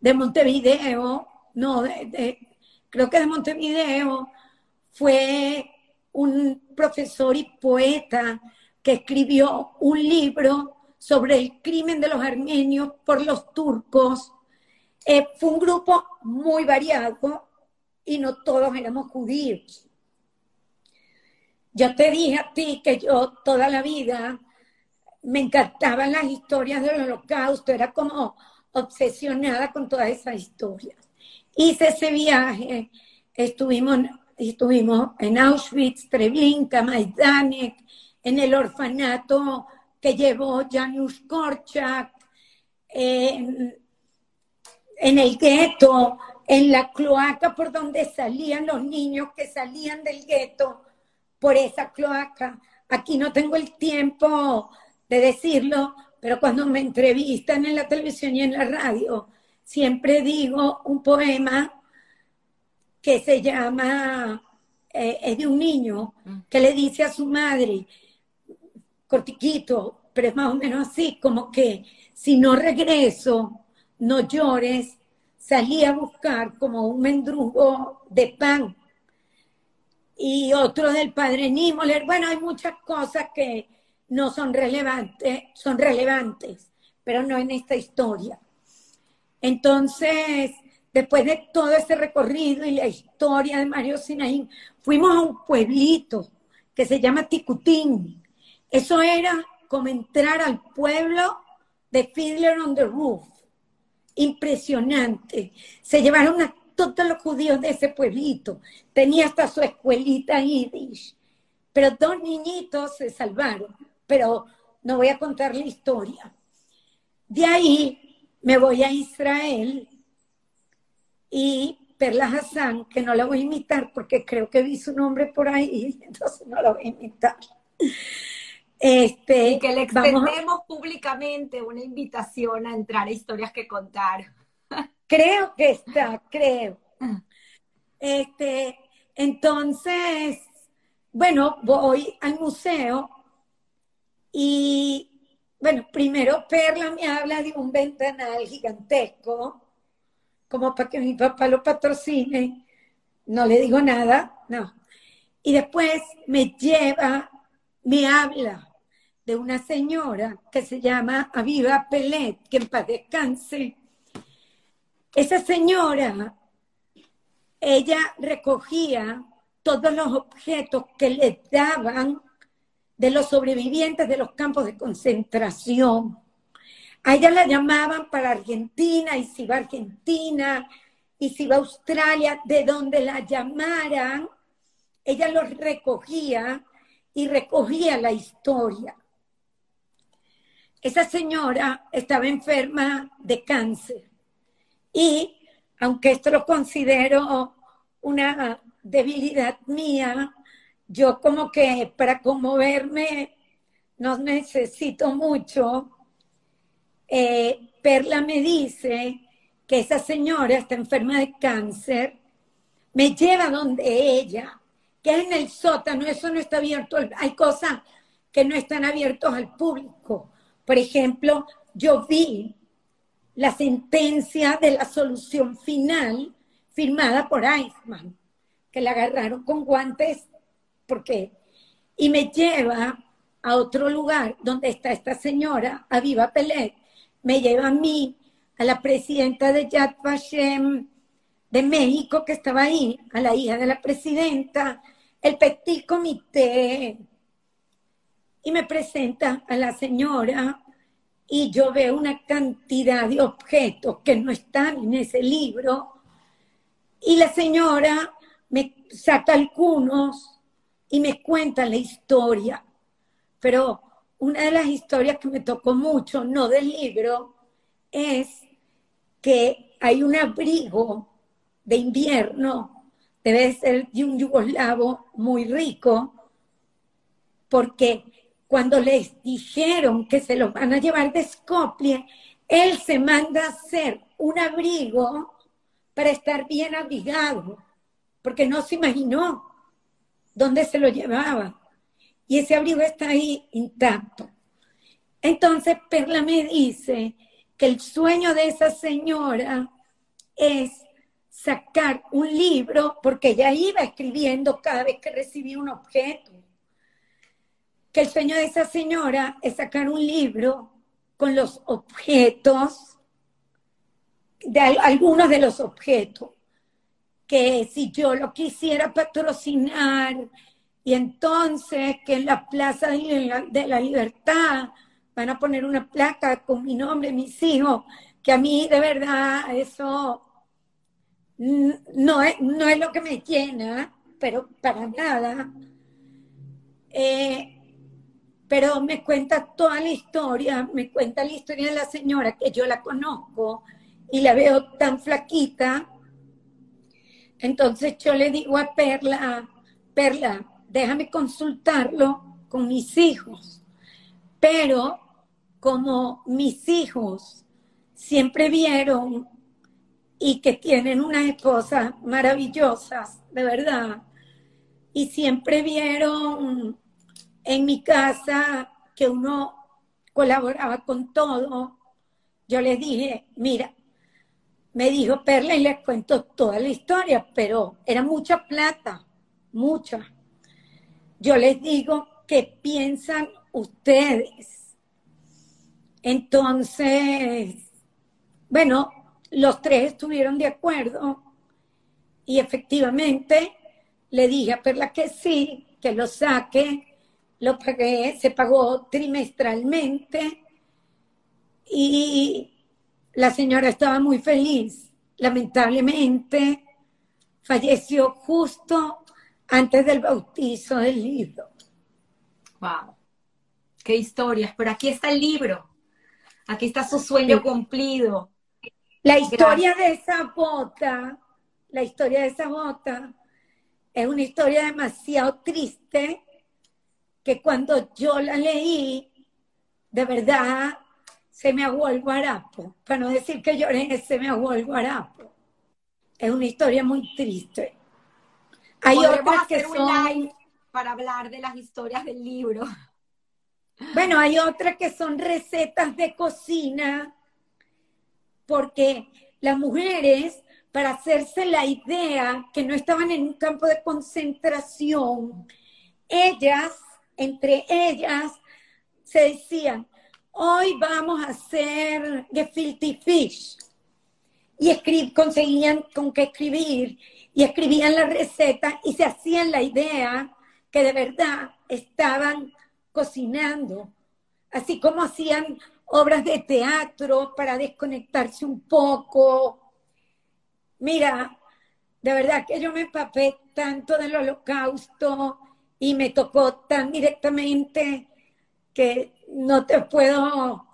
de Montevideo, no, creo que de Montevideo, fue un profesor y poeta que escribió un libro sobre el crimen de los armenios por los turcos. Eh, fue un grupo muy variado y no todos éramos judíos. Yo te dije a ti que yo toda la vida me encantaban las historias del holocausto, era como obsesionada con todas esas historias. Hice ese viaje, estuvimos, estuvimos en Auschwitz, Treblinka, Majdanek, en el orfanato que llevó Janusz Korczak, en, en el gueto, en la cloaca por donde salían los niños que salían del gueto por esa cloaca. Aquí no tengo el tiempo de decirlo, pero cuando me entrevistan en la televisión y en la radio, siempre digo un poema que se llama, eh, es de un niño que le dice a su madre, cortiquito, pero es más o menos así, como que si no regreso, no llores, salí a buscar como un mendrugo de pan y otro del padre Niemöller. Bueno, hay muchas cosas que no son relevantes, son relevantes, pero no en esta historia. Entonces, después de todo ese recorrido y la historia de Mario Sinaín, fuimos a un pueblito que se llama Ticutín. Eso era como entrar al pueblo de Fiddler on the Roof. Impresionante. Se llevaron a todos los judíos de ese pueblito. Tenía hasta su escuelita yiddish. Pero dos niñitos se salvaron. Pero no voy a contar la historia. De ahí me voy a Israel y Perla Hassan, que no la voy a imitar porque creo que vi su nombre por ahí, (laughs) entonces no la voy a imitar. Este, y que le extendemos públicamente una invitación a entrar a historias que contar. Creo que está, creo. Este, entonces, bueno, voy al museo y, bueno, primero Perla me habla de un ventanal gigantesco, como para que mi papá lo patrocine. No le digo nada, no. Y después me lleva, me habla de una señora que se llama Aviva Pelet, que en paz descanse. Esa señora, ella recogía todos los objetos que le daban de los sobrevivientes de los campos de concentración. A ella la llamaban para Argentina y si iba a Argentina y si iba a Australia, de donde la llamaran, ella los recogía y recogía la historia. Esa señora estaba enferma de cáncer y, aunque esto lo considero una debilidad mía, yo como que para conmoverme no necesito mucho. Eh, Perla me dice que esa señora está enferma de cáncer, me lleva donde ella, que es en el sótano, eso no está abierto, hay cosas que no están abiertos al público. Por ejemplo, yo vi la sentencia de la solución final firmada por Eichmann, que la agarraron con guantes, porque y me lleva a otro lugar donde está esta señora, Aviva Pelet, me lleva a mí, a la presidenta de Yad Vashem de México que estaba ahí, a la hija de la presidenta, el petit comité, y me presenta a la señora y yo veo una cantidad de objetos que no están en ese libro y la señora me saca algunos y me cuenta la historia. Pero una de las historias que me tocó mucho, no del libro, es que hay un abrigo de invierno, debe ser de un yugoslavo muy rico, porque cuando les dijeron que se los van a llevar de Skopje, él se manda a hacer un abrigo para estar bien abrigado, porque no se imaginó dónde se lo llevaba. Y ese abrigo está ahí intacto. Entonces Perla me dice que el sueño de esa señora es sacar un libro, porque ella iba escribiendo cada vez que recibía un objeto que el sueño de esa señora es sacar un libro con los objetos, de algunos de los objetos, que si yo lo quisiera patrocinar, y entonces que en la Plaza de la Libertad van a poner una placa con mi nombre, mis hijos, que a mí de verdad eso no es, no es lo que me llena, pero para nada. Eh, pero me cuenta toda la historia, me cuenta la historia de la señora que yo la conozco y la veo tan flaquita. Entonces yo le digo a Perla, Perla, déjame consultarlo con mis hijos. Pero como mis hijos siempre vieron y que tienen unas esposas maravillosas, de verdad, y siempre vieron en mi casa, que uno colaboraba con todo, yo les dije, mira, me dijo Perla y les cuento toda la historia, pero era mucha plata, mucha. Yo les digo, ¿qué piensan ustedes? Entonces, bueno, los tres estuvieron de acuerdo y efectivamente le dije a Perla que sí, que lo saque lo pagué, se pagó trimestralmente y la señora estaba muy feliz. Lamentablemente falleció justo antes del bautizo del libro. Wow, qué historias, pero aquí está el libro, aquí está su sueño cumplido. La historia de esa bota, la historia de esa bota es una historia demasiado triste que cuando yo la leí, de verdad, se me aguó el guarapo. Para no decir que lloré, se me aguó el guarapo. Es una historia muy triste. Hay otras que son... para hablar de las historias del libro. Bueno, hay otras que son recetas de cocina, porque las mujeres, para hacerse la idea que no estaban en un campo de concentración, ellas, entre ellas, se decían, hoy vamos a hacer gefilte fish. Y conseguían con qué escribir y escribían la receta y se hacían la idea que de verdad estaban cocinando, así como hacían obras de teatro para desconectarse un poco. Mira, de verdad que yo me empapé tanto del holocausto y me tocó tan directamente que no te puedo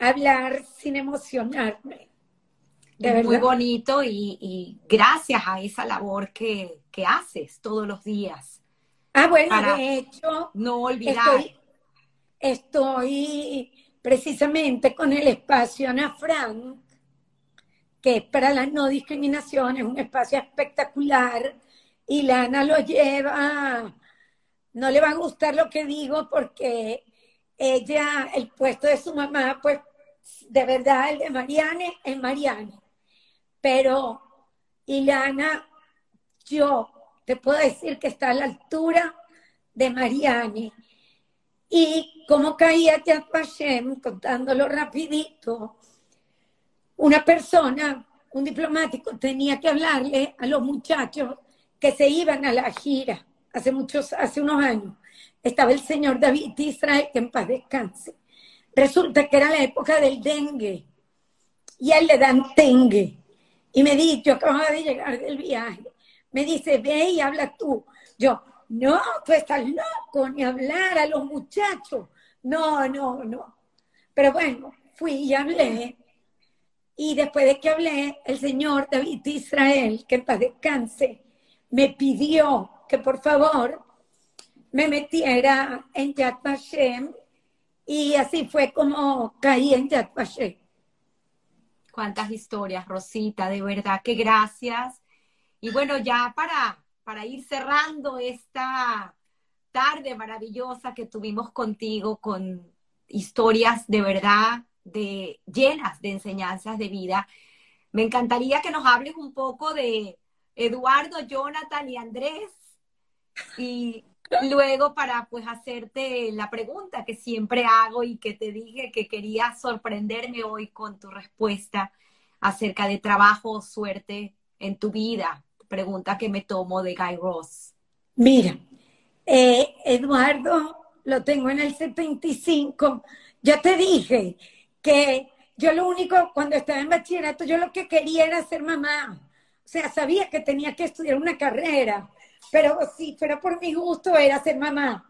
hablar sin emocionarme. De muy bonito y, gracias a esa labor que, haces todos los días. Ah, bueno, de hecho, no olvidar. Estoy, precisamente con el espacio Ana Frank, que es para la no discriminación, es un espacio espectacular y Lana lo lleva, no le va a gustar lo que digo porque ella, el puesto de su mamá, pues de verdad el de Mariane es Mariane. Pero Ilana, yo te puedo decir que está a la altura de Mariane. Y como caía Yad Vashem, contándolo rapidito, una persona, un diplomático, tenía que hablarle a los muchachos que se iban a la gira hace muchos, hace unos años estaba el señor David Israel, que en paz descanse. Resulta que era la época del dengue y a él le dan dengue. Y me dice, yo acababa de llegar del viaje, me dice, ve y habla tú. Yo, no, tú estás loco, ni hablar a los muchachos. No, no, no. Pero bueno, fui y hablé. Y después de que hablé, el señor David Israel, que en paz descanse, me pidió que por favor me metiera en Yad Vashem y así fue como caí en Yad Vashem. Cuántas historias, Rosita, de verdad que gracias. Y bueno, ya para, para ir cerrando esta tarde maravillosa que tuvimos contigo con historias de verdad de llenas de enseñanzas de vida. Me encantaría que nos hables un poco de Eduardo, Jonathan y Andrés y luego para pues hacerte la pregunta que siempre hago y que te dije que quería sorprenderme hoy con tu respuesta acerca de trabajo suerte en tu vida. Pregunta que me tomo de Guy Ross. Mira, eh, Eduardo, lo tengo en el 75. Ya te dije que yo lo único, cuando estaba en bachillerato, yo lo que quería era ser mamá. O sea, sabía que tenía que estudiar una carrera pero sí, pero por mi gusto era ser mamá.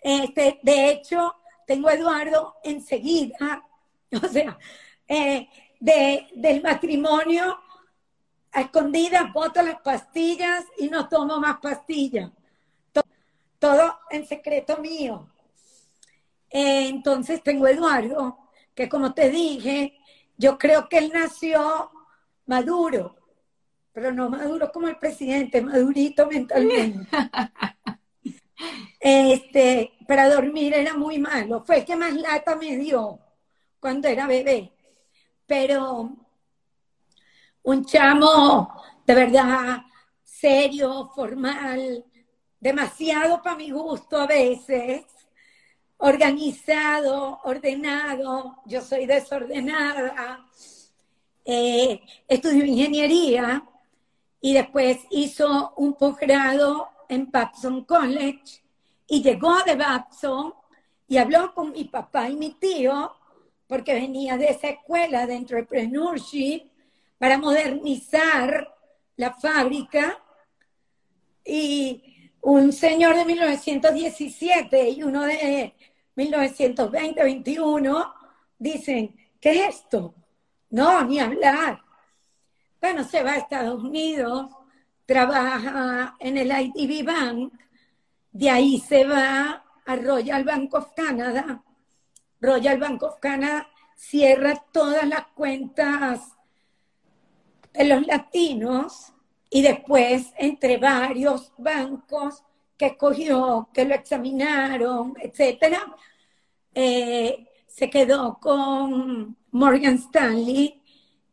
Este, de hecho, tengo a Eduardo enseguida, (laughs) o sea, eh, de, del matrimonio a escondidas, boto las pastillas y no tomo más pastillas. Todo, en secreto mío. Eh, entonces tengo a Eduardo, que como te dije, yo creo que él nació maduro, pero no maduro como el presidente, madurito mentalmente. (laughs) Este, para dormir era muy malo. Fue el que más lata me dio cuando era bebé. Pero un chamo de verdad serio, formal, demasiado para mi gusto a veces, organizado, ordenado. Yo soy desordenada. Eh, estudio ingeniería y después hizo un posgrado en Babson College y llegó de Babson y habló con mi papá y mi tío porque venía de esa escuela de entrepreneurship para modernizar la fábrica y un señor de 1917 y uno de 1920-21 dicen, ¿qué es esto? No, ni hablar. Bueno, se va a Estados Unidos, trabaja en el IDB Bank, de ahí se va a Royal Bank of Canada. Royal Bank of Canada cierra todas las cuentas de los latinos y después entre varios bancos que escogió, que lo examinaron, etcétera, eh, se quedó con Morgan Stanley,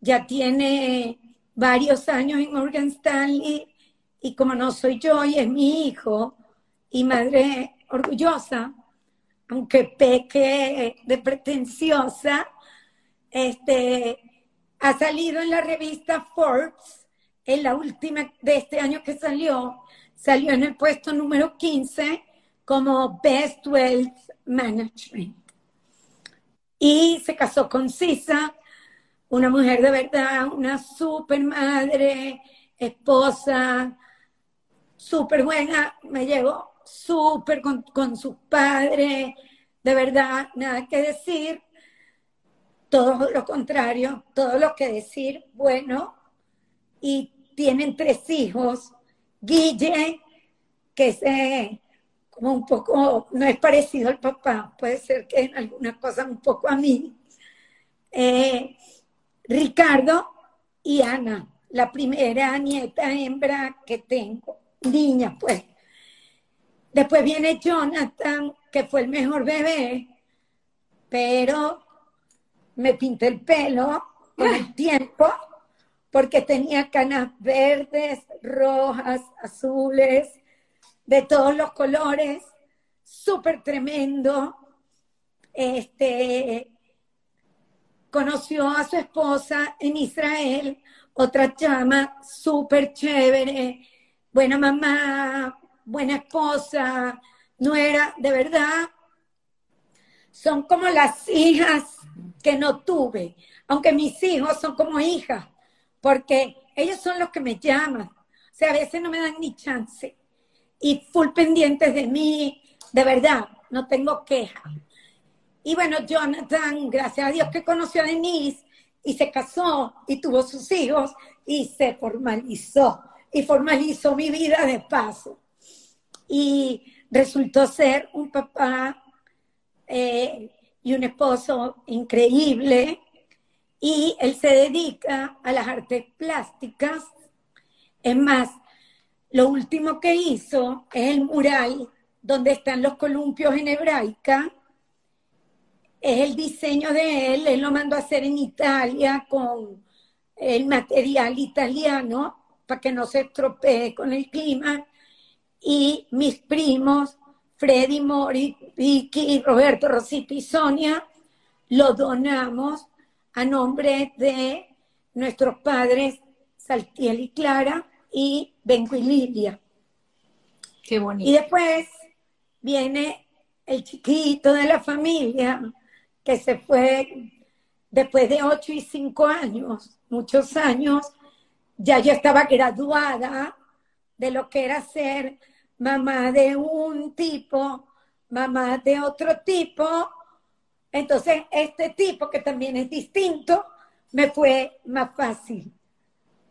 ya tiene varios años en Morgan Stanley y como no soy yo y es mi hijo y madre orgullosa, aunque peque de pretenciosa, este, ha salido en la revista Forbes, en la última de este año que salió, salió en el puesto número 15 como Best Wealth Management. Y se casó con Sisa, una mujer de verdad, una super madre, esposa, súper buena, me llevo súper con, con sus padres, de verdad, nada que decir, todo lo contrario, todo lo que decir, bueno, y tienen tres hijos, Guille, que es eh, como un poco, no es parecido al papá, puede ser que en algunas cosas un poco a mí, eh, Ricardo y Ana, la primera nieta hembra que tengo, niña pues. Después viene Jonathan, que fue el mejor bebé, pero me pinté el pelo con el (laughs) tiempo porque tenía canas verdes, rojas, azules, de todos los colores, súper tremendo. Este, conoció a su esposa en Israel, otra chama súper chévere, buena mamá, buena esposa, no era, de verdad, son como las hijas que no tuve, aunque mis hijos son como hijas, porque ellos son los que me llaman, o sea, a veces no me dan ni chance, y full pendientes de mí, de verdad, no tengo queja. Y bueno, Jonathan, gracias a Dios que conoció a Denise y se casó y tuvo sus hijos y se formalizó y formalizó mi vida de paso. Y resultó ser un papá eh, y un esposo increíble y él se dedica a las artes plásticas. Es más, lo último que hizo es el mural donde están los columpios en hebraica es el diseño de él, él lo mandó a hacer en Italia con el material italiano para que no se estropee con el clima. Y mis primos, Freddy, Mori, Vicky, Roberto, Rosita y Sonia, lo donamos a nombre de nuestros padres Saltiel y Clara y Benco y Lilia. Qué bonito. Y después viene el chiquito de la familia, que se fue después de ocho y cinco años, muchos años, ya yo estaba graduada de lo que era ser mamá de un tipo, mamá de otro tipo. Entonces, este tipo, que también es distinto, me fue más fácil.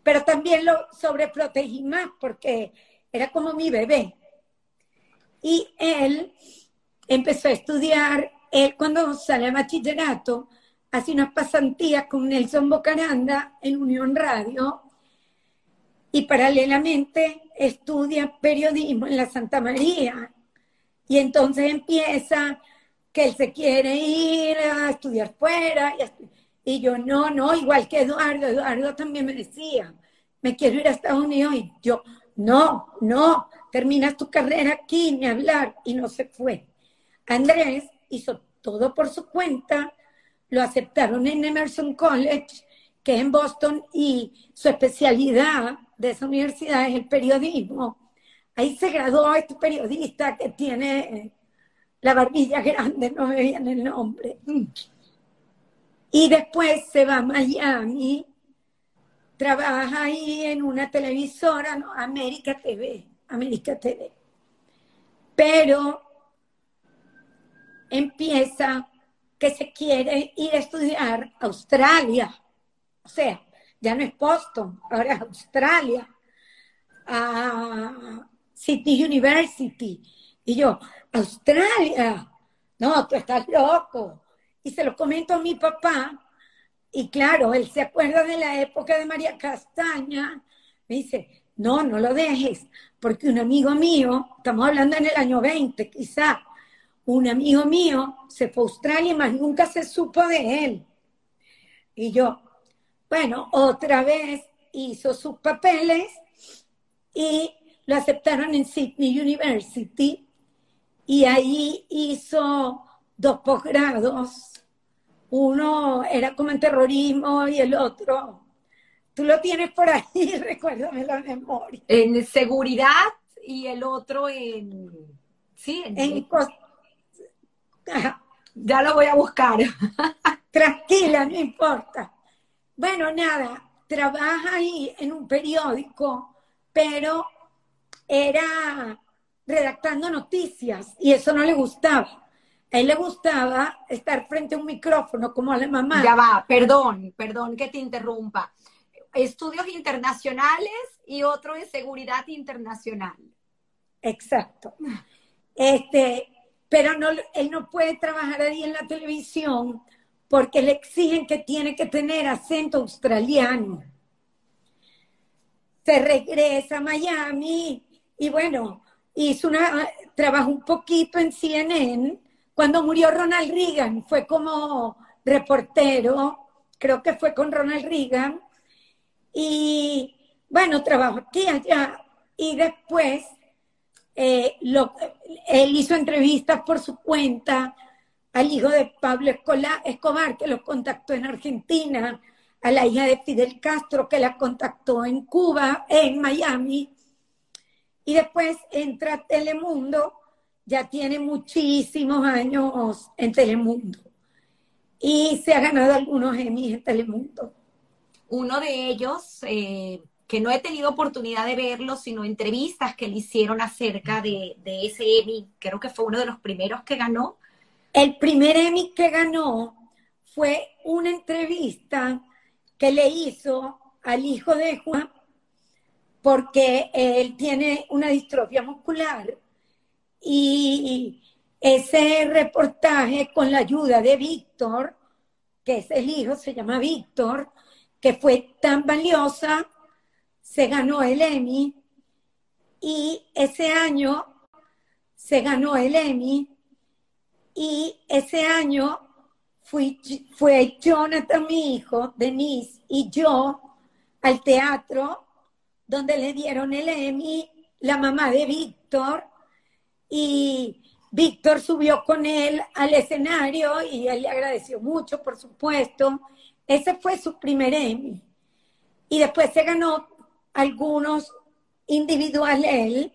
Pero también lo sobreprotegí más porque era como mi bebé. Y él empezó a estudiar él cuando sale a bachillerato hace unas pasantías con Nelson Bocaranda en Unión Radio y paralelamente estudia periodismo en la Santa María. Y entonces empieza que él se quiere ir a estudiar fuera. Y, yo, no, no, igual que Eduardo. Eduardo también me decía, me quiero ir a Estados Unidos. Y yo, no, no, terminas tu carrera aquí, ni hablar. Y no se fue. Andrés hizo todo por su cuenta, lo aceptaron en Emerson College, que es en Boston, y su especialidad de esa universidad es el periodismo. Ahí se graduó este periodista que tiene la barbilla grande, no me viene el nombre. Y después se va a Miami, trabaja ahí en una televisora. América TV, América TV. Pero empieza que se quiere ir a estudiar a Australia. O sea, ya no es Boston, ahora es Australia, a City University. Y yo, Australia, no, tú estás loco. y se lo comento a mi papá, y claro, él se acuerda de la época de María Castaña, me dice, no, no lo dejes, porque un amigo mío, estamos hablando en el año 20 quizá, un amigo mío se fue a Australia y más nunca se supo de él. Y yo, bueno, otra vez hizo sus papeles y lo aceptaron en Sydney University y ahí hizo dos posgrados. Uno era como en terrorismo y el otro, tú lo tienes por ahí, (laughs) recuérdame la memoria. En seguridad y el otro en... Sí, en... (laughs) Ya lo voy a buscar. (laughs) Tranquila, no importa. Bueno, nada, trabaja ahí en un periódico, pero era redactando noticias y eso no le gustaba. A él le gustaba estar frente a un micrófono como a la mamá. Ya va, perdón, perdón que te interrumpa. Estudios internacionales y otro de seguridad internacional. Exacto. Este, pero no, él no puede trabajar ahí en la televisión porque le exigen que tiene que tener acento australiano. Se regresa a Miami y bueno, hizo una, trabajó un poquito en CNN. Cuando murió Ronald Reagan, fue como reportero, creo que fue con Ronald Reagan. Y bueno, trabajó aquí, allá. Y después eh, lo, él hizo entrevistas por su cuenta al hijo de Pablo Escobar, que lo contactó en Argentina, a la hija de Fidel Castro, que la contactó en Cuba, en Miami, y después entra a Telemundo, ya tiene muchísimos años en Telemundo, y se ha ganado algunos Emmys en Telemundo. Uno de ellos, eh, que no he tenido oportunidad de verlo, sino entrevistas que le hicieron acerca de, de ese Emmy, creo que fue uno de los primeros que ganó, el primer Emmy que ganó fue una entrevista que le hizo al hijo de Juan porque él tiene una distrofia muscular y ese reportaje con la ayuda de Víctor, que es el hijo, se llama Víctor, que fue tan valiosa, se ganó el Emmy y ese año se ganó el Emmy y ese año fui, fue Jonathan, mi hijo, Denise y yo al teatro donde le dieron el Emmy, la mamá de Víctor, y Víctor subió con él al escenario y él le agradeció mucho, por supuesto. Ese fue su primer Emmy. Y después se ganó algunos individuales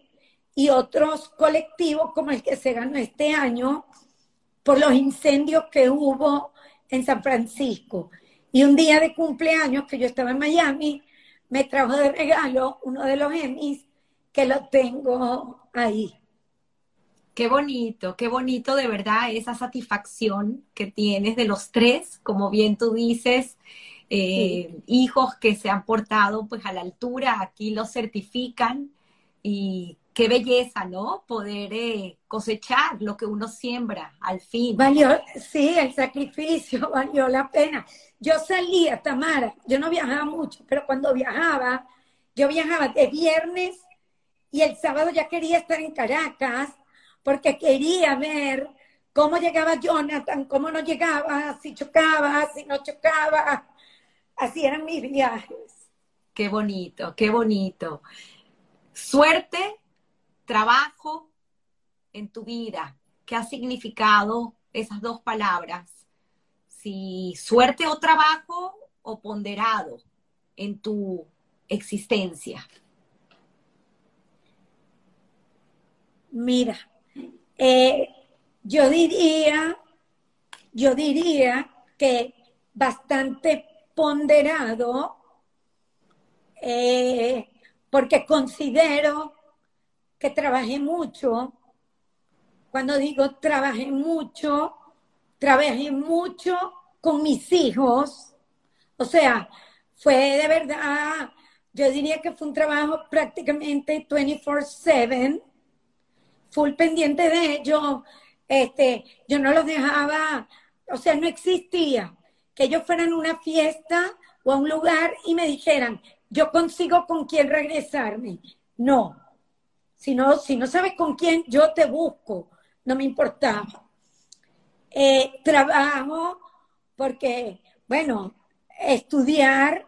y otros colectivos como el que se ganó este año, por los incendios que hubo en San Francisco. Y un día de cumpleaños que yo estaba en Miami, me trajo de regalo uno de los Emmys que lo tengo ahí. Qué bonito, qué bonito de verdad esa satisfacción que tienes de los tres, como bien tú dices, eh, hijos que se han portado pues a la altura, aquí lo certifican y qué belleza, ¿no? Poder eh, cosechar lo que uno siembra al fin. Valió, sí, el sacrificio (laughs) valió la pena. Yo salía, Tamara, yo no viajaba mucho, pero cuando viajaba, yo viajaba de viernes y el sábado ya quería estar en Caracas porque quería ver cómo llegaba Jonathan, cómo no llegaba, si chocaba, si no chocaba. Así eran mis viajes. Qué bonito, qué bonito. Suerte trabajo en tu vida, ¿qué ha significado esas dos palabras? Si suerte o trabajo o ponderado en tu existencia. Mira, eh, yo diría, yo diría que bastante ponderado, eh, porque considero que trabajé mucho. Cuando digo trabajé mucho, trabajé mucho con mis hijos. O sea, fue de verdad, yo diría que fue un trabajo prácticamente 24/7, full pendiente de ellos. Este, yo no los dejaba o sea, no existía que ellos fueran a una fiesta o a un lugar y me dijeran, yo consigo con quién regresarme. No. Si no, si no sabes con quién, yo te busco. No me importaba. Eh, trabajo porque, bueno, estudiar,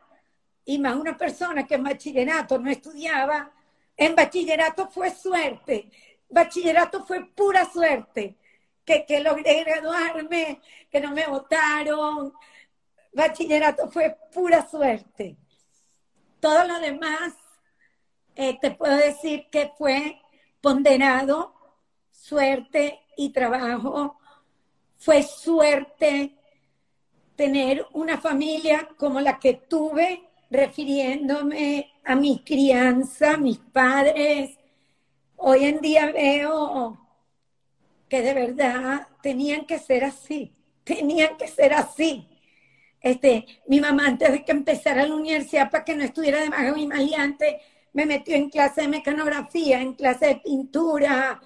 y más una persona que en bachillerato no estudiaba, en bachillerato fue suerte. Bachillerato fue pura suerte. Que, que logré graduarme, que no me votaron. Bachillerato fue pura suerte. Todo lo demás, eh, te puedo decir que fue ponderado, suerte y trabajo. Fue suerte tener una familia como la que tuve, refiriéndome a mi crianza, mis padres. Hoy en día veo que de verdad tenían que ser así, tenían que ser así. Este, mi mamá antes de que empezara la universidad para que no estuviera de más y maleante, me metió en clase de mecanografía, en clase de pintura.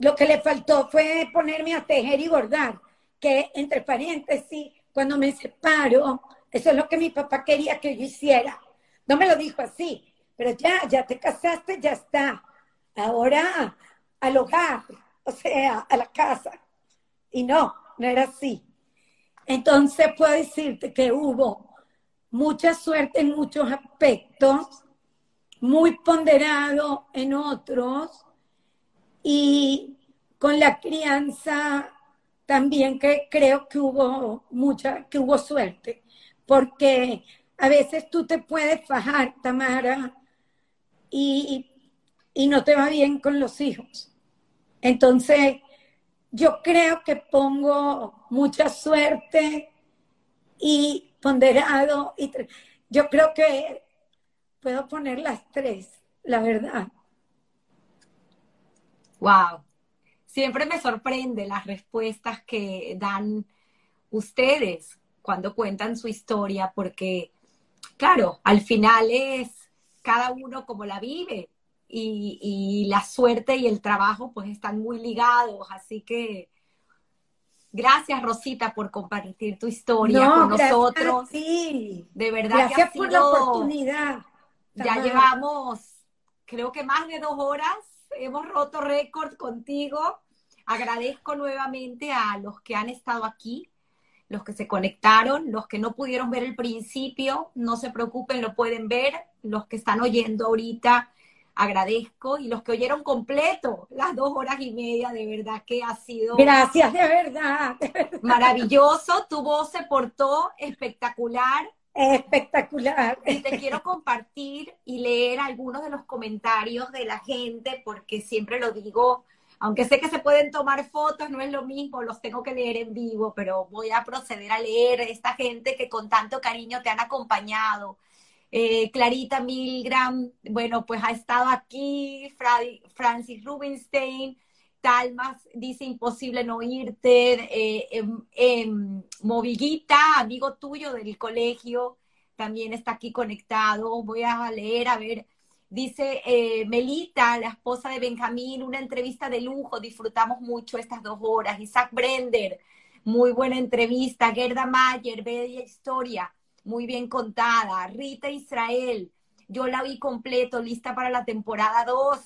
Lo que le faltó fue ponerme a tejer y bordar, que entre paréntesis, cuando me separo, eso es lo que mi papá quería que yo hiciera. No me lo dijo así, pero ya, ya te casaste, ya está. Ahora al hogar, o sea, a la casa. Y no, no era así. Entonces puedo decirte que hubo mucha suerte en muchos aspectos, muy ponderado en otros y con la crianza también que creo que hubo mucha, que hubo suerte, porque a veces tú te puedes fajar, Tamara, y, y no te va bien con los hijos. Entonces, yo creo que pongo mucha suerte y ponderado. Y yo creo que puedo poner las tres, la verdad. Wow. Siempre me sorprende las respuestas que dan ustedes cuando cuentan su historia, porque, claro, al final es cada uno como la vive y, la suerte y el trabajo pues están muy ligados, así que gracias Rosita por compartir tu historia con nosotros. Sí. De verdad gracias por la oportunidad. Ya llevamos, creo que más de dos horas, hemos roto récord contigo. Agradezco nuevamente a los que han estado aquí, los que se conectaron, los que no pudieron ver el principio, no se preocupen, lo pueden ver, los que están oyendo ahorita agradezco y los que oyeron completo las dos horas y media, de verdad que ha sido... Gracias, de verdad. Maravilloso, tu voz se portó espectacular. Espectacular. Y te quiero compartir y leer algunos de los comentarios de la gente, porque siempre lo digo, aunque sé que se pueden tomar fotos, no es lo mismo, los tengo que leer en vivo, pero voy a proceder a leer esta gente que con tanto cariño te han acompañado eh, Clarita Milgram, bueno, pues ha estado aquí, Francis Rubinstein, Talmas dice imposible no irte, eh, em, em, Moviguita, amigo tuyo del colegio, también está aquí conectado, voy a leer, a ver, dice eh, Melita, la esposa de Benjamín, una entrevista de lujo, disfrutamos mucho estas dos horas, Isaac Brender, muy buena entrevista, Gerda Mayer, bella historia, muy bien contada. Rita Israel, yo la vi completo, lista para la temporada 2.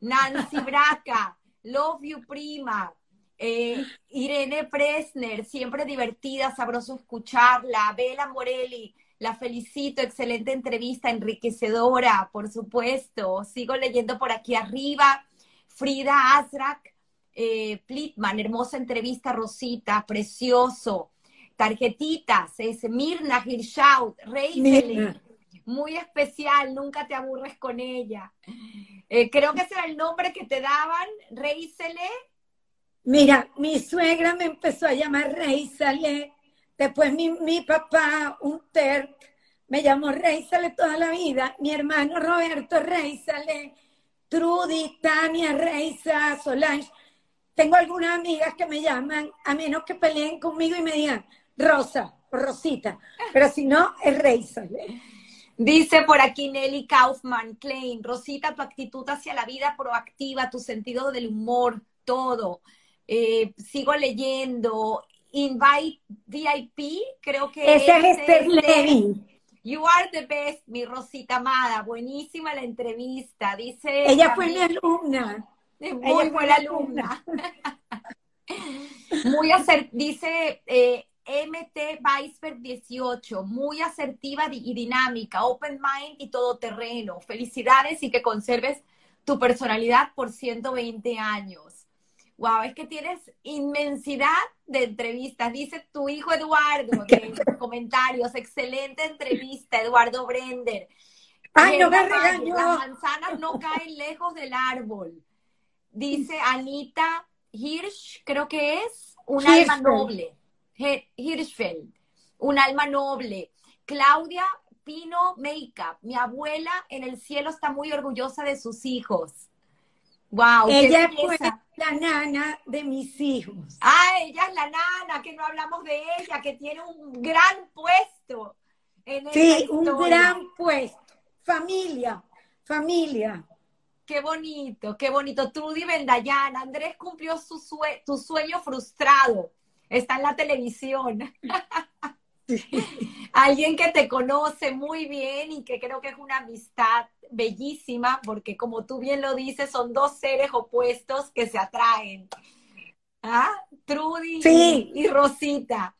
Nancy (laughs) Braca, Love You Prima. Eh, Irene Presner, siempre divertida, sabroso escucharla. Bela Morelli, la felicito, excelente entrevista, enriquecedora, por supuesto. Sigo leyendo por aquí arriba. Frida Azrak, eh, Plitman, hermosa entrevista, Rosita, precioso tarjetitas, es Mirna Hirschaut, Reisele, muy especial, nunca te aburres con ella. Eh, creo que ese era el nombre que te daban, Reisele. Mira, mi suegra me empezó a llamar Reisele, después mi, mi papá, un Terk, me llamó Reisele toda la vida, mi hermano Roberto Reisele, Trudy, Tania Reisa, Solange. Tengo algunas amigas que me llaman, a menos que peleen conmigo y me digan, Rosa, Rosita, pero si no, es Reisa. Dice por aquí Nelly Kaufman, Klein, Rosita, tu actitud hacia la vida proactiva, tu sentido del humor, todo. Eh, sigo leyendo. Invite VIP, creo que es Esther Levy. You are the best, mi Rosita amada. Buenísima la entrevista. Dice. Ella fue mi alumna. Muy buena alumna. (laughs) muy acertada. Dice eh, MT Weisberg 18. Muy asertiva y dinámica. Open mind y todoterreno. Felicidades y que conserves tu personalidad por 120 años. Wow, es que tienes inmensidad de entrevistas. Dice tu hijo Eduardo en (laughs) los comentarios. Excelente entrevista, Eduardo Brender. Ay, no me regañó. Las manzanas no caen lejos del árbol. Dice Anita Hirsch, creo que es un alma noble. Hirschfeld, un alma noble. Claudia Pino Makeup, mi abuela en el cielo está muy orgullosa de sus hijos. Wow, ella fue la nana de mis hijos. Ah, ella es la nana, que no hablamos de ella, que tiene un gran puesto. En sí, un gran puesto. Familia, familia. Qué bonito, qué bonito. Trudy Bendayan, Andrés cumplió su tu sueño frustrado. Está en la televisión. (laughs) Alguien que te conoce muy bien y que creo que es una amistad bellísima, porque como tú bien lo dices, son dos seres opuestos que se atraen. ¿Ah? Trudy y, Rosita.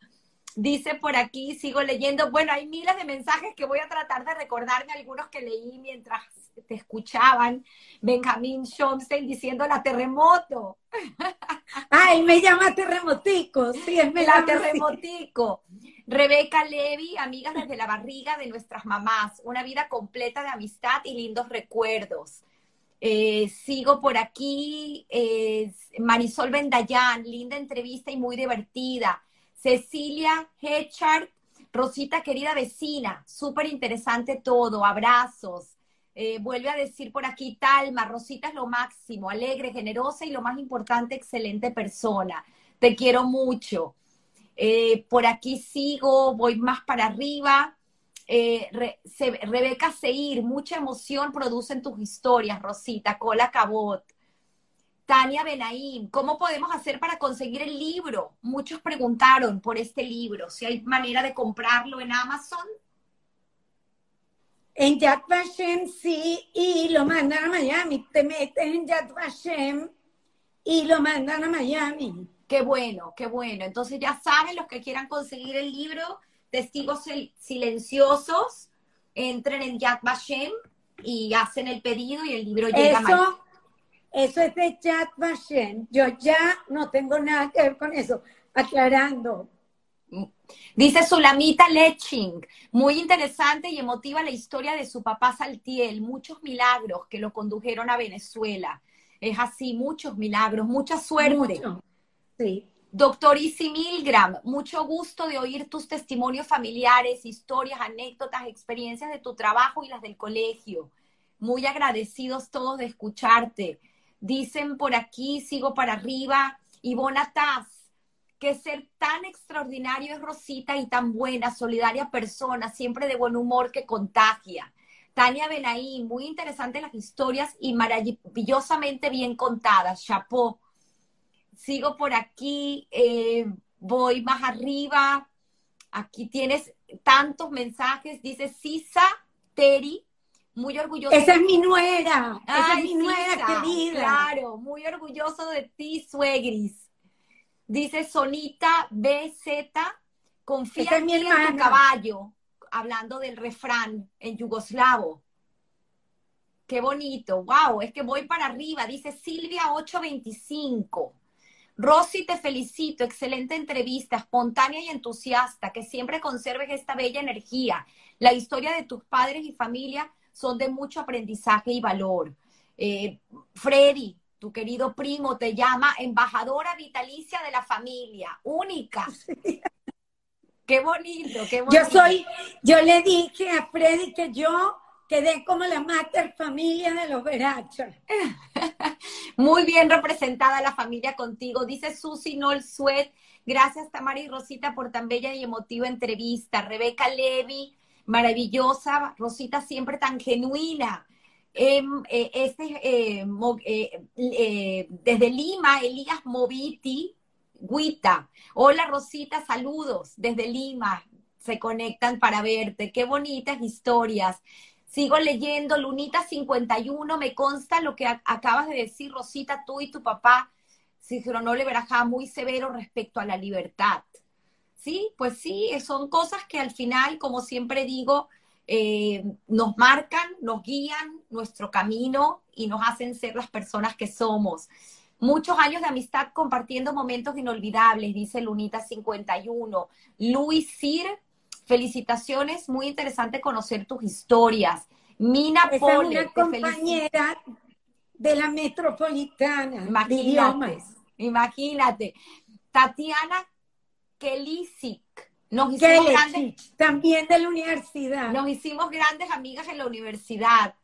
Dice por aquí, sigo leyendo. Bueno, hay miles de mensajes que voy a tratar de recordarme algunos que leí mientras te escuchaban. Benjamín Schomstein diciendo la terremoto. (laughs) Ay, me llama terremotico. Sí, es la terremotico. Rebeca Levy, amigas desde la barriga de nuestras mamás, una vida completa de amistad y lindos recuerdos. Eh, sigo por aquí, eh, Marisol Bendayán, linda entrevista y muy divertida. Cecilia Hechard, Rosita, querida vecina, súper interesante todo, abrazos. Eh, vuelve a decir por aquí Talma, Rosita es lo máximo, alegre, generosa y lo más importante, excelente persona. Te quiero mucho. Eh, por aquí sigo, voy más para arriba. Eh, Rebeca Seir, mucha emoción producen tus historias, Rosita, Cola Cabot. Tania Benaim, ¿cómo podemos hacer para conseguir el libro? Muchos preguntaron por este libro, si hay manera de comprarlo en Amazon. En Yad Vashem sí, y lo mandan a Miami. Te metes en Yad Vashem y lo mandan a Miami. Qué bueno, qué bueno. Entonces ya saben los que quieran conseguir el libro, Testigos Silenciosos, entren en Yad Vashem y hacen el pedido y el libro llega eso, Eso es de Yad Vashem. Yo ya no tengo nada que ver con eso. Aclarando. Dice Sulamita Leching, muy interesante y emotiva la historia de su papá Saltiel, muchos milagros que lo condujeron a Venezuela. Es así, muchos milagros, mucha suerte. Sí. Doctor Isi Milgram, mucho gusto de oír tus testimonios familiares, historias, anécdotas, experiencias de tu trabajo y las del colegio. Muy agradecidos todos de escucharte. Dicen por aquí, sigo para arriba, Ivona Taz, que ser tan extraordinario es Rosita y tan buena, solidaria persona, siempre de buen humor que contagia. Tania Benaí, muy interesantes las historias y maravillosamente bien contadas. Chapó sigo por aquí, eh, voy más arriba. Aquí tienes tantos mensajes. Dice Sisa Teri, muy orgulloso. Esa es mi nuera. Esa es mi nuera querida. Claro, muy orgulloso de ti, suegris. Dice Sonita BZ, confía en, en tu caballo, hablando del refrán en yugoslavo. Qué bonito, wow, es que voy para arriba, dice Silvia 825. Rosy, te felicito, excelente entrevista, espontánea y entusiasta, que siempre conserves esta bella energía. La historia de tus padres y familia son de mucho aprendizaje y valor. Eh, Freddy, tu querido primo, te llama embajadora vitalicia de la familia, única. (laughs) Qué bonito, qué bonito. Yo soy, yo le dije a Freddy que yo quedé como la mater familia de los Verachos. (laughs) Muy bien representada la familia contigo. Dice Susi Nol Suet. Gracias, Tamara y Rosita, por tan bella y emotiva entrevista. Rebeca Levy, maravillosa. Rosita, siempre tan genuina. Em, eh, este, eh, eh, desde Lima, Elías Moviti, Guita. Hola Rosita, saludos desde Lima. Se conectan para verte. Qué bonitas historias. Sigo leyendo, Lunita 51, me consta lo que acabas de decir, Rosita, tú y tu papá, le Berajá, muy severo respecto a la libertad. Sí, pues sí, son cosas que al final, como siempre digo, eh, nos marcan, nos guían nuestro camino y nos hacen ser las personas que somos. Muchos años de amistad compartiendo momentos inolvidables, dice Lunita 51. Luis Sir, felicitaciones, muy interesante conocer tus historias. Mina Esa Pole, una compañera de la metropolitana. Imagínate, imagínate. Tatiana Kelisic. Nos hicimos grandes, también de la universidad. Nos hicimos grandes amigas en la universidad.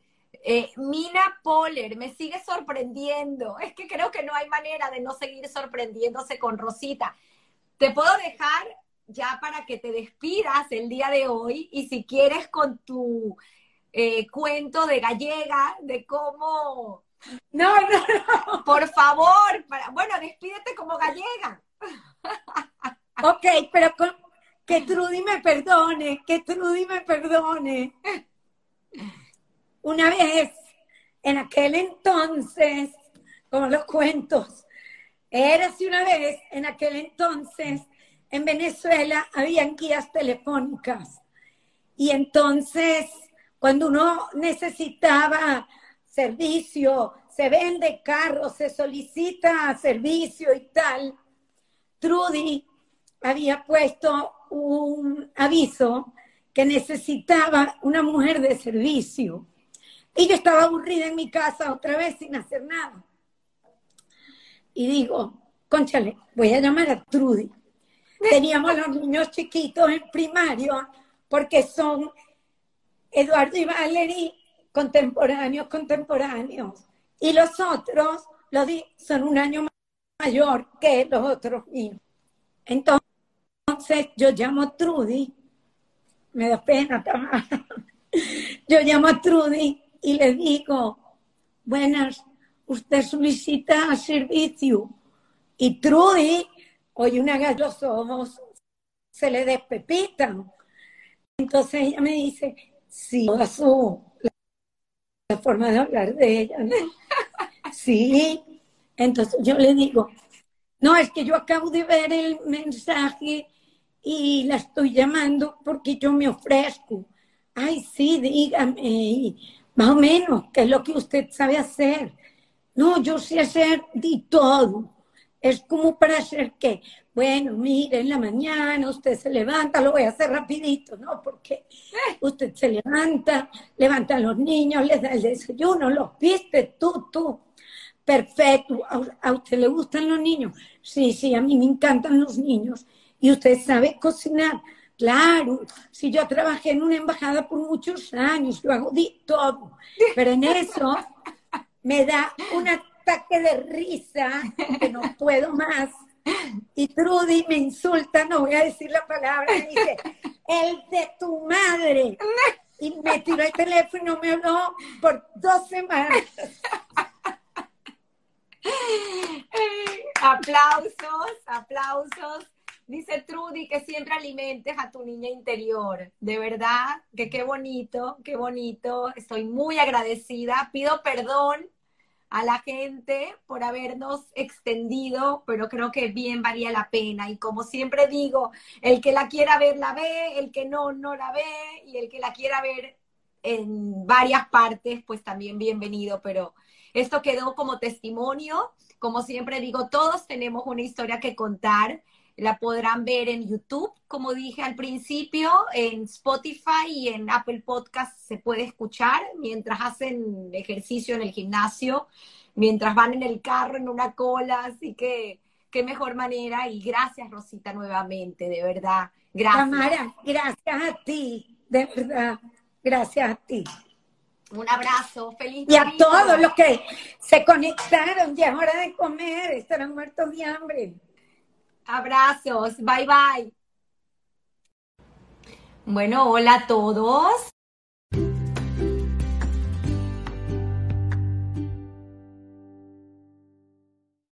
Eh, Mina Poller, me sigue sorprendiendo. Es que creo que no hay manera de no seguir sorprendiéndose con Rosita. Te puedo dejar ya para que te despidas el día de hoy y si quieres con tu eh, cuento de gallega, de cómo... No, no, no. Por favor, bueno, despídete como gallega. (laughs) Ok, pero que Trudy me perdone, que Trudy me perdone una vez, en aquel entonces, como los cuentos, era así una vez, en aquel entonces, en Venezuela habían guías telefónicas. Y entonces, cuando uno necesitaba servicio, se vende carro, se solicita servicio y tal, Trudy había puesto un aviso que necesitaba una mujer de servicio. Y yo estaba aburrida en mi casa otra vez sin hacer nada. Y digo, conchale, voy a llamar a Trudy. Teníamos los niños chiquitos en primario porque son Eduardo y Valerie contemporáneos, contemporáneos. Y los otros los son un año mayor que los otros niños. Entonces yo llamo a Trudy, me da pena, yo llamo a Trudy y le digo, buenas, usted solicita servicio. Y Trudy, oye una vez los ojos se le despepitan. Entonces ella me dice, sí, la forma de hablar de ella. (laughs) Sí. Entonces yo le digo, no, es que yo acabo de ver el mensaje y la estoy llamando porque yo me ofrezco. Ay, sí, dígame más o menos, ¿qué es lo que usted sabe hacer? No, yo sé hacer de todo. Es como para hacer que, bueno, mire, en la mañana usted se levanta, lo voy a hacer rapidito, ¿no? Porque usted se levanta, levanta a los niños, les da el desayuno, los viste, tú, tú. Perfecto. ¿A usted le gustan los niños? Sí, sí, a mí me encantan los niños. Y usted sabe cocinar. Claro, si yo trabajé en una embajada por muchos años, lo hago de todo, pero en eso me da un ataque de risa que no puedo más. Y Trudy me insulta, no voy a decir la palabra, dice, el de tu madre. Y me tiró el teléfono me habló por dos semanas. aplausos, aplausos Dice Trudy que siempre alimentes a tu niña interior. De verdad, que qué bonito, qué bonito. Estoy muy agradecida. Pido perdón a la gente por habernos extendido, pero creo que bien valía la pena. Y como siempre digo, el que la quiera ver, la ve, el que no, no la ve, y el que la quiera ver en varias partes, pues también bienvenido. Pero esto quedó como testimonio. Como siempre digo, todos tenemos una historia que contar la podrán ver en YouTube, como dije al principio, en Spotify y en Apple Podcast se puede escuchar mientras hacen ejercicio en el gimnasio, mientras van en el carro, en una cola, así que qué mejor manera y gracias Rosita nuevamente, de verdad. Gracias. Tamara, gracias a ti, de verdad, gracias a ti. Un abrazo, feliz Y a todos los que se conectaron, ya es hora de comer, estarán muertos de hambre. Abrazos, bye bye. Bueno, hola a todos.